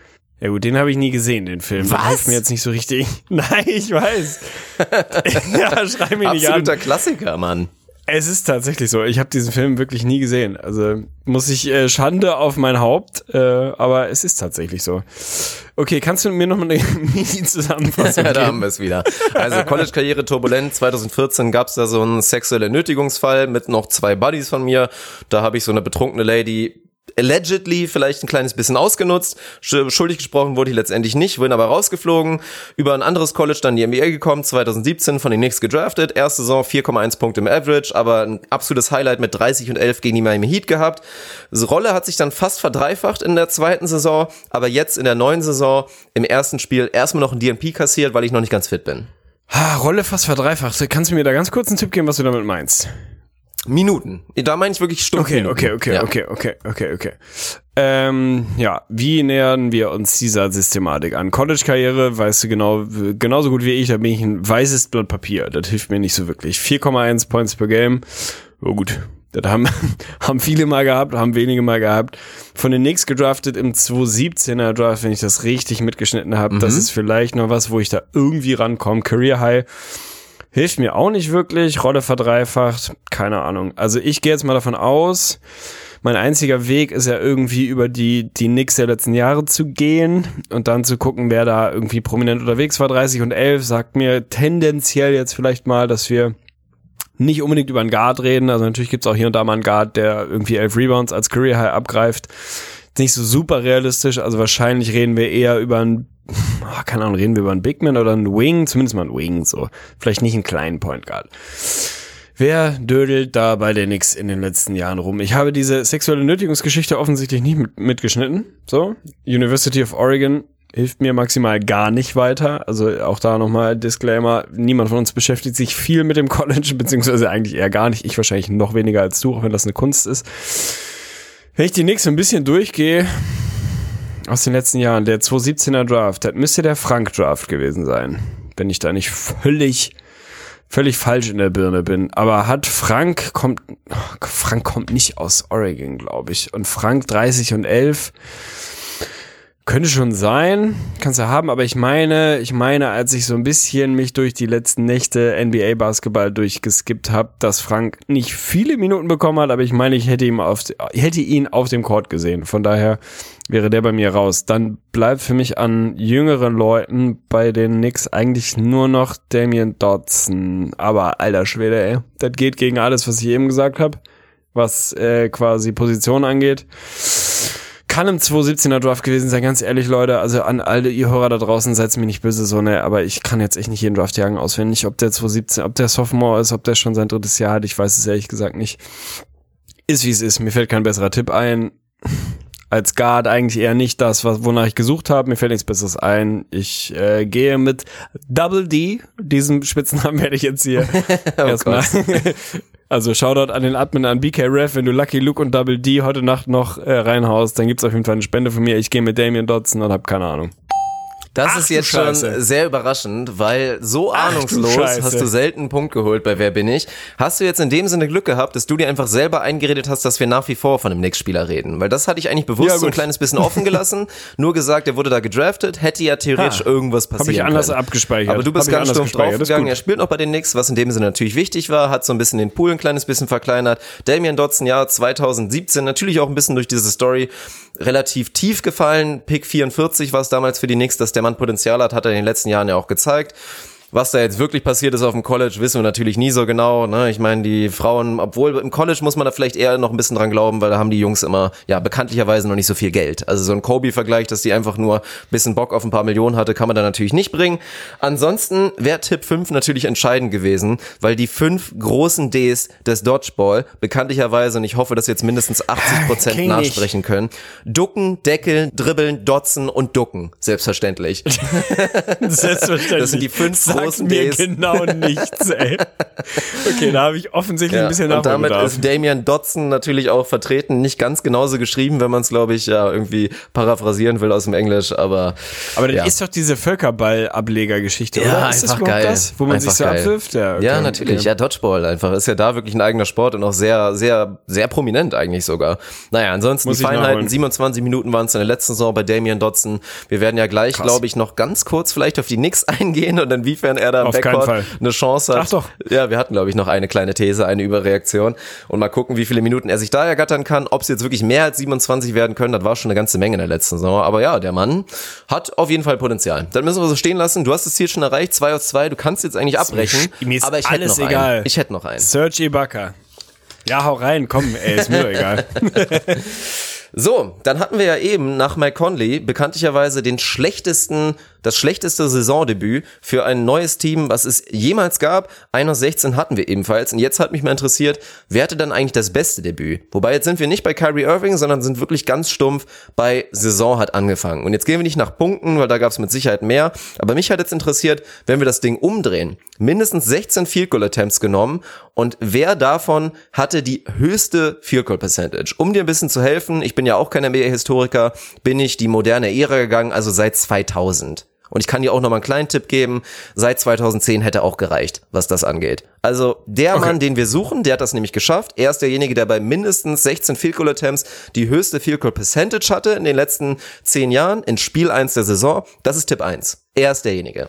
Ja gut, den habe ich nie gesehen, den Film. Was? Das hilft mir jetzt nicht so richtig. Nein, ich weiß. ja, schrei mich nicht an. Absoluter Klassiker, Mann. Es ist tatsächlich so. Ich habe diesen Film wirklich nie gesehen. Also muss ich äh, Schande auf mein Haupt, äh, aber es ist tatsächlich so. Okay, kannst du mir noch mal eine Mini-Zusammenfassung geben? da haben wir es wieder. Also College-Karriere turbulent. 2014 gab es da so einen sexuellen Nötigungsfall mit noch zwei Buddies von mir. Da habe ich so eine betrunkene Lady allegedly vielleicht ein kleines bisschen ausgenutzt. Schuldig gesprochen wurde ich letztendlich nicht, bin aber rausgeflogen. Über ein anderes College dann die NBA gekommen, 2017 von den Knicks gedraftet. Erste Saison 4,1 Punkte im Average, aber ein absolutes Highlight mit 30 und 11 gegen die Miami Heat gehabt. Die Rolle hat sich dann fast verdreifacht in der zweiten Saison, aber jetzt in der neuen Saison im ersten Spiel erstmal noch ein DNP kassiert, weil ich noch nicht ganz fit bin. Ha, Rolle fast verdreifacht. Kannst du mir da ganz kurz einen Tipp geben, was du damit meinst? Minuten. Da meine ich wirklich Stunden. Okay, okay, okay, ja. okay, okay, okay, okay. Ähm, ja, wie nähern wir uns dieser Systematik an? College-Karriere, weißt du genau, genauso gut wie ich, da bin ich ein weißes Blatt Papier. Das hilft mir nicht so wirklich. 4,1 Points per Game. Oh gut. Das haben, haben viele mal gehabt, haben wenige mal gehabt. Von den Knicks gedraftet im 2017er Draft, wenn ich das richtig mitgeschnitten habe. Mhm. Das ist vielleicht noch was, wo ich da irgendwie rankomme. Career High Hilft mir auch nicht wirklich. Rolle verdreifacht. Keine Ahnung. Also ich gehe jetzt mal davon aus, mein einziger Weg ist ja irgendwie über die, die Knicks der letzten Jahre zu gehen und dann zu gucken, wer da irgendwie prominent unterwegs war. 30 und 11 sagt mir tendenziell jetzt vielleicht mal, dass wir nicht unbedingt über einen Guard reden. Also natürlich gibt's auch hier und da mal einen Guard, der irgendwie elf Rebounds als Career High abgreift. nicht so super realistisch. Also wahrscheinlich reden wir eher über ein, ah, keine Ahnung, reden wir über einen Big Man oder einen Wing, zumindest mal einen Wing, so. Vielleicht nicht einen kleinen Point Guard. Wer dödelt da bei den Knicks in den letzten Jahren rum? Ich habe diese sexuelle Nötigungsgeschichte offensichtlich nicht mit, mitgeschnitten. So, University of Oregon hilft mir maximal gar nicht weiter. Also auch da nochmal Disclaimer, niemand von uns beschäftigt sich viel mit dem College, beziehungsweise eigentlich eher gar nicht. Ich wahrscheinlich noch weniger als du, auch wenn das eine Kunst ist. Wenn ich die Knicks ein bisschen durchgehe, aus den letzten Jahren, der 2017er Draft, das müsste der Frank-Draft gewesen sein. Wenn ich da nicht völlig völlig falsch in der Birne bin. Aber hat Frank kommt, Frank kommt nicht aus Oregon, glaube ich. Und Frank 30 und 11 könnte schon sein, kannst du haben, aber ich meine, ich meine, als ich so ein bisschen mich durch die letzten Nächte NBA Basketball durchgeskippt habe, dass Frank nicht viele Minuten bekommen hat, aber ich meine, ich hätte ihn auf, hätte ihn auf dem Court gesehen. Von daher wäre der bei mir raus. Dann bleibt für mich an jüngeren Leuten bei den Knicks eigentlich nur noch Damian Dodson. Aber alter Schwede, ey, das geht gegen alles, was ich eben gesagt habe, was äh, quasi Position angeht kann im 2017er Draft gewesen sein, ganz ehrlich, Leute. Also an alle ihr Hörer da draußen, seid mir nicht böse, so ne, aber ich kann jetzt echt nicht jeden Draft jagen auswendig. Ob der 2017, ob der Sophomore ist, ob der schon sein drittes Jahr hat, ich weiß es ehrlich gesagt nicht. Ist wie es ist. Mir fällt kein besserer Tipp ein. Als Guard eigentlich eher nicht das, was, wonach ich gesucht habe. Mir fällt nichts Besseres ein. Ich äh, gehe mit Double D. Diesen Spitznamen werde ich jetzt hier oh erstmal Also Shoutout an den Admin an BK Ref, wenn du Lucky Luke und Double D heute Nacht noch äh, reinhaust, dann gibt's auf jeden Fall eine Spende von mir. Ich gehe mit Damien Dodson und hab keine Ahnung. Das Ach, ist jetzt du schon sehr überraschend, weil so Ach, du ahnungslos Scheiße. hast du selten einen Punkt geholt bei Wer bin ich. Hast du jetzt in dem Sinne Glück gehabt, dass du dir einfach selber eingeredet hast, dass wir nach wie vor von einem Knicks-Spieler reden? Weil das hatte ich eigentlich bewusst Ja, so ein kleines bisschen offen gelassen. Nur gesagt, er wurde da gedraftet, hätte ja theoretisch Ha. irgendwas passieren Hab ich anders können. abgespeichert. Aber du bist ganz stumpf draufgegangen. Er spielt noch bei den Knicks, was in dem Sinne natürlich wichtig war, hat so ein bisschen den Pool ein kleines bisschen verkleinert. Damian Dotson, ja, 2017, natürlich auch ein bisschen durch diese Story relativ tief gefallen. Pick 44 war es damals für die Knicks, dass der Mann Potenzial hat, hat er in den letzten Jahren ja auch gezeigt. Was da jetzt wirklich passiert ist auf dem College, wissen wir natürlich nie so genau. Ne? Ich meine, die Frauen, obwohl im College muss man da vielleicht eher noch ein bisschen dran glauben, weil da haben die Jungs immer, ja, bekanntlicherweise noch nicht so viel Geld. Also so ein Kobe-Vergleich, dass die einfach nur ein bisschen Bock auf ein paar Millionen hatte, kann man da natürlich nicht bringen. Ansonsten wäre Tipp 5 natürlich entscheidend gewesen, weil die fünf großen Ds des Dodgeball bekanntlicherweise, und ich hoffe, dass wir jetzt mindestens 80 Prozent ich. nachsprechen können, ducken, deckeln, dribbeln, dotzen und ducken. Selbstverständlich. Selbstverständlich. Das sind die fünf Sagt mir genau nichts, ey. Okay, da habe ich offensichtlich ein bisschen und damit ist Damian Dotson natürlich auch vertreten. Nicht ganz genauso geschrieben, wenn man es, glaube ich, ja irgendwie paraphrasieren will aus dem Englisch, aber. Aber das ja. ist doch diese Völkerball-Ablegergeschichte, Ja, oder? Ist das einfach überhaupt geil. das, wo man Einfach sich so geil. abwirft? Ja, okay. Ja, natürlich. Okay. Ja, Dodgeball einfach. Ist ja da wirklich ein eigener Sport und auch sehr, sehr, sehr prominent eigentlich sogar. Naja, ansonsten Muss die Feinheiten. nachholen. 27 Minuten waren es in der letzten Saison bei Damian Dotson. Wir werden ja gleich, glaube ich, noch ganz kurz vielleicht auf die Knicks eingehen und inwiefern er da im Auf Backcourt Fall. eine Chance hat. Ach doch. Ja, wir hatten, glaube ich, noch eine kleine These, eine Überreaktion. Und mal gucken, wie viele Minuten er sich da ergattern kann. Ob es jetzt wirklich mehr als 27 werden können, das war schon eine ganze Menge in der letzten Saison. Aber ja, der Mann hat auf jeden Fall Potenzial. Das müssen wir so stehen lassen. Du hast das Ziel schon erreicht, zwei aus zwei. Du kannst jetzt eigentlich abbrechen. mir ist aber ich hätte alles noch egal. einen. Ich hätte noch einen. Serge Ibaka. Ja, hau rein, komm, ey, ist mir doch egal. So, dann hatten wir ja eben nach Mike Conley bekanntlicherweise den schlechtesten, das schlechteste Saisondebüt für ein neues Team, was es jemals gab. 1 aus 16 hatten wir ebenfalls. Und jetzt hat mich mal interessiert, wer hatte dann eigentlich das beste Debüt? Wobei jetzt sind wir nicht bei Kyrie Irving, sondern sind wirklich ganz stumpf bei Saison hat angefangen. Und jetzt gehen wir nicht nach Punkten, weil da gab es mit Sicherheit mehr. Aber mich hat jetzt interessiert, wenn wir das Ding umdrehen, mindestens 16 Field Goal Attempts genommen und wer davon hatte die höchste Field Goal Percentage? Um dir ein bisschen zu helfen, ich bin ja auch kein NBA-Historiker, bin ich die moderne Ära gegangen, also seit 2000. Und ich kann dir auch noch mal einen kleinen Tipp geben, seit 2010 hätte auch gereicht, was das angeht. Also der Mann, den wir suchen, der hat das nämlich geschafft. Er ist derjenige, der bei mindestens 16 Field Goal Attempts die höchste Field Goal Percentage hatte in den letzten 10 Jahren in Spiel 1 der Saison. Das ist Tipp 1. Er ist derjenige.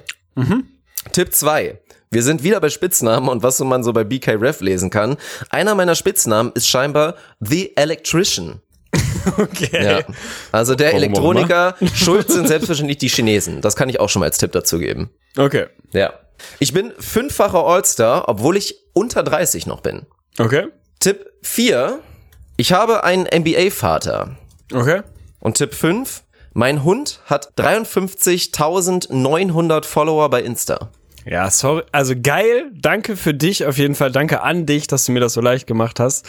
Tipp 2. Wir sind wieder bei Spitznamen und was man so bei BK Ref lesen kann. Einer meiner Spitznamen ist scheinbar The Electrician. Okay. Ja. Also der Warum Elektroniker, schuld sind selbstverständlich die Chinesen. Das kann ich auch schon mal als Tipp dazu geben. Okay. Ja. Ich bin fünffacher All-Star, obwohl ich unter 30 noch bin. Okay. Tipp 4. Ich habe einen NBA-Vater. Okay. Und Tipp 5, mein Hund hat 53.900 Follower bei Insta. Ja, sorry. Also geil. Danke für dich auf jeden Fall. Danke an dich, dass du mir das so leicht gemacht hast.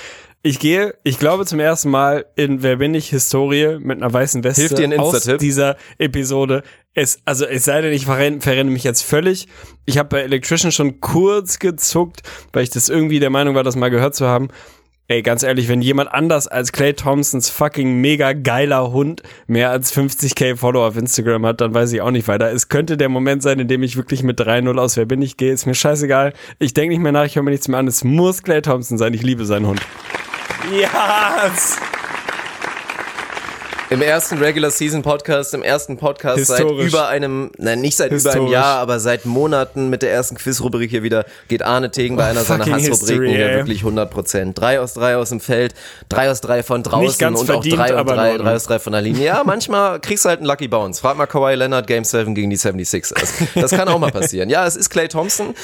Ich gehe, ich glaube zum ersten Mal in Wer bin ich Historie mit einer weißen Weste Hilft dir ein aus dieser Episode. Es, also es sei denn, ich verrenne, verrenne mich jetzt völlig. Ich habe bei Electrician schon kurz gezuckt, weil ich das irgendwie der Meinung war, das mal gehört zu haben. Ey, ganz ehrlich, wenn jemand anders als Clay Thompsons fucking mega geiler Hund mehr als 50k Follower auf Instagram hat, dann weiß ich auch nicht weiter. Es könnte der Moment sein, in dem ich wirklich mit 3-0 aus Wer bin ich gehe. Ist mir scheißegal. Ich denke nicht mehr nach, ich höre mir nichts mehr an. Es muss Clay Thompson sein. Ich liebe seinen Hund. Yes! Im ersten Regular Season Podcast, im ersten Podcast seit über einem, nein, nicht seit über einem. Jahr, aber seit Monaten mit der ersten Quizrubrik hier wieder geht Arne Tegen bei Oh, einer seiner Hassrubriken ey. wirklich 100 Prozent. Drei aus drei aus dem Feld, drei aus drei von draußen und verdient, auch drei und drei, drei aus drei von der Linie. Ja, manchmal kriegst du halt einen Lucky Bounce. Frag mal Kawhi Leonard Game 7 gegen die 76ers. Das kann auch mal passieren. Ja, es ist Clay Thompson.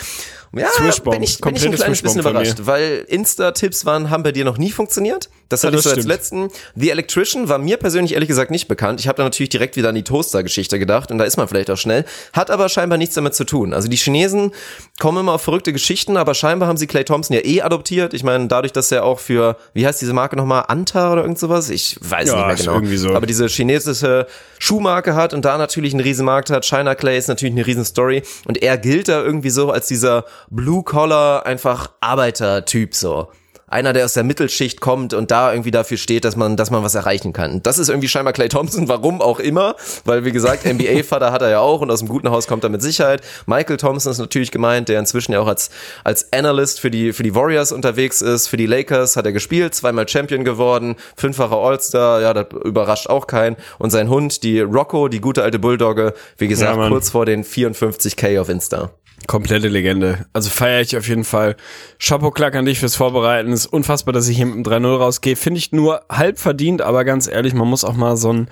Ja, Swishbomb. bin ich, bin ich ein kleines bisschen überrascht, weil Insta-Tipps waren, haben bei dir noch nie funktioniert. Das hatte Ja, ich so das als stimmt. letzten. The Electrician war mir persönlich ehrlich gesagt nicht bekannt. Ich habe da natürlich direkt wieder an die Toaster-Geschichte gedacht und da ist man vielleicht auch schnell. Hat aber scheinbar nichts damit zu tun. Also die Chinesen kommen immer auf verrückte Geschichten, aber scheinbar haben sie Clay Thompson ja eh adoptiert. Ich meine, dadurch, dass er auch für, wie heißt diese Marke nochmal, Anta oder irgend sowas? Ich weiß Ja, nicht mehr genau. so. Aber diese chinesische Schuhmarke hat und da natürlich einen riesen Markt hat. China Clay ist natürlich eine riesen Story und er gilt da irgendwie so als dieser Blue-Collar, einfach Arbeitertyp so. Einer, der aus der Mittelschicht kommt und da irgendwie dafür steht, dass man, dass man was erreichen kann. Das ist irgendwie scheinbar Clay Thompson, warum auch immer, weil wie gesagt, NBA-Vater hat er ja auch und aus dem guten Haus kommt er mit Sicherheit. Michael Thompson ist natürlich gemeint, der inzwischen ja auch als, als Analyst für die, für die Warriors unterwegs ist. Für die Lakers hat er gespielt, zweimal Champion geworden, fünffacher All-Star, ja, das überrascht auch keinen. Und sein Hund, die Rocco, die gute alte Bulldogge, wie gesagt, Ja, kurz vor den 54k auf Insta. Komplette Legende. Also feiere ich auf jeden Fall. Chapeau Klack an dich fürs Vorbereiten. Ist unfassbar, dass ich hier mit dem 3-0 rausgehe. Finde ich nur halb verdient, aber ganz ehrlich, man muss auch mal so ein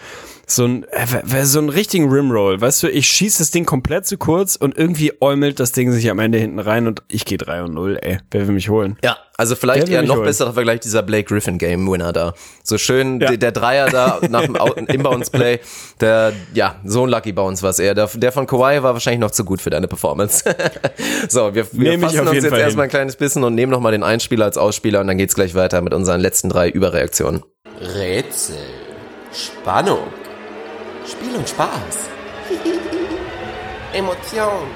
so ein äh, so einen richtigen Rimroll. Weißt du, ich schieße das Ding komplett zu kurz und irgendwie äumelt das Ding sich am Ende hinten rein und ich gehe 3 und 0, ey. Wer will mich holen? Ja, also vielleicht eher noch holen. besserer Vergleich dieser Blake Griffin Game Winner da. So schön Ja. der, der Dreier da nach dem Out- Inbounds Play, der ja, so ein Lucky Bounce war es eher. Der, der von Kawhi war wahrscheinlich noch zu gut für deine Performance. so, wir, wir Nehm fassen uns jetzt Fall erstmal ein kleines bisschen und nehmen noch mal den Einspieler als Ausspieler und dann geht's gleich weiter mit unseren letzten drei Überreaktionen. Rätsel. Spannung. Spiel und Spaß. Emotion.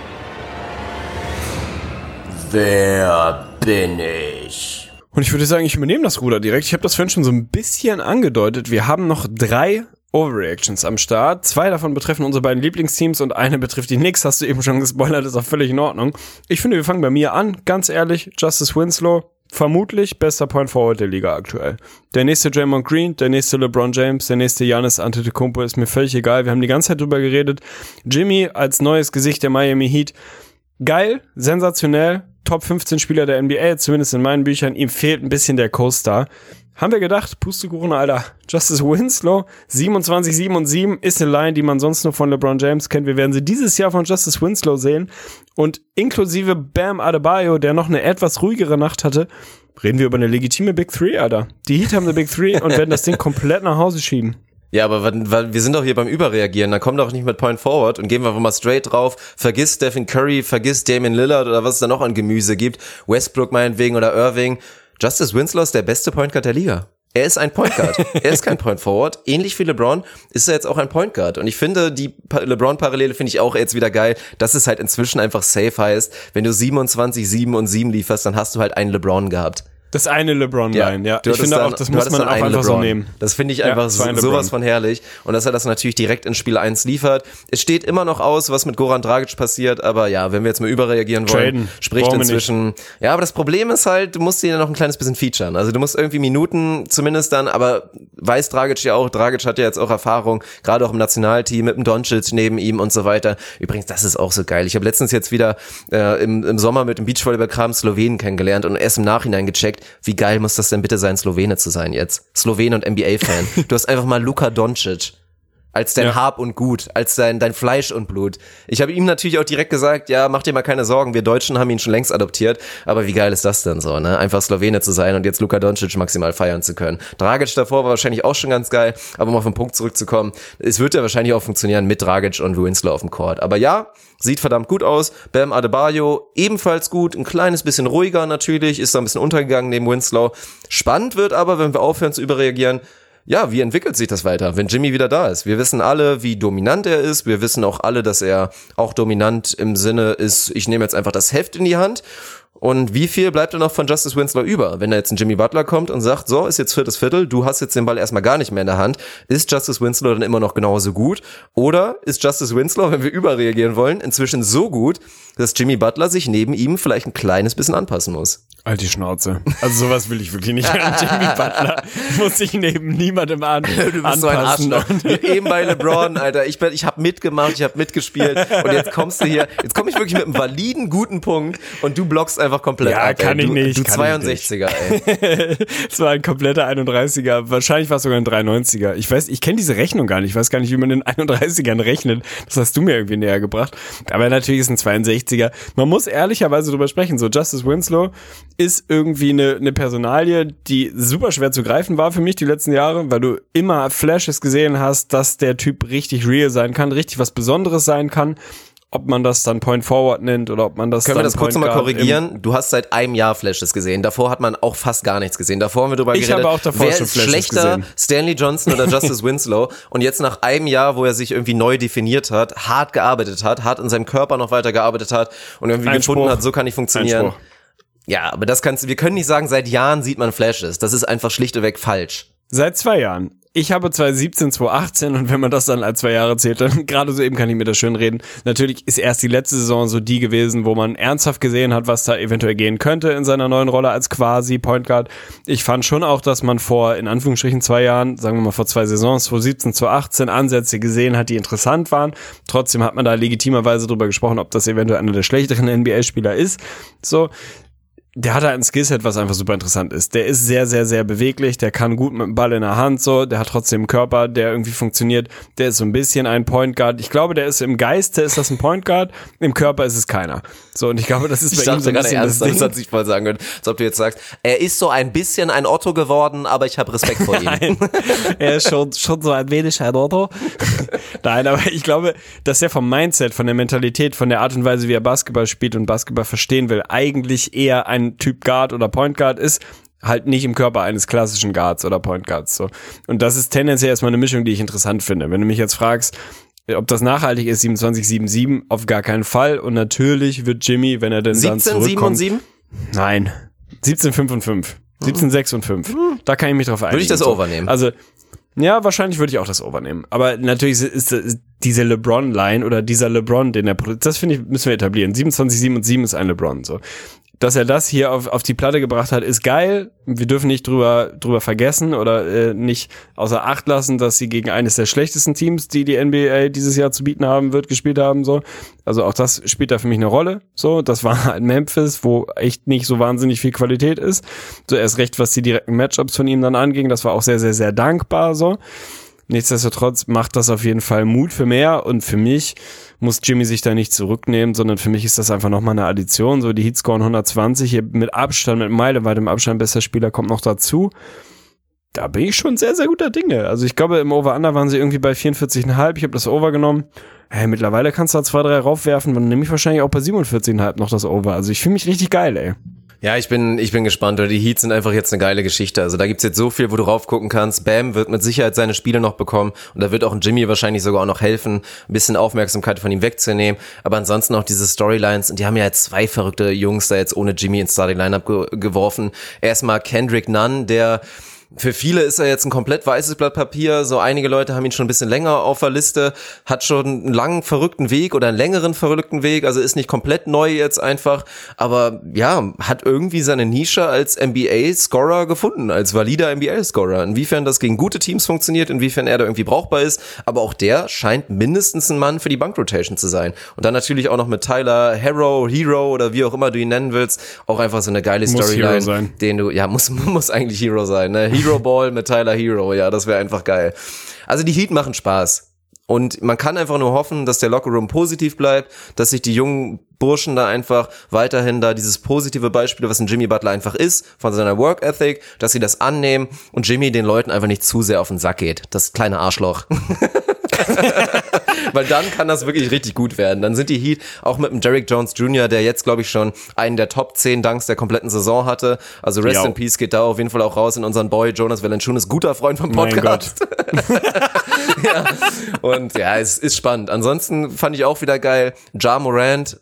Wer bin ich? Und ich würde sagen, ich übernehme das Ruder direkt. Ich habe das vorhin schon so ein bisschen angedeutet. Wir haben noch drei Overreactions am Start. Zwei davon betreffen unsere beiden Lieblingsteams und eine betrifft die Knicks. Hast du eben schon gespoilert, ist auch völlig in Ordnung. Ich finde, wir fangen bei mir an. Ganz ehrlich, Justice Winslow, vermutlich bester Point Forward der Liga aktuell. Der nächste Draymond Green, der nächste LeBron James, der nächste Giannis Antetokounmpo ist mir völlig egal. Wir haben die ganze Zeit drüber geredet. Jimmy als neues Gesicht der Miami Heat. Geil, sensationell, Top 15 Spieler der NBA, zumindest in meinen Büchern. Ihm fehlt ein bisschen der Co-Star. Haben wir gedacht, Pustekuchen, Alter. Justice Winslow, 27, 7 und 7 ist eine Line, die man sonst nur von LeBron James kennt. Wir werden sie dieses Jahr von Justice Winslow sehen. Und inklusive Bam Adebayo, der noch eine etwas ruhigere Nacht hatte, reden wir über eine legitime Big Three, Alter. Die Heat haben eine Big Three und werden das Ding komplett nach Hause schieben. Ja, aber wir sind doch hier beim Überreagieren. Dann komm doch nicht mit Point Forward und gehen wir einfach mal straight drauf. Vergiss Stephen Curry, vergiss Damian Lillard oder was es da noch an Gemüse gibt. Westbrook meinetwegen oder Irving. Justice Winslow ist der beste Point Guard der Liga. Er ist ein Point Guard. er ist kein Point Forward. Ähnlich wie LeBron ist er jetzt auch ein Point Guard. Und ich finde, die Pa- LeBron-Parallele finde ich auch jetzt wieder geil, dass es halt inzwischen einfach safe heißt, wenn du 27, 7 und 7 lieferst, dann hast du halt einen LeBron gehabt. Das eine LeBron-Line, ja. du Ich finde dann- auch, das muss man auch einfach so LeBron. nehmen. Das finde ich Ja, einfach ein so, sowas von herrlich. Und dass er das natürlich direkt in Spiel 1 liefert. Es steht immer noch aus, was mit Goran Dragic passiert, aber ja, wenn wir jetzt mal überreagieren wollen, Traden. spricht Brauchen inzwischen. Ja, aber das Problem ist halt, du musst ihn ja noch ein kleines bisschen featuren. Also du musst irgendwie Minuten zumindest dann, aber weiß Dragic ja auch, Dragic hat ja jetzt auch Erfahrung, gerade auch im Nationalteam mit dem Doncic neben ihm und so weiter. Übrigens, das ist auch so geil. Ich habe letztens jetzt wieder äh, im, im Sommer mit dem Beachvolleyballkram Slowenen kennengelernt und erst im Nachhinein gecheckt, wie geil muss das denn bitte sein, Slowene zu sein jetzt? Slowene und NBA-Fan. du hast einfach mal Luka Doncic als dein Ja. Hab und Gut, als dein, dein Fleisch und Blut. Ich habe ihm natürlich auch direkt gesagt, ja, mach dir mal keine Sorgen, wir Deutschen haben ihn schon längst adoptiert, aber wie geil ist das denn so, ne? Einfach Slowene zu sein und jetzt Luka Doncic maximal feiern zu können. Dragic davor war wahrscheinlich auch schon ganz geil, aber um auf den Punkt zurückzukommen, es wird ja wahrscheinlich auch funktionieren mit Dragic und Winslow auf dem Court. Aber ja, sieht verdammt gut aus. Bam Adebayo ebenfalls gut, ein kleines bisschen ruhiger natürlich, ist da ein bisschen untergegangen neben Winslow. Spannend wird aber, wenn wir aufhören zu überreagieren, ja, wie entwickelt sich das weiter, wenn Jimmy wieder da ist? Wir wissen alle, wie dominant er ist. Wir wissen auch alle, dass er auch dominant im Sinne ist, ich nehme jetzt einfach das Heft in die Hand. Und wie viel bleibt denn noch von Justice Winslow über? Wenn da jetzt ein Jimmy Butler kommt und sagt, so, ist jetzt viertes Viertel, du hast jetzt den Ball erstmal gar nicht mehr in der Hand, ist Justice Winslow dann immer noch genauso gut? Oder ist Justice Winslow, wenn wir überreagieren wollen, inzwischen so gut, dass Jimmy Butler sich neben ihm vielleicht ein kleines bisschen anpassen muss? Die Schnauze. Also sowas will ich wirklich nicht. Jimmy Butler muss sich neben niemandem an, Du bist so ein. Arschloch. Eben bei LeBron, Alter. Ich, bin- ich habe mitgemacht, ich habe mitgespielt und jetzt kommst du hier, jetzt komme ich wirklich mit einem validen, guten Punkt und du blockst einfach komplett Ja, ab. ey. kann ich du, nicht, Du kann ich 62er, ey. Es war ein kompletter 31er. Wahrscheinlich war es sogar ein 93er. Ich weiß, ich kenne diese Rechnung gar nicht. Ich weiß gar nicht, wie man in 31ern rechnet. Das hast du mir irgendwie näher gebracht. Aber natürlich ist ein 62er. Man muss ehrlicherweise drüber sprechen. So, Justice Winslow ist irgendwie eine, eine Personalie, die super schwer zu greifen war für mich die letzten Jahre, weil du immer Flashes gesehen hast, dass der Typ richtig real sein kann, richtig was Besonderes sein kann. Ob man das dann Point Forward nennt oder ob man das Können wir das kurz Point nochmal Guard im- korrigieren? Du hast seit einem Jahr Flashes gesehen. Davor hat man auch fast gar nichts gesehen. Davor haben wir drüber Ich geredet. habe auch davor wer schon ist Flashes schlechter, gesehen. Stanley Johnson oder Justice Winslow? Und jetzt nach einem Jahr, wo er sich irgendwie neu definiert hat, hart gearbeitet hat, hart in seinem Körper noch weiter gearbeitet hat und irgendwie Einspruch. gefunden hat, so kann ich funktionieren. Einspruch. Ja, aber das kannst du, wir können nicht sagen, seit Jahren sieht man Flashes. Das ist einfach schlichtweg falsch. Seit zwei Jahren. Ich habe 2017, 2018 und wenn man das dann als zwei Jahre zählt, dann gerade so eben kann ich mir das schön reden. Natürlich ist erst die letzte Saison so die gewesen, wo man ernsthaft gesehen hat, was da eventuell gehen könnte in seiner neuen Rolle als quasi Point Guard. Ich fand schon auch, dass man vor, in Anführungsstrichen, zwei Jahren, sagen wir mal vor zwei Saisons, 2017, 2018 Ansätze gesehen hat, die interessant waren. Trotzdem hat man da legitimerweise drüber gesprochen, ob das eventuell einer der schlechteren NBA-Spieler ist. So, der hat halt ein Skillset, was einfach super interessant ist. Der ist sehr, sehr, sehr beweglich, der kann gut mit dem Ball in der Hand so, der hat trotzdem einen Körper, der irgendwie funktioniert. Der ist so ein bisschen ein Point Guard. Ich glaube, der ist im Geiste ist das ein Point Guard, im Körper ist es keiner. So, und ich glaube, das ist Ich bei ihm dachte so ein bisschen ernst, das das Ding. hat sich voll sagen können. Als ob du jetzt sagst, er ist so ein bisschen ein Otto geworden, aber ich habe Respekt vor ihm. Nein, er ist schon, schon so ein wenig ein Otto. Nein, aber ich glaube, dass er vom Mindset, von der Mentalität, von der Art und Weise, wie er Basketball spielt und Basketball verstehen will, eigentlich eher ein Typ Guard oder Point Guard ist, halt nicht im Körper eines klassischen Guards oder Point Guards, so. Und das ist tendenziell erstmal eine Mischung, die ich interessant finde. Wenn du mich jetzt fragst, ob das nachhaltig ist, 27, 7, 7, auf gar keinen Fall. Und natürlich wird Jimmy, wenn er denn dann 17, 7 und zurückkommt, 7? Nein. 17, 5 und 5. 17, 6 und 5. Da kann ich mich drauf einigen. Würde ich das So. Over nehmen? Also, ja, wahrscheinlich würde ich auch das Over nehmen. Aber natürlich ist, ist diese LeBron-Line oder dieser LeBron, den er produziert, das finde ich, müssen wir etablieren. 27, 7 und 7 ist ein LeBron, so. Dass er das hier auf, auf die Platte gebracht hat, ist geil. Wir dürfen nicht drüber, drüber vergessen oder äh, nicht außer Acht lassen, dass sie gegen eines der schlechtesten Teams, die die NBA dieses Jahr zu bieten haben wird, gespielt haben. So, Also auch das spielt da für mich eine Rolle. So, Das war halt Memphis, wo echt nicht so wahnsinnig viel Qualität ist. So erst recht, was die direkten Matchups von ihm dann anging. Das war auch sehr, sehr, sehr dankbar. So. Nichtsdestotrotz macht das auf jeden Fall Mut für mehr und für mich muss Jimmy sich da nicht zurücknehmen, sondern für mich ist das einfach nochmal eine Addition. So die Heat scoren 120, hier mit Abstand, mit meilenweitem Abstand bester Spieler kommt noch dazu. Da bin ich schon sehr, sehr guter Dinge. Also ich glaube, im Over-Under waren sie irgendwie bei 44,5. Ich habe das Over genommen. Hey, mittlerweile kannst du da zwei, drei raufwerfen, dann nehme ich wahrscheinlich auch bei 47,5 noch das Over. Also ich fühle mich richtig geil, ey. Ja, ich bin, ich bin gespannt. Die Heats sind einfach jetzt eine geile Geschichte. Also da gibt's jetzt so viel, wo du raufgucken kannst. Bam wird mit Sicherheit seine Spiele noch bekommen. Und da wird auch ein Jimmy wahrscheinlich sogar auch noch helfen, ein bisschen Aufmerksamkeit von ihm wegzunehmen. Aber ansonsten auch diese Storylines. Und die haben ja jetzt zwei verrückte Jungs da jetzt ohne Jimmy ins Starting Lineup ge geworfen. Erstmal Kendrick Nunn, der für viele ist er jetzt ein komplett weißes Blatt Papier. So einige Leute haben ihn schon ein bisschen länger auf der Liste, hat schon einen langen verrückten Weg oder einen längeren verrückten Weg. Also ist nicht komplett neu jetzt einfach, aber ja, hat irgendwie seine Nische als NBA-Scorer gefunden, als valider NBA-Scorer. Inwiefern das gegen gute Teams funktioniert, inwiefern er da irgendwie brauchbar ist, aber auch der scheint mindestens ein Mann für die Bankrotation zu sein. Und dann natürlich auch noch mit Tyler Hero, Hero oder wie auch immer du ihn nennen willst, auch einfach so eine geile Muss Storyline, Hero sein. den du, ja, muss, muss eigentlich Hero sein, ne? Hero Ball mit Tyler Hero, ja, das wäre einfach geil. Also die Heat machen Spaß. Und man kann einfach nur hoffen, dass der Lockerroom positiv bleibt, dass sich die jungen Burschen da einfach weiterhin da dieses positive Beispiel, was ein Jimmy Butler einfach ist, von seiner Work Ethic, dass sie das annehmen und Jimmy den Leuten einfach nicht zu sehr auf den Sack geht. Das kleine Arschloch. Weil dann kann das wirklich richtig gut werden. Dann sind die Heat auch mit dem Derrick Jones Jr., der jetzt, glaube ich, schon einen der Top 10 Dunks der kompletten Saison hatte. Also Rest Ja. in Peace geht da auf jeden Fall auch raus in unseren Boy Jonas Valanciunas, guter Freund vom Podcast. ja. Und ja, es ist spannend. Ansonsten fand ich auch wieder geil. Ja Morant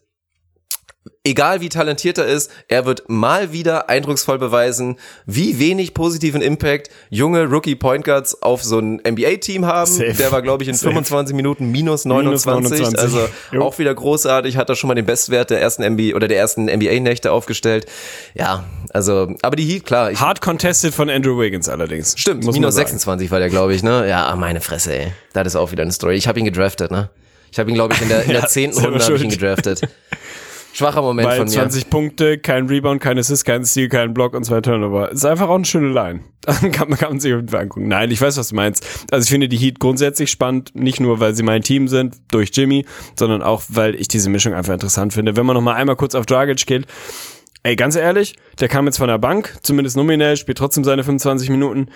egal wie talentiert er ist, er wird mal wieder eindrucksvoll beweisen, wie wenig positiven Impact junge Rookie Point Guards auf so ein NBA-Team haben. Safe. Der war, glaube ich, in Safe. 25 Minuten minus 29. 29. Also Jo. auch wieder großartig. Hat er schon mal den Bestwert der ersten NBA oder der ersten NBA-Nächte aufgestellt. Ja, also, aber die Heat, klar. Hard contested von Andrew Wiggins allerdings. stimmt, minus sagen. 26 war der, glaube ich, ne? Ja, meine Fresse, ey. Das ist auch wieder eine Story. Ich habe ihn gedraftet, ne? Ich habe ihn, glaube ich, in der, in der Ja, zehnten selber Runde habe ich ihn gedraftet. Schwacher Moment Bei von mir. 20 Punkte, kein Rebound, kein Assist, kein Steal, kein Block und zwei Turnover. Ist einfach auch eine schöne Line. kann, man- kann man sich Fall angucken. Nein, ich weiß, was du meinst. Also ich finde die Heat grundsätzlich spannend, nicht nur, weil sie mein Team sind, durch Jimmy, sondern auch, weil ich diese Mischung einfach interessant finde. Wenn man noch mal einmal kurz auf Dragic geht, ey, ganz ehrlich, der kam jetzt von der Bank, zumindest nominell, spielt trotzdem seine 25 Minuten,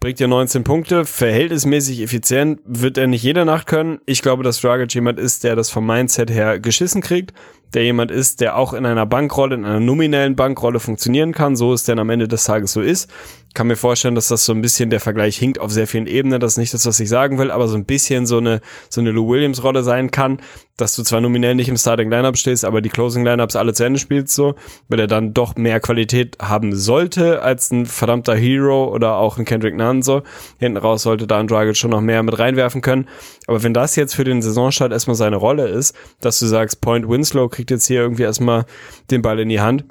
bringt ja 19 Punkte, verhältnismäßig effizient, wird er nicht jede Nacht können. Ich glaube, dass Dragic jemand ist, der das vom Mindset her geschissen kriegt, der jemand ist, der auch in einer Bankrolle, in einer nominellen Bankrolle funktionieren kann, so es denn am Ende des Tages so ist. Kann mir vorstellen, dass das so ein bisschen der Vergleich hinkt auf sehr vielen Ebenen. Das ist nicht das, was ich sagen will, aber so ein bisschen so eine, so eine Lou Williams Rolle sein kann, dass du zwar nominell nicht im Starting Lineup stehst, aber die Closing Lineups alle zu Ende spielst so, weil er dann doch mehr Qualität haben sollte als ein verdammter Hero oder auch ein Kendrick Nunn so. Hinten raus sollte da ein Dragic schon noch mehr mit reinwerfen können. Aber wenn das jetzt für den Saisonstart erstmal seine Rolle ist, dass du sagst, Point Winslow kriegt jetzt hier irgendwie erstmal den Ball in die Hand,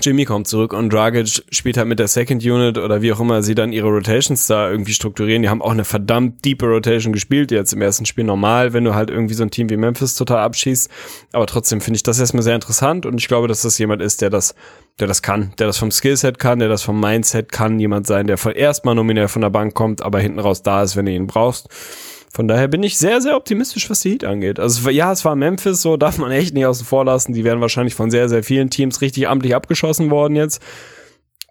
Jimmy kommt zurück und Dragic spielt halt mit der Second Unit oder wie auch immer sie dann ihre Rotations da irgendwie strukturieren. Die haben auch eine verdammt diepe Rotation gespielt, jetzt im ersten Spiel normal, wenn du halt irgendwie so ein Team wie Memphis total abschießt. Aber trotzdem finde ich das erstmal sehr interessant und ich glaube, dass das jemand ist, der das, der das kann, der das vom Skillset kann, der das vom Mindset kann, jemand sein, der von erstmal nominell von der Bank kommt, aber hinten raus da ist, wenn du ihn brauchst. Von daher bin ich sehr, sehr optimistisch, was die Heat angeht. Also ja, es war Memphis, so darf man echt nicht außen vor lassen. Die werden wahrscheinlich von sehr, sehr vielen Teams richtig amtlich abgeschossen worden jetzt.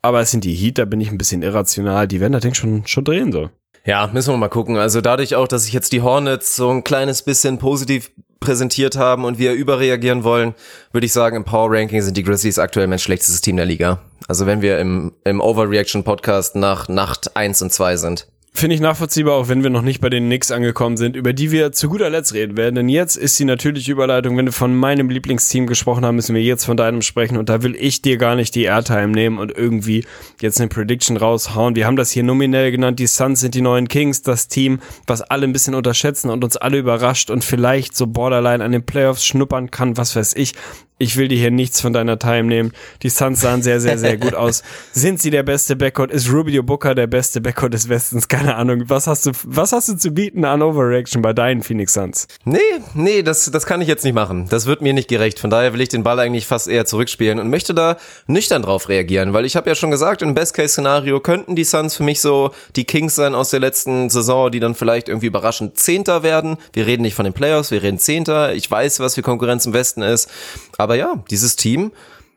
Aber es sind die Heat, da bin ich ein bisschen irrational. Die werden das Ding schon, schon drehen so. Ja, müssen wir mal gucken. Also dadurch auch, dass sich jetzt die Hornets so ein kleines bisschen positiv präsentiert haben und wir überreagieren wollen, würde ich sagen, im Power Ranking sind die Grizzlies aktuell mein schlechtestes Team der Liga. Also wenn wir im, im Overreaction Podcast nach Nacht 1 und 2 sind. Finde ich nachvollziehbar, auch wenn wir noch nicht bei den Knicks angekommen sind, über die wir zu guter Letzt reden werden. Denn jetzt ist die natürliche Überleitung, wenn wir von meinem Lieblingsteam gesprochen haben, müssen wir jetzt von deinem sprechen. Und da will ich dir gar nicht die Airtime nehmen und irgendwie jetzt eine Prediction raushauen. Wir haben das hier nominell genannt, die Suns sind die neuen Kings, das Team, was alle ein bisschen unterschätzen und uns alle überrascht und vielleicht so borderline an den Playoffs schnuppern kann, was weiß ich. Ich will dir hier nichts von deiner Time nehmen. Die Suns sahen sehr, sehr, sehr gut aus. Sind sie der beste Backcourt? Ist Rubio Booker der beste Backcourt des Westens? Keine Ahnung. Was hast du, was hast du zu bieten an Overreaction bei deinen Phoenix Suns? Nee, nee, das, das kann ich jetzt nicht machen. Das wird mir nicht gerecht. Von daher will ich den Ball eigentlich fast eher zurückspielen und möchte da nüchtern drauf reagieren, weil ich habe ja schon gesagt, im Best-Case-Szenario könnten die Suns für mich so die Kings sein aus der letzten Saison, die dann vielleicht irgendwie überraschend Zehnter werden. Wir reden nicht von den Playoffs, wir reden Zehnter. Ich weiß, was für Konkurrenz im Westen ist. Aber ja, dieses Team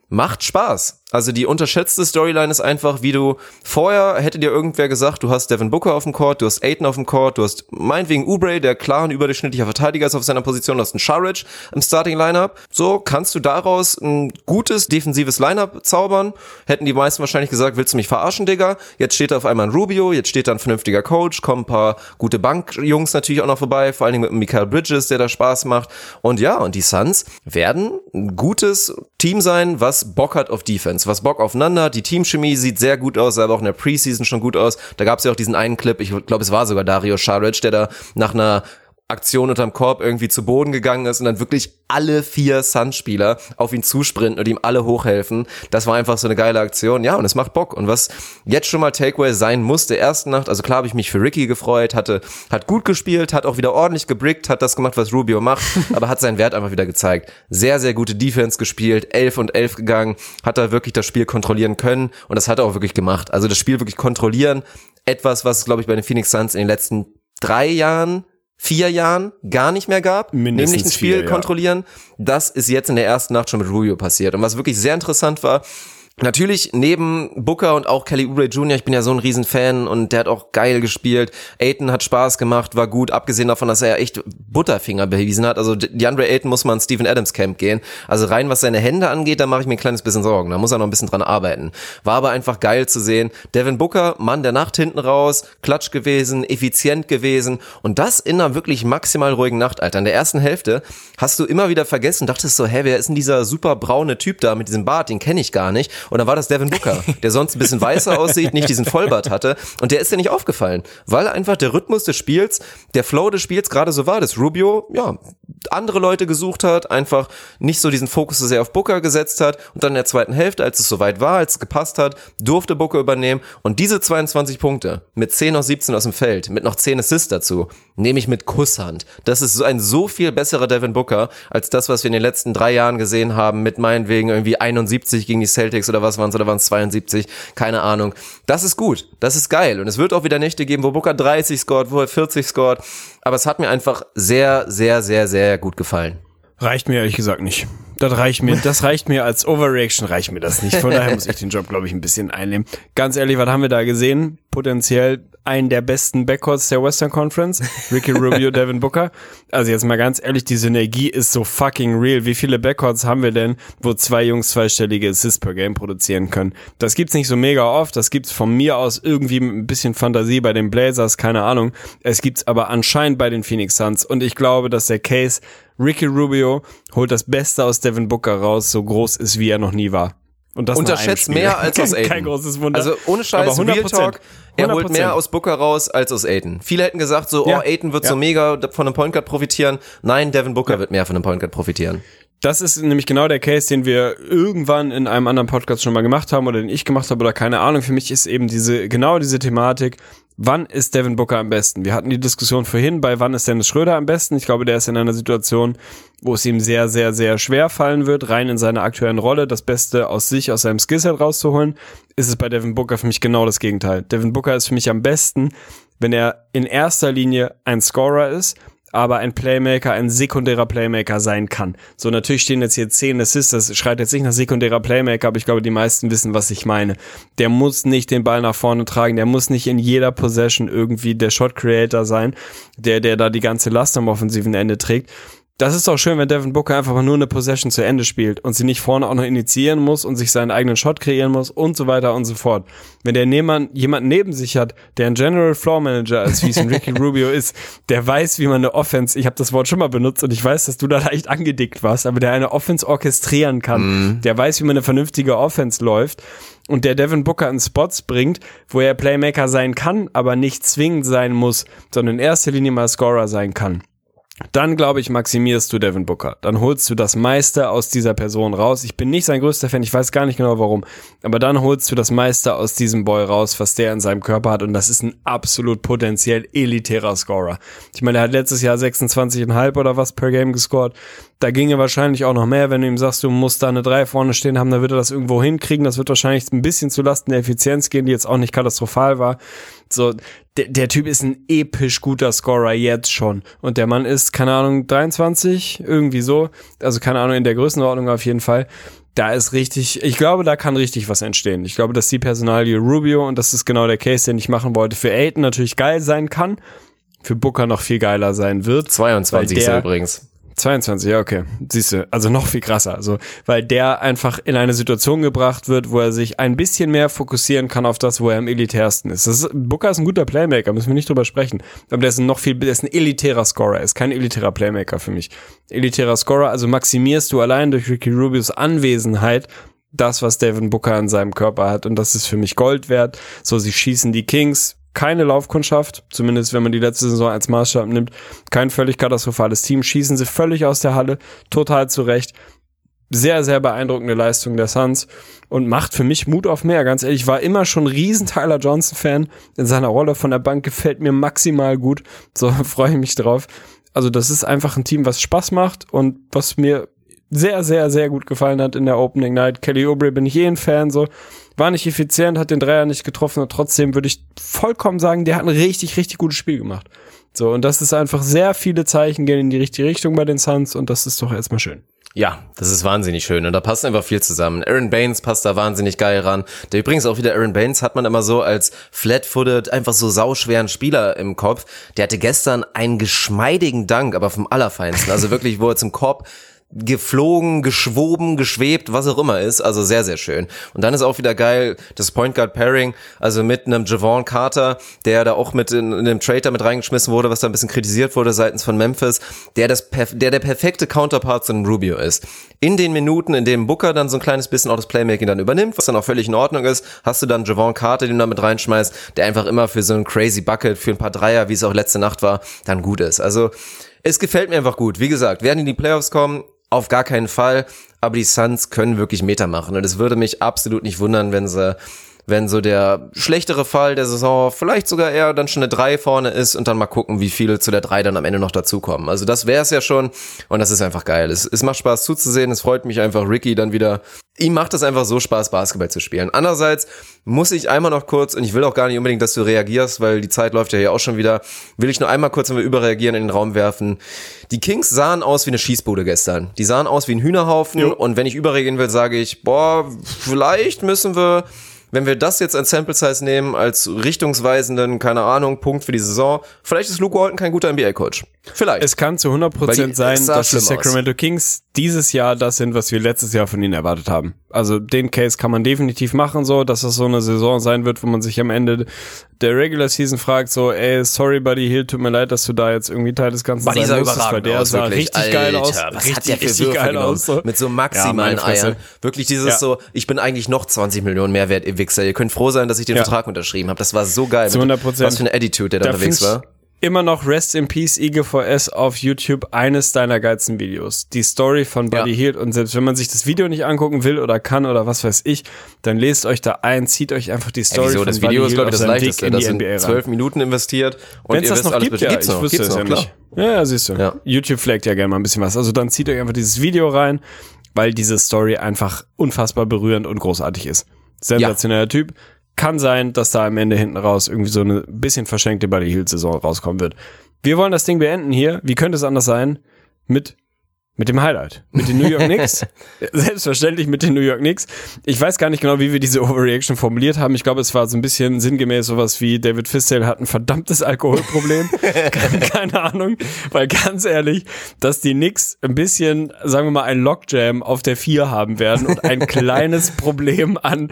macht Spaß. Also die unterschätzte Storyline ist einfach, wie du vorher hätte dir irgendwer gesagt, du hast Devin Booker auf dem Court, du hast Aiton auf dem Court, du hast meinetwegen Oubre, der klar ein überdurchschnittlicher Verteidiger ist auf seiner Position, du hast einen Sharridge im Starting Lineup. So kannst du daraus ein gutes defensives Lineup zaubern. Hätten die meisten wahrscheinlich gesagt, willst du mich verarschen, Digga? Jetzt steht da auf einmal ein Rubio, jetzt steht da ein vernünftiger Coach, kommen ein paar gute Bankjungs natürlich auch noch vorbei, vor allen Dingen mit Michael Bridges, der da Spaß macht. Und ja, und die Suns werden ein gutes Team sein, was Bock hat auf Defense, was Bock aufeinander. Die Teamchemie sieht sehr gut aus, sah aber auch in der Preseason schon gut aus. Da gab es ja auch diesen einen Clip, ich glaube, es war sogar Dario Saric, der da nach einer Aktion unterm Korb irgendwie zu Boden gegangen ist und dann wirklich alle vier Suns-Spieler auf ihn zusprinten und ihm alle hochhelfen. Das war einfach so eine geile Aktion. Ja, und es macht Bock. Und was jetzt schon mal Takeaway sein muss, der ersten Nacht, also klar habe ich mich für Ricky gefreut, hatte, hat gut gespielt, hat auch wieder ordentlich gebrickt, hat das gemacht, was Rubio macht, aber hat seinen Wert einfach wieder gezeigt. Sehr, sehr gute Defense gespielt, 11 und 11 gegangen, hat da wirklich das Spiel kontrollieren können und das hat er auch wirklich gemacht. Also das Spiel wirklich kontrollieren, etwas, was, glaube ich, bei den Phoenix Suns in den letzten drei Jahren vier Jahren gar nicht mehr gab, Mindestens nämlich ein Spiel vier, ja. kontrollieren. Das ist jetzt in der ersten Nacht schon mit Rubio passiert. Und was wirklich sehr interessant war, Natürlich neben Booker und auch Kelly Oubre Jr., ich bin ja so ein Riesenfan und der hat auch geil gespielt. Aiton hat Spaß gemacht, war gut, abgesehen davon, dass er echt Butterfinger bewiesen hat. Also DeAndre Aiton muss mal ins Steven Adams Camp gehen. Also rein was seine Hände angeht, da mache ich mir ein kleines bisschen Sorgen. Da muss er noch ein bisschen dran arbeiten. War aber einfach geil zu sehen. Devin Booker, Mann der Nacht hinten raus, klatsch gewesen, effizient gewesen und das in einer wirklich maximal ruhigen Nacht, Alter. In der ersten Hälfte hast du immer wieder vergessen, dachtest so, hä, wer ist denn dieser super braune Typ da mit diesem Bart, den kenne ich gar nicht. Und dann war das Devin Booker, der sonst ein bisschen weißer aussieht, nicht diesen Vollbart hatte. Und der ist dir nicht aufgefallen, weil einfach der Rhythmus des Spiels, der Flow des Spiels gerade so war, dass Rubio, ja, andere Leute gesucht hat, einfach nicht so diesen Fokus so sehr auf Booker gesetzt hat und dann in der zweiten Hälfte, als es soweit war, als es gepasst hat, durfte Booker übernehmen und diese 22 Punkte mit 10 aus 17 aus dem Feld, mit noch 10 Assists dazu, nehme ich mit Kusshand. Das ist ein so viel besserer Devin Booker als das, was wir in den letzten drei Jahren gesehen haben mit meinetwegen irgendwie 71 gegen die Celtics oder was waren es oder waren es 72, keine Ahnung. Das ist gut, das ist geil und es wird auch wieder Nächte geben, wo Booker 30 scored, wo er 40 scored, aber es hat mir einfach sehr, sehr, sehr, sehr gut gefallen. Reicht mir ehrlich gesagt nicht. Das reicht mir, das reicht mir als Overreaction, reicht mir das nicht. Von daher muss ich den Job, glaube ich, ein bisschen einnehmen. Ganz ehrlich, was haben wir da gesehen? Potenziell einen der besten Backcourts der Western Conference. Ricky Rubio, Devin Booker. Also jetzt mal ganz ehrlich, die Synergie ist so fucking real. Wie viele Backcourts haben wir denn, wo zwei Jungs zweistellige Assists per Game produzieren können? Das gibt's nicht so mega oft. Das gibt's von mir aus irgendwie mit ein bisschen Fantasie bei den Blazers, keine Ahnung. Es gibt's aber anscheinend bei den Phoenix Suns. Und ich glaube, dass der Case Ricky Rubio holt das Beste aus Devin Booker raus, so groß ist, wie er noch nie war. Und das Unterschätzt mehr als aus kein, Aiden. kein großes Wunder. Also ohne Scheiß, Aber Real 100%. Talk, er holt 100%. mehr aus Booker raus als aus Aiden. Viele hätten gesagt so, Ja. oh, Aiden wird Ja. so mega von einem Point Guard profitieren. Nein, Devin Booker wird mehr von einem Point Guard profitieren. Das ist nämlich genau der Case, den wir irgendwann in einem anderen Podcast schon mal gemacht haben oder den ich gemacht habe oder keine Ahnung. Für mich ist eben diese, genau diese Thematik, wann ist Devin Booker am besten? Wir hatten die Diskussion vorhin, bei wann ist Dennis Schröder am besten? Ich glaube, der ist in einer Situation, wo es ihm sehr, sehr, sehr schwer fallen wird, rein in seiner aktuellen Rolle das Beste aus sich, aus seinem Skillset rauszuholen. Ist es bei Devin Booker für mich genau das Gegenteil. Devin Booker ist für mich am besten, wenn er in erster Linie ein Scorer ist, aber ein Playmaker, ein sekundärer Playmaker sein kann. So, natürlich stehen jetzt hier 10 Assists, das schreit jetzt nicht nach sekundärer Playmaker, aber ich glaube, die meisten wissen, was ich meine. Der muss nicht den Ball nach vorne tragen, der muss nicht in jeder Possession irgendwie der Shot Creator sein, der, der da die ganze Last am offensiven Ende trägt. Das ist auch schön, wenn Devin Booker einfach mal nur eine Possession zu Ende spielt und sie nicht vorne auch noch initiieren muss und sich seinen eigenen Shot kreieren muss und so weiter und so fort. Wenn der jemand, jemand neben sich hat, der ein General Floor Manager ist, wie es ein Ricky Rubio ist, der weiß, wie man eine Offense, ich habe das Wort schon mal benutzt und ich weiß, dass du da leicht angedickt warst, aber der eine Offense orchestrieren kann, der weiß, wie man eine vernünftige Offense läuft und der Devin Booker in Spots bringt, wo er Playmaker sein kann, aber nicht zwingend sein muss, sondern in erster Linie mal Scorer sein kann dann glaube ich, maximierst du Devin Booker. Dann holst du das meiste aus dieser Person raus. Ich bin nicht sein größter Fan, ich weiß gar nicht genau warum. Aber dann holst du das meiste aus diesem Boy raus, was der in seinem Körper hat. Und das ist ein absolut potenziell elitärer Scorer. Ich meine, er hat letztes Jahr 26,5 oder was per Game gescored. Da ginge wahrscheinlich auch noch mehr, wenn du ihm sagst, du musst da eine 3 vorne stehen haben, dann wird er das irgendwo hinkriegen. Das wird wahrscheinlich ein bisschen zulasten der Effizienz gehen, die jetzt auch nicht katastrophal war. So, der, der Typ ist ein episch guter Scorer jetzt schon. Und der Mann ist, keine Ahnung, 23, irgendwie so. Also keine Ahnung, in der Größenordnung auf jeden Fall. Da ist richtig, ich glaube, da kann richtig was entstehen. Ich glaube, dass die Personalie Rubio, und das ist genau der Case, den ich machen wollte, für Aiden natürlich geil sein kann, für Booker noch viel geiler sein wird. 22 Weil ist er der- übrigens. 22, ja, okay. Siehst du, also noch viel krasser. Also, weil der einfach in eine Situation gebracht wird, wo er sich ein bisschen mehr fokussieren kann auf das, wo er am elitärsten ist. Das ist Booker ist ein guter Playmaker, müssen wir nicht drüber sprechen. Aber der ist ein noch viel, der ist ein elitärer Scorer, er ist kein elitärer Playmaker für mich. Elitärer Scorer, also maximierst du allein durch Ricky Rubios Anwesenheit das, was Devin Booker in seinem Körper hat. Und das ist für mich Gold wert. So, sie schießen die Kings. Keine Laufkundschaft, zumindest wenn man die letzte Saison als Maßstab nimmt. Kein völlig katastrophales Team. Schießen sie völlig aus der Halle. Total zurecht. Sehr, sehr beeindruckende Leistung der Suns und macht für mich Mut auf mehr. Ganz ehrlich, ich war immer schon riesen Tyler Johnson-Fan. In seiner Rolle von der Bank gefällt mir maximal gut. So freue ich mich drauf. Also das ist einfach ein Team, was Spaß macht und was mir sehr, sehr, sehr gut gefallen hat in der Opening Night. Kelly Oubre bin ich eh ein Fan, so. War nicht effizient, hat den Dreier nicht getroffen und trotzdem würde ich vollkommen sagen, der hat ein richtig, richtig gutes Spiel gemacht. So, und das ist einfach sehr viele Zeichen gehen in die richtige Richtung bei den Suns und das ist doch erstmal schön. Ja, das ist wahnsinnig schön und da passt einfach viel zusammen. Aaron Baines passt da wahnsinnig geil ran. Der übrigens auch wieder Aaron Baines hat man immer so als flat-footed, einfach so sauschweren Spieler im Kopf. Der hatte gestern einen geschmeidigen Dank, aber vom Allerfeinsten. Also wirklich, wo er zum Korb geflogen, geschwoben, geschwebt, was auch immer ist. Also sehr, sehr schön. Und dann ist auch wieder geil, das Point Guard Pairing, also mit einem Javon Carter, der da auch mit in, in dem Trade mit reingeschmissen wurde, was da ein bisschen kritisiert wurde seitens von Memphis, der das, der der perfekte Counterpart zu einem Rubio ist. In den Minuten, in denen Booker dann so ein kleines bisschen auch das Playmaking dann übernimmt, was dann auch völlig in Ordnung ist, hast du dann Javon Carter, den du da mit reinschmeißt, der einfach immer für so ein crazy Bucket, für ein paar Dreier, wie es auch letzte Nacht war, dann gut ist. Also, es gefällt mir einfach gut. Wie gesagt, werden in die Playoffs kommen, auf gar keinen Fall. Aber die Suns können wirklich Meter machen. Und es würde mich absolut nicht wundern, wenn sie, wenn so der schlechtere Fall der Saison vielleicht sogar eher dann schon eine 3 vorne ist und dann mal gucken, wie viele zu der 3 dann am Ende noch dazukommen. Also das wäre es ja schon. Und das ist einfach geil. Es, es macht Spaß zuzusehen. Es freut mich einfach, Ricky dann wieder. Ihm macht es einfach so Spaß, Basketball zu spielen. Andererseits muss ich einmal noch kurz, und ich will auch gar nicht unbedingt, dass du reagierst, weil die Zeit läuft ja hier auch schon wieder, will ich nur einmal kurz, wenn wir überreagieren, in den Raum werfen. Die Kings sahen aus wie eine Schießbude gestern. Die sahen aus wie ein Hühnerhaufen. Jo. Und wenn ich überreagieren will, sage ich, boah, vielleicht müssen wir, wenn wir das jetzt als Sample Size nehmen, als richtungsweisenden, keine Ahnung, Punkt für die Saison, vielleicht ist Luke Walton kein guter NBA-Coach. Vielleicht. Es kann zu Weil 100% die- sein, dass die schlimm aus. Sacramento Kings dieses Jahr das sind, was wir letztes Jahr von ihnen erwartet haben. Also den Case kann man definitiv machen, so, dass das so eine Saison sein wird, wo man sich am Ende der Regular Season fragt, so, ey, sorry, Buddy Hill, tut mir leid, dass du da jetzt irgendwie Teil des Ganzen Buddy sein musstest, weil der aus, sah wirklich. richtig geil aus. Alter, Was richtig, hat der für richtig Würfe geil genommen? aus. So. Mit so Ja, maximalen Fresse. Eiern. Wirklich dieses Ja. so, ich bin eigentlich noch 20 Millionen mehr wert, ihr Wichser. Ihr könnt froh sein, dass ich den Ja. Vertrag unterschrieben habe. Das war so geil. Zu Mit- 100%. Was für eine Attitude der da Da unterwegs war. Immer noch Rest in Peace IGVS auf YouTube eines deiner geilsten Videos. Die Story von Buddy Ja. Hield und selbst wenn man sich das Video nicht angucken will oder kann oder was weiß ich, dann lest euch da ein, zieht euch einfach die Ja, Story wieso? von Das Buddy Video ist, Hield glaube ich, das leichteste. in Das die sind NBA rein. zwölf Minuten investiert und Wenn es ihr das wisst noch alles gibt, ja, Gibt's ich noch, wüsste es ja nicht. Ja, ja, siehst du. Ja. YouTube flaggt ja gerne mal ein bisschen was. Also dann zieht euch einfach dieses Video rein, weil diese Story einfach unfassbar berührend und großartig ist. Sensationeller Typ. Kann sein, dass da am Ende hinten raus irgendwie so eine bisschen verschenkte Buddy Hield Saison rauskommen wird. Wir wollen das Ding beenden hier. Wie könnte es anders sein? Mit mit dem Highlight. Mit den New York Knicks. Selbstverständlich mit den New York Knicks. Ich weiß gar nicht genau, wie wir diese Overreaction formuliert haben. Ich glaube, es war so ein bisschen sinngemäß sowas wie David Fisdale hat ein verdammtes Alkoholproblem. Keine Ahnung. Weil ganz ehrlich, dass die Knicks ein bisschen, sagen wir mal, ein Lockjam auf der 4 haben werden und ein kleines Problem an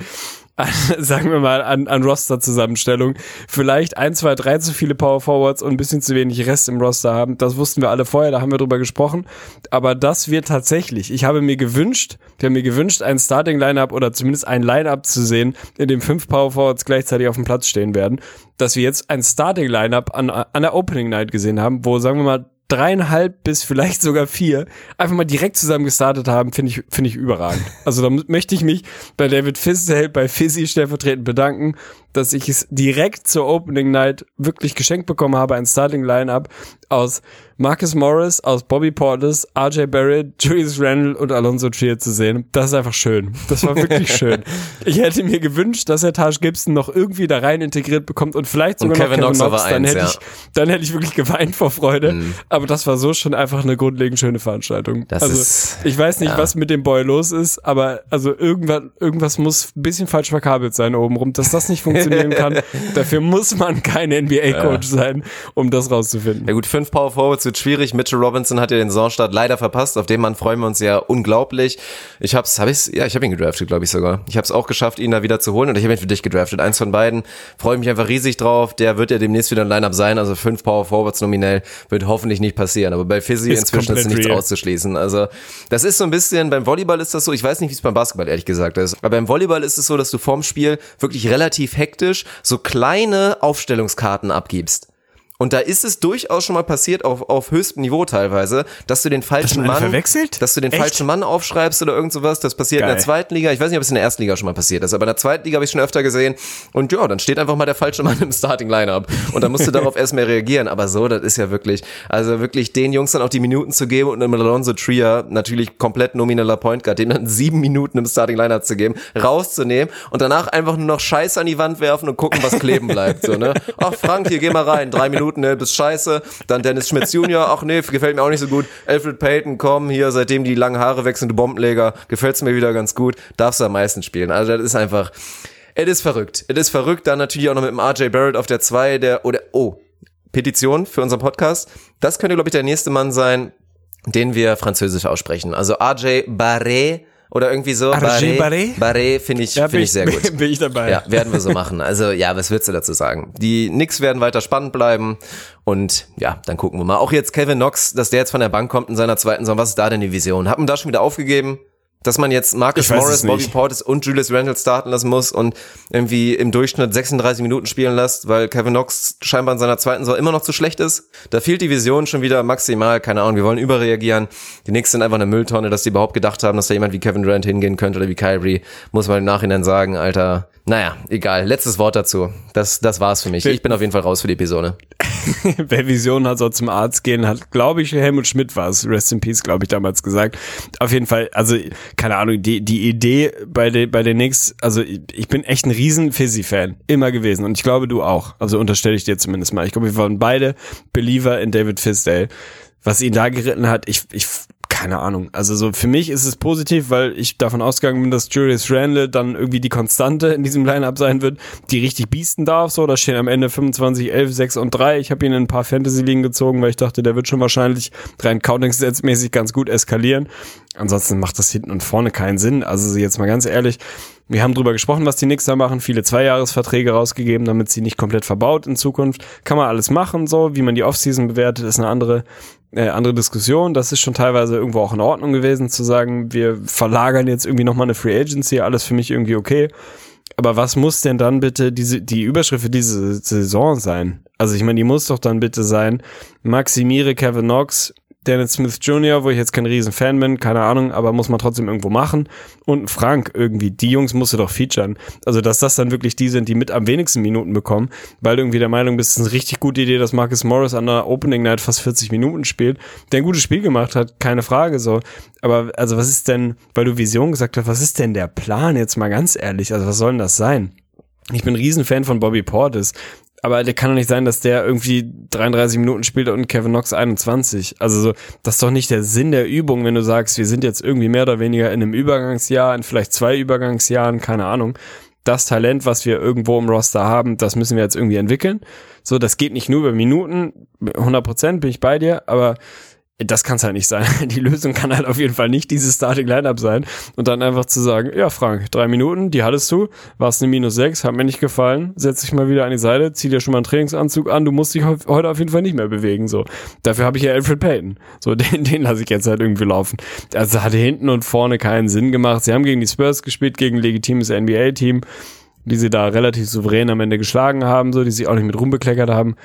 an, sagen wir mal, an, an Roster-Zusammenstellung vielleicht ein, zwei, drei zu viele Power Forwards und ein bisschen zu wenig Rest im Roster haben. Das wussten wir alle vorher, da haben wir drüber gesprochen. Aber das wird tatsächlich, ich habe mir gewünscht, ich habe mir gewünscht, ein Starting-Lineup oder zumindest ein Lineup zu sehen, in dem fünf Power Forwards gleichzeitig auf dem Platz stehen werden, dass wir jetzt ein Starting-Lineup an, an der Opening Night gesehen haben, wo, sagen wir mal, dreieinhalb bis vielleicht sogar vier einfach mal direkt zusammen gestartet haben, finde ich, finde ich überragend. Also da möchte ich mich bei David Fisdale, bei Fizzy stellvertretend bedanken, dass ich es direkt zur Opening Night wirklich geschenkt bekommen habe, ein Starting Lineup aus Marcus Morris, aus Bobby Portis, RJ Barrett, Julius Randle und Alonso Trier zu sehen. Das ist einfach schön. Das war wirklich schön. Ich hätte mir gewünscht, dass er Taj Gibson noch irgendwie da rein integriert bekommt und vielleicht Und sogar Kevin noch Knox Kevin aber Knox, dann eins, hätte ja. ich dann hätte ich wirklich geweint vor Freude. Aber das war so schon einfach eine grundlegend schöne Veranstaltung. Das also ist- ich weiß nicht, ja. was mit dem Boy los ist, aber also irgendwas, irgendwas muss ein bisschen falsch verkabelt sein obenrum, dass das nicht funktionieren kann. Dafür muss man kein NBA-Coach sein, um das rauszufinden. Ja gut, fünf Power Forwards wird schwierig. Mitchell Robinson hat ja den Saisonstart leider verpasst. Auf den Mann freuen wir uns ja unglaublich. Ich hab's, hab ich's, ja, ich habe ihn gedraftet, glaube ich sogar. Ich habe es auch geschafft, ihn da wieder zu holen und ich habe ihn für dich gedraftet. Eins von beiden. Freue mich einfach riesig drauf. Der wird ja demnächst wieder ein Lineup sein. Also fünf Power Forwards nominell wird hoffentlich nicht passieren. Aber bei Fizzy Ist inzwischen ist nichts real. auszuschließen. Also das ist so ein bisschen, beim Volleyball ist das so, ich weiß nicht, wie es beim Basketball ehrlich gesagt ist, aber beim Volleyball ist es so, dass du vorm Spiel wirklich relativ hektisch so kleine Aufstellungskarten abgibst. Und da ist es durchaus schon mal passiert, auf, auf höchstem Niveau teilweise, dass du den falschen einen Mann, verwechselt? dass du den Echt? falschen Mann aufschreibst oder irgend sowas. Das passiert in Geil. der zweiten Liga. Ich weiß nicht, ob es in der ersten Liga schon mal passiert ist, aber in der zweiten Liga habe ich schon öfter gesehen. Und ja, dann steht einfach mal der falsche Mann im Starting Lineup und dann musst du darauf erstmal reagieren. Aber so, das ist ja wirklich, also wirklich den Jungs dann auch die Minuten zu geben und einem Alonso Trier natürlich komplett nomineller Point Guard, dem dann sieben Minuten im Starting Lineup zu geben, rauszunehmen und danach einfach nur noch Scheiße an die Wand werfen und gucken, was kleben bleibt. So, ne? Ach Frank, hier geh mal rein, drei Minuten, ne, bist scheiße. Dann Dennis Schmitz Junior, ach nee, gefällt mir auch nicht so gut. Alfred Payton, komm, hier, seitdem die langen Haare wechseln, du Bombenleger, gefällt's mir wieder ganz gut, darfst du am meisten spielen. Also das ist einfach, es ist verrückt. Es ist verrückt, dann natürlich auch noch mit dem RJ Barrett auf der 2, der, oder, oh, Petition für unseren Podcast. Das könnte, glaube ich, der nächste Mann sein, den wir französisch aussprechen. Also RJ Barret oder irgendwie so. RJ Barret? Barret finde ich, Ja, finde ich sehr gut. Bin ich dabei. Ja, werden wir so machen. Also ja, was würdest du dazu sagen? Die Knicks werden weiter spannend bleiben und ja, dann gucken wir mal. Auch jetzt Kevin Knox, dass der jetzt von der Bank kommt in seiner zweiten Saison, was ist da denn die Vision? Hat man da schon wieder aufgegeben? Dass man jetzt Marcus Morris. Bobby Portis und Julius Randle starten lassen muss und irgendwie im Durchschnitt 36 Minuten spielen lässt, weil Kevin Knox scheinbar in seiner zweiten Saison immer noch zu schlecht ist. Da fehlt die Vision schon wieder maximal, keine Ahnung, wir wollen überreagieren. Die Knicks sind einfach eine Mülltonne, dass die überhaupt gedacht haben, dass da jemand wie Kevin Durant hingehen könnte oder wie Kyrie, muss man im Nachhinein sagen, Alter. Naja, egal. Letztes Wort dazu. Das, das war's für mich. Ich bin auf jeden Fall raus für die Episode. Wer Vision hat, soll zum Arzt gehen, hat, glaube ich, Helmut Schmidt war es, Rest in Peace, glaube ich, damals gesagt. Auf jeden Fall, also, keine Ahnung, die, die Idee bei den, bei den Knicks, also, ich bin echt ein riesen Fizzy-Fan. Immer gewesen. Und ich glaube, du auch. Also, unterstelle ich dir zumindest mal. Ich glaube, wir waren beide Believer in David Fisdale. Was ihn da geritten hat, ich, ich, keine Ahnung. Also so für mich ist es positiv, weil ich davon ausgegangen bin, dass Julius Randle dann irgendwie die Konstante in diesem Lineup sein wird, die richtig biesten darf. So, da stehen am Ende 25, 11, 6 und 3. Ich habe ihn in ein paar Fantasy-Ligen gezogen, weil ich dachte, der wird schon wahrscheinlich rein Counting-Sets-mäßig ganz gut eskalieren. Ansonsten macht das hinten und vorne keinen Sinn. Also jetzt mal ganz ehrlich, wir haben drüber gesprochen, was die Knicks da machen, viele Zweijahresverträge rausgegeben, damit sie nicht komplett verbaut in Zukunft. Kann man alles machen, so wie man die Offseason bewertet, ist eine andere äh, andere Diskussion. Das ist schon teilweise irgendwo auch in Ordnung gewesen, zu sagen, wir verlagern jetzt irgendwie nochmal eine Free Agency, alles für mich irgendwie okay. Aber was muss denn dann bitte diese, die Überschrift für diese Saison sein? Also ich meine, die muss doch dann bitte sein, maximiere Kevin Knox, Dennis Smith Jr., wo ich jetzt kein riesen Fan bin, keine Ahnung, aber muss man trotzdem irgendwo machen. Und Frank irgendwie, die Jungs musst du doch featuren. Also, dass das dann wirklich die sind, die mit am wenigsten Minuten bekommen, weil du irgendwie der Meinung bist, es ist eine richtig gute Idee, dass Marcus Morris an der Opening Night fast 40 Minuten spielt, der ein gutes Spiel gemacht hat, keine Frage so. Aber also, was ist denn, weil du Vision gesagt hast, was ist denn der Plan jetzt mal ganz ehrlich? Also, was soll denn das sein? Ich bin Riesenfan von Bobby Portis. Aber der kann doch nicht sein, dass der irgendwie 33 Minuten spielt und Kevin Knox 21. Also so, das ist doch nicht der Sinn der Übung, wenn du sagst, wir sind jetzt irgendwie mehr oder weniger in einem Übergangsjahr, in vielleicht zwei Übergangsjahren, keine Ahnung. Das Talent, was wir irgendwo im Roster haben, das müssen wir jetzt irgendwie entwickeln. So, das geht nicht nur über Minuten. 100 Prozent bin ich bei dir, aber das kann es halt nicht sein. Die Lösung kann halt auf jeden Fall nicht dieses Starting Lineup sein und dann einfach zu sagen, ja Frank, drei Minuten, die hattest du, warst eine minus sechs, hat mir nicht gefallen, setz dich mal wieder an die Seite, zieh dir schon mal einen Trainingsanzug an, du musst dich heu- heute auf jeden Fall nicht mehr bewegen, so. Dafür habe ich ja Alfred Payton, so den, den lasse ich jetzt halt irgendwie laufen. Also hatte hinten und vorne keinen Sinn gemacht. Sie haben gegen die Spurs gespielt, gegen ein legitimes NBA-Team, die sie da relativ souverän am Ende geschlagen haben, so, die sich auch nicht mit rumbekleckert haben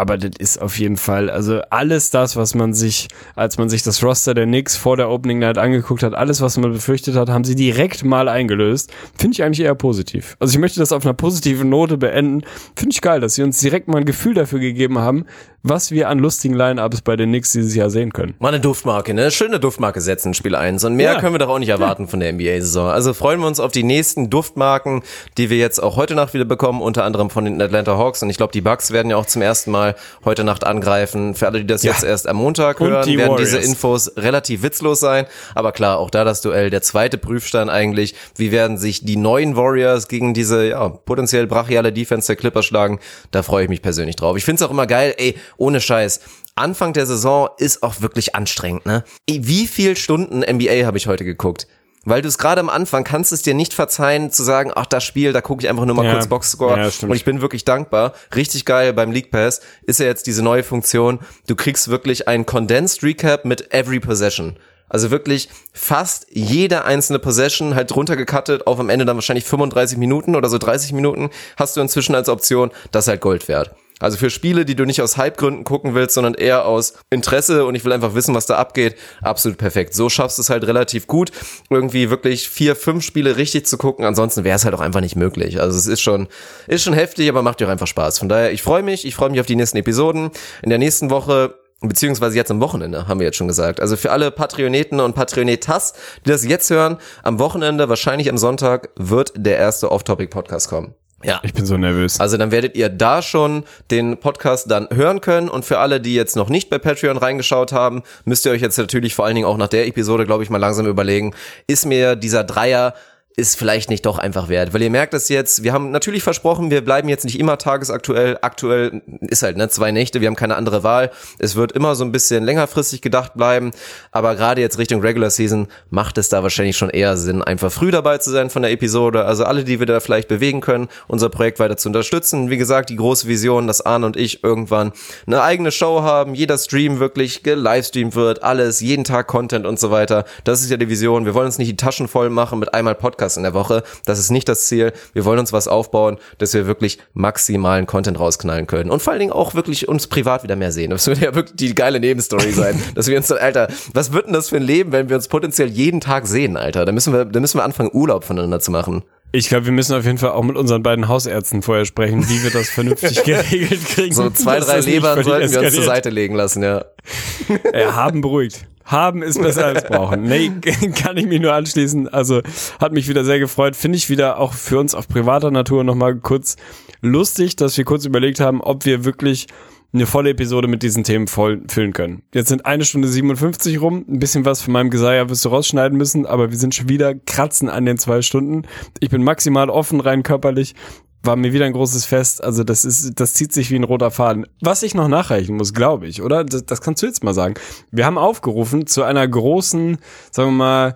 aber das ist auf jeden Fall, also alles das, was man sich, als man sich das Roster der Knicks vor der Opening Night angeguckt hat, alles, was man befürchtet hat, haben sie direkt mal eingelöst. Finde ich eigentlich eher positiv. Also ich möchte das auf einer positiven Note beenden. Finde ich geil, dass sie uns direkt mal ein Gefühl dafür gegeben haben, was wir an lustigen Line-Ups bei den Knicks dieses Jahr sehen können. Mal eine Duftmarke, ne? Schöne Duftmarke setzen Spiel 1. Und mehr Ja. können wir doch auch nicht erwarten von der NBA-Saison. Also freuen wir uns auf die nächsten Duftmarken, die wir jetzt auch heute Nacht wieder bekommen, unter anderem von den Atlanta Hawks. Und ich glaube, die Bucks werden ja auch zum ersten Mal heute Nacht angreifen. Für alle, die das Ja. jetzt erst am Montag Und hören, die werden Warriors. diese Infos relativ witzlos sein. Aber klar, auch da das Duell, der zweite Prüfstein eigentlich. Wie werden sich die neuen Warriors gegen diese, ja, potenziell brachiale Defense der Clippers schlagen? Da freue ich mich persönlich drauf. Ich finde es auch immer geil, ey, ohne Scheiß. Anfang der Saison ist auch wirklich anstrengend, ne? Wie viel Stunden NBA habe ich heute geguckt? Weil du es gerade am Anfang kannst es dir nicht verzeihen zu sagen, ach das Spiel, da gucke ich einfach nur mal Ja. kurz Boxscore. Ja, und ich bin wirklich dankbar. Richtig geil beim League Pass ist ja jetzt diese neue Funktion. Du kriegst wirklich ein Condensed Recap mit every possession. Also wirklich fast jede einzelne Possession halt runtergekattet auf am Ende dann wahrscheinlich 35 Minuten oder so 30 Minuten hast du inzwischen als Option. Das ist halt Gold wert. Also für Spiele, die du nicht aus Hypegründen gucken willst, sondern eher aus Interesse und ich will einfach wissen, was da abgeht, absolut perfekt. So schaffst du es halt relativ gut, irgendwie wirklich vier, fünf Spiele richtig zu gucken. Ansonsten wäre es halt auch einfach nicht möglich. Also es ist schon, ist schon heftig, aber macht dir auch einfach Spaß. Von daher, ich freue mich, ich freue mich auf die nächsten Episoden. In der nächsten Woche beziehungsweise jetzt am Wochenende, haben wir jetzt schon gesagt. Also für alle Patreoneten und Patreonetas, die das jetzt hören, am Wochenende, wahrscheinlich am Sonntag, wird der erste Off-Topic-Podcast kommen. Ja. Ich bin so nervös. Also dann werdet ihr da schon den Podcast dann hören können und für alle, die jetzt noch nicht bei Patreon reingeschaut haben, müsst ihr euch jetzt natürlich vor allen Dingen auch nach der Episode, glaube ich, mal langsam überlegen, ist mir dieser Dreier ist vielleicht nicht doch einfach wert. Weil ihr merkt es jetzt, wir haben natürlich versprochen, wir bleiben jetzt nicht immer tagesaktuell. Aktuell ist halt, ne, zwei Nächte, wir haben keine andere Wahl. Es wird immer so ein bisschen längerfristig gedacht bleiben. Aber gerade jetzt Richtung Regular Season macht es da wahrscheinlich schon eher Sinn, einfach früh dabei zu sein von der Episode. Also alle, die wir da vielleicht bewegen können, unser Projekt weiter zu unterstützen. Wie gesagt, die große Vision, dass Arne und ich irgendwann eine eigene Show haben, jeder Stream wirklich gelivestreamt wird, alles, jeden Tag Content und so weiter. Das ist ja die Vision. Wir wollen uns nicht die Taschen voll machen mit einmal Podcast in der Woche. Das ist nicht das Ziel. Wir wollen uns was aufbauen, dass wir wirklich maximalen Content rausknallen können. Und vor allen Dingen auch wirklich uns privat wieder mehr sehen. Das würde ja wirklich die geile Nebenstory sein. dass wir uns dann, Alter, was wird denn das für ein Leben, wenn wir uns potenziell jeden Tag sehen, Alter? Da müssen wir, da müssen wir anfangen, Urlaub voneinander zu machen. Ich glaube, wir müssen auf jeden Fall auch mit unseren beiden Hausärzten vorher sprechen, wie wir das vernünftig geregelt kriegen. So zwei, drei Lebern sollten wir uns zur. Seite legen lassen, ja. Äh, haben beruhigt. Haben ist besser als brauchen. Nee, kann ich mich nur anschließen. Also hat mich wieder sehr gefreut. Finde ich wieder auch für uns auf privater Natur nochmal kurz lustig, dass wir kurz überlegt haben, ob wir wirklich eine volle Episode mit diesen Themen voll füllen können. Jetzt sind eine Stunde 57 rum. Ein bisschen was von meinem Geseier wirst du rausschneiden müssen, aber wir sind schon wieder kratzen an den zwei Stunden. Ich bin maximal offen rein körperlich. War mir wieder ein großes Fest. Also das ist, das zieht sich wie ein roter Faden. Was ich noch nachreichen muss, glaube ich, oder? Das, das kannst du jetzt mal sagen. Wir haben aufgerufen zu einer großen, sagen wir mal,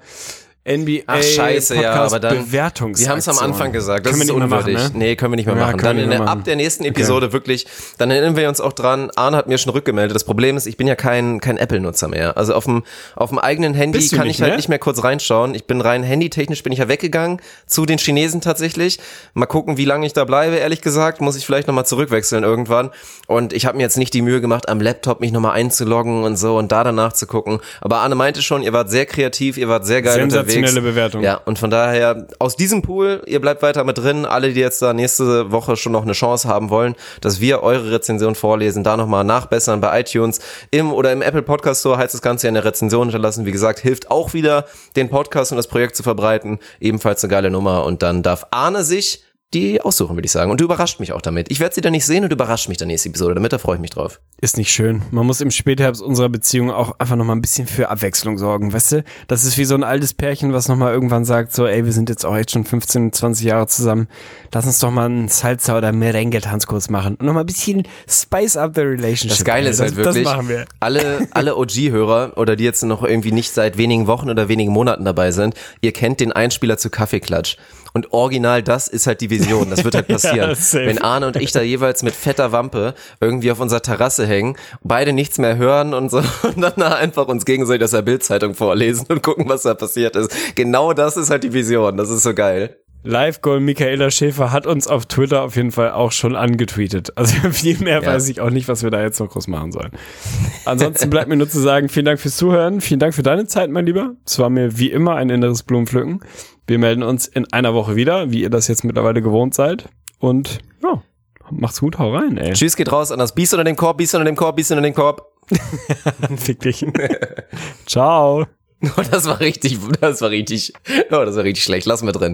NBA Ach, scheiße, ja, aber dann- Wir haben es am Anfang gesagt, das Können ist unwürdig. machen, ne? Nee, können wir nicht mehr Ja, machen. Dann in mehr ab machen. der nächsten Episode wirklich, dann erinnern wir uns auch dran, Arne hat mir schon rückgemeldet. Das Problem ist, ich bin ja kein, kein Apple-Nutzer mehr. Also auf dem, auf dem eigenen Handy kann nicht ich halt mehr? nicht mehr kurz reinschauen. Ich bin rein handytechnisch bin ich ja weggegangen zu den Chinesen tatsächlich. Mal gucken, wie lange ich da bleibe, ehrlich gesagt. Muss ich vielleicht nochmal zurückwechseln irgendwann. Und ich habe mir jetzt nicht die Mühe gemacht, am Laptop mich nochmal einzuloggen und so und da danach zu gucken. Aber Arne meinte schon, ihr wart sehr kreativ, ihr wart sehr geil Sensationelle. Bewertung. Ja, und von daher, aus diesem Pool, ihr bleibt weiter mit drin, alle, die jetzt da nächste Woche schon noch eine Chance haben wollen, dass wir eure Rezension vorlesen, da nochmal nachbessern bei iTunes, im oder im Apple Podcast Store heißt das Ganze ja eine Rezension hinterlassen. Wie gesagt, hilft auch wieder, den Podcast und das Projekt zu verbreiten. Ebenfalls eine geile Nummer. Und dann darf Arne sich die aussuchen, würde ich sagen. Und du überrascht mich auch damit. Ich werde sie dann nicht sehen und du überrascht mich dann nächste Episode. Damit da freue ich mich drauf. Ist nicht schön. Man muss im Spätherbst unserer Beziehung auch einfach nochmal ein bisschen für Abwechslung sorgen, weißt du? Das ist wie so ein altes Pärchen, was nochmal irgendwann sagt, so, ey, wir sind jetzt auch echt schon 15, 20 Jahre zusammen. Lass uns doch mal einen Salsa- oder Merengue-Tanzkurs machen. Und nochmal ein bisschen spice up the relationship. Das Geile ist halt das, wirklich, Das machen wir. alle, alle OG-Hörer oder die jetzt noch irgendwie nicht seit wenigen Wochen oder wenigen Monaten dabei sind, ihr kennt den Einspieler zu Kaffeeklatsch. Und original das ist halt die Vision. Das wird halt passieren. Ja. Wenn Arne und ich da jeweils mit fetter Wampe irgendwie auf unserer Terrasse hängen, beide nichts mehr hören und so und dann einfach uns gegenseitig aus der Bildzeitung vorlesen und gucken, was da passiert ist. Genau das ist halt die Vision. Das ist so geil. Live-Goal Michaela Schäfer hat uns auf Twitter auf jeden Fall auch schon angetweetet. Also viel mehr Ja. weiß ich auch nicht, was wir da jetzt noch groß machen sollen. Ansonsten bleibt mir nur zu sagen, vielen Dank fürs Zuhören, vielen Dank für deine Zeit, mein Lieber. Es war mir wie immer ein inneres Blumenpflücken. Wir melden uns in einer Woche wieder, wie ihr das jetzt mittlerweile gewohnt seid. Und ja, macht's gut, hau rein, ey. Tschüss geht raus an das Biest unter dem Korb, Biest unter dem Korb, Biest unter dem Korb. Fick dich. Ciao. Oh, das war richtig, das war richtig, oh, das war richtig schlecht. Lassen wir drin.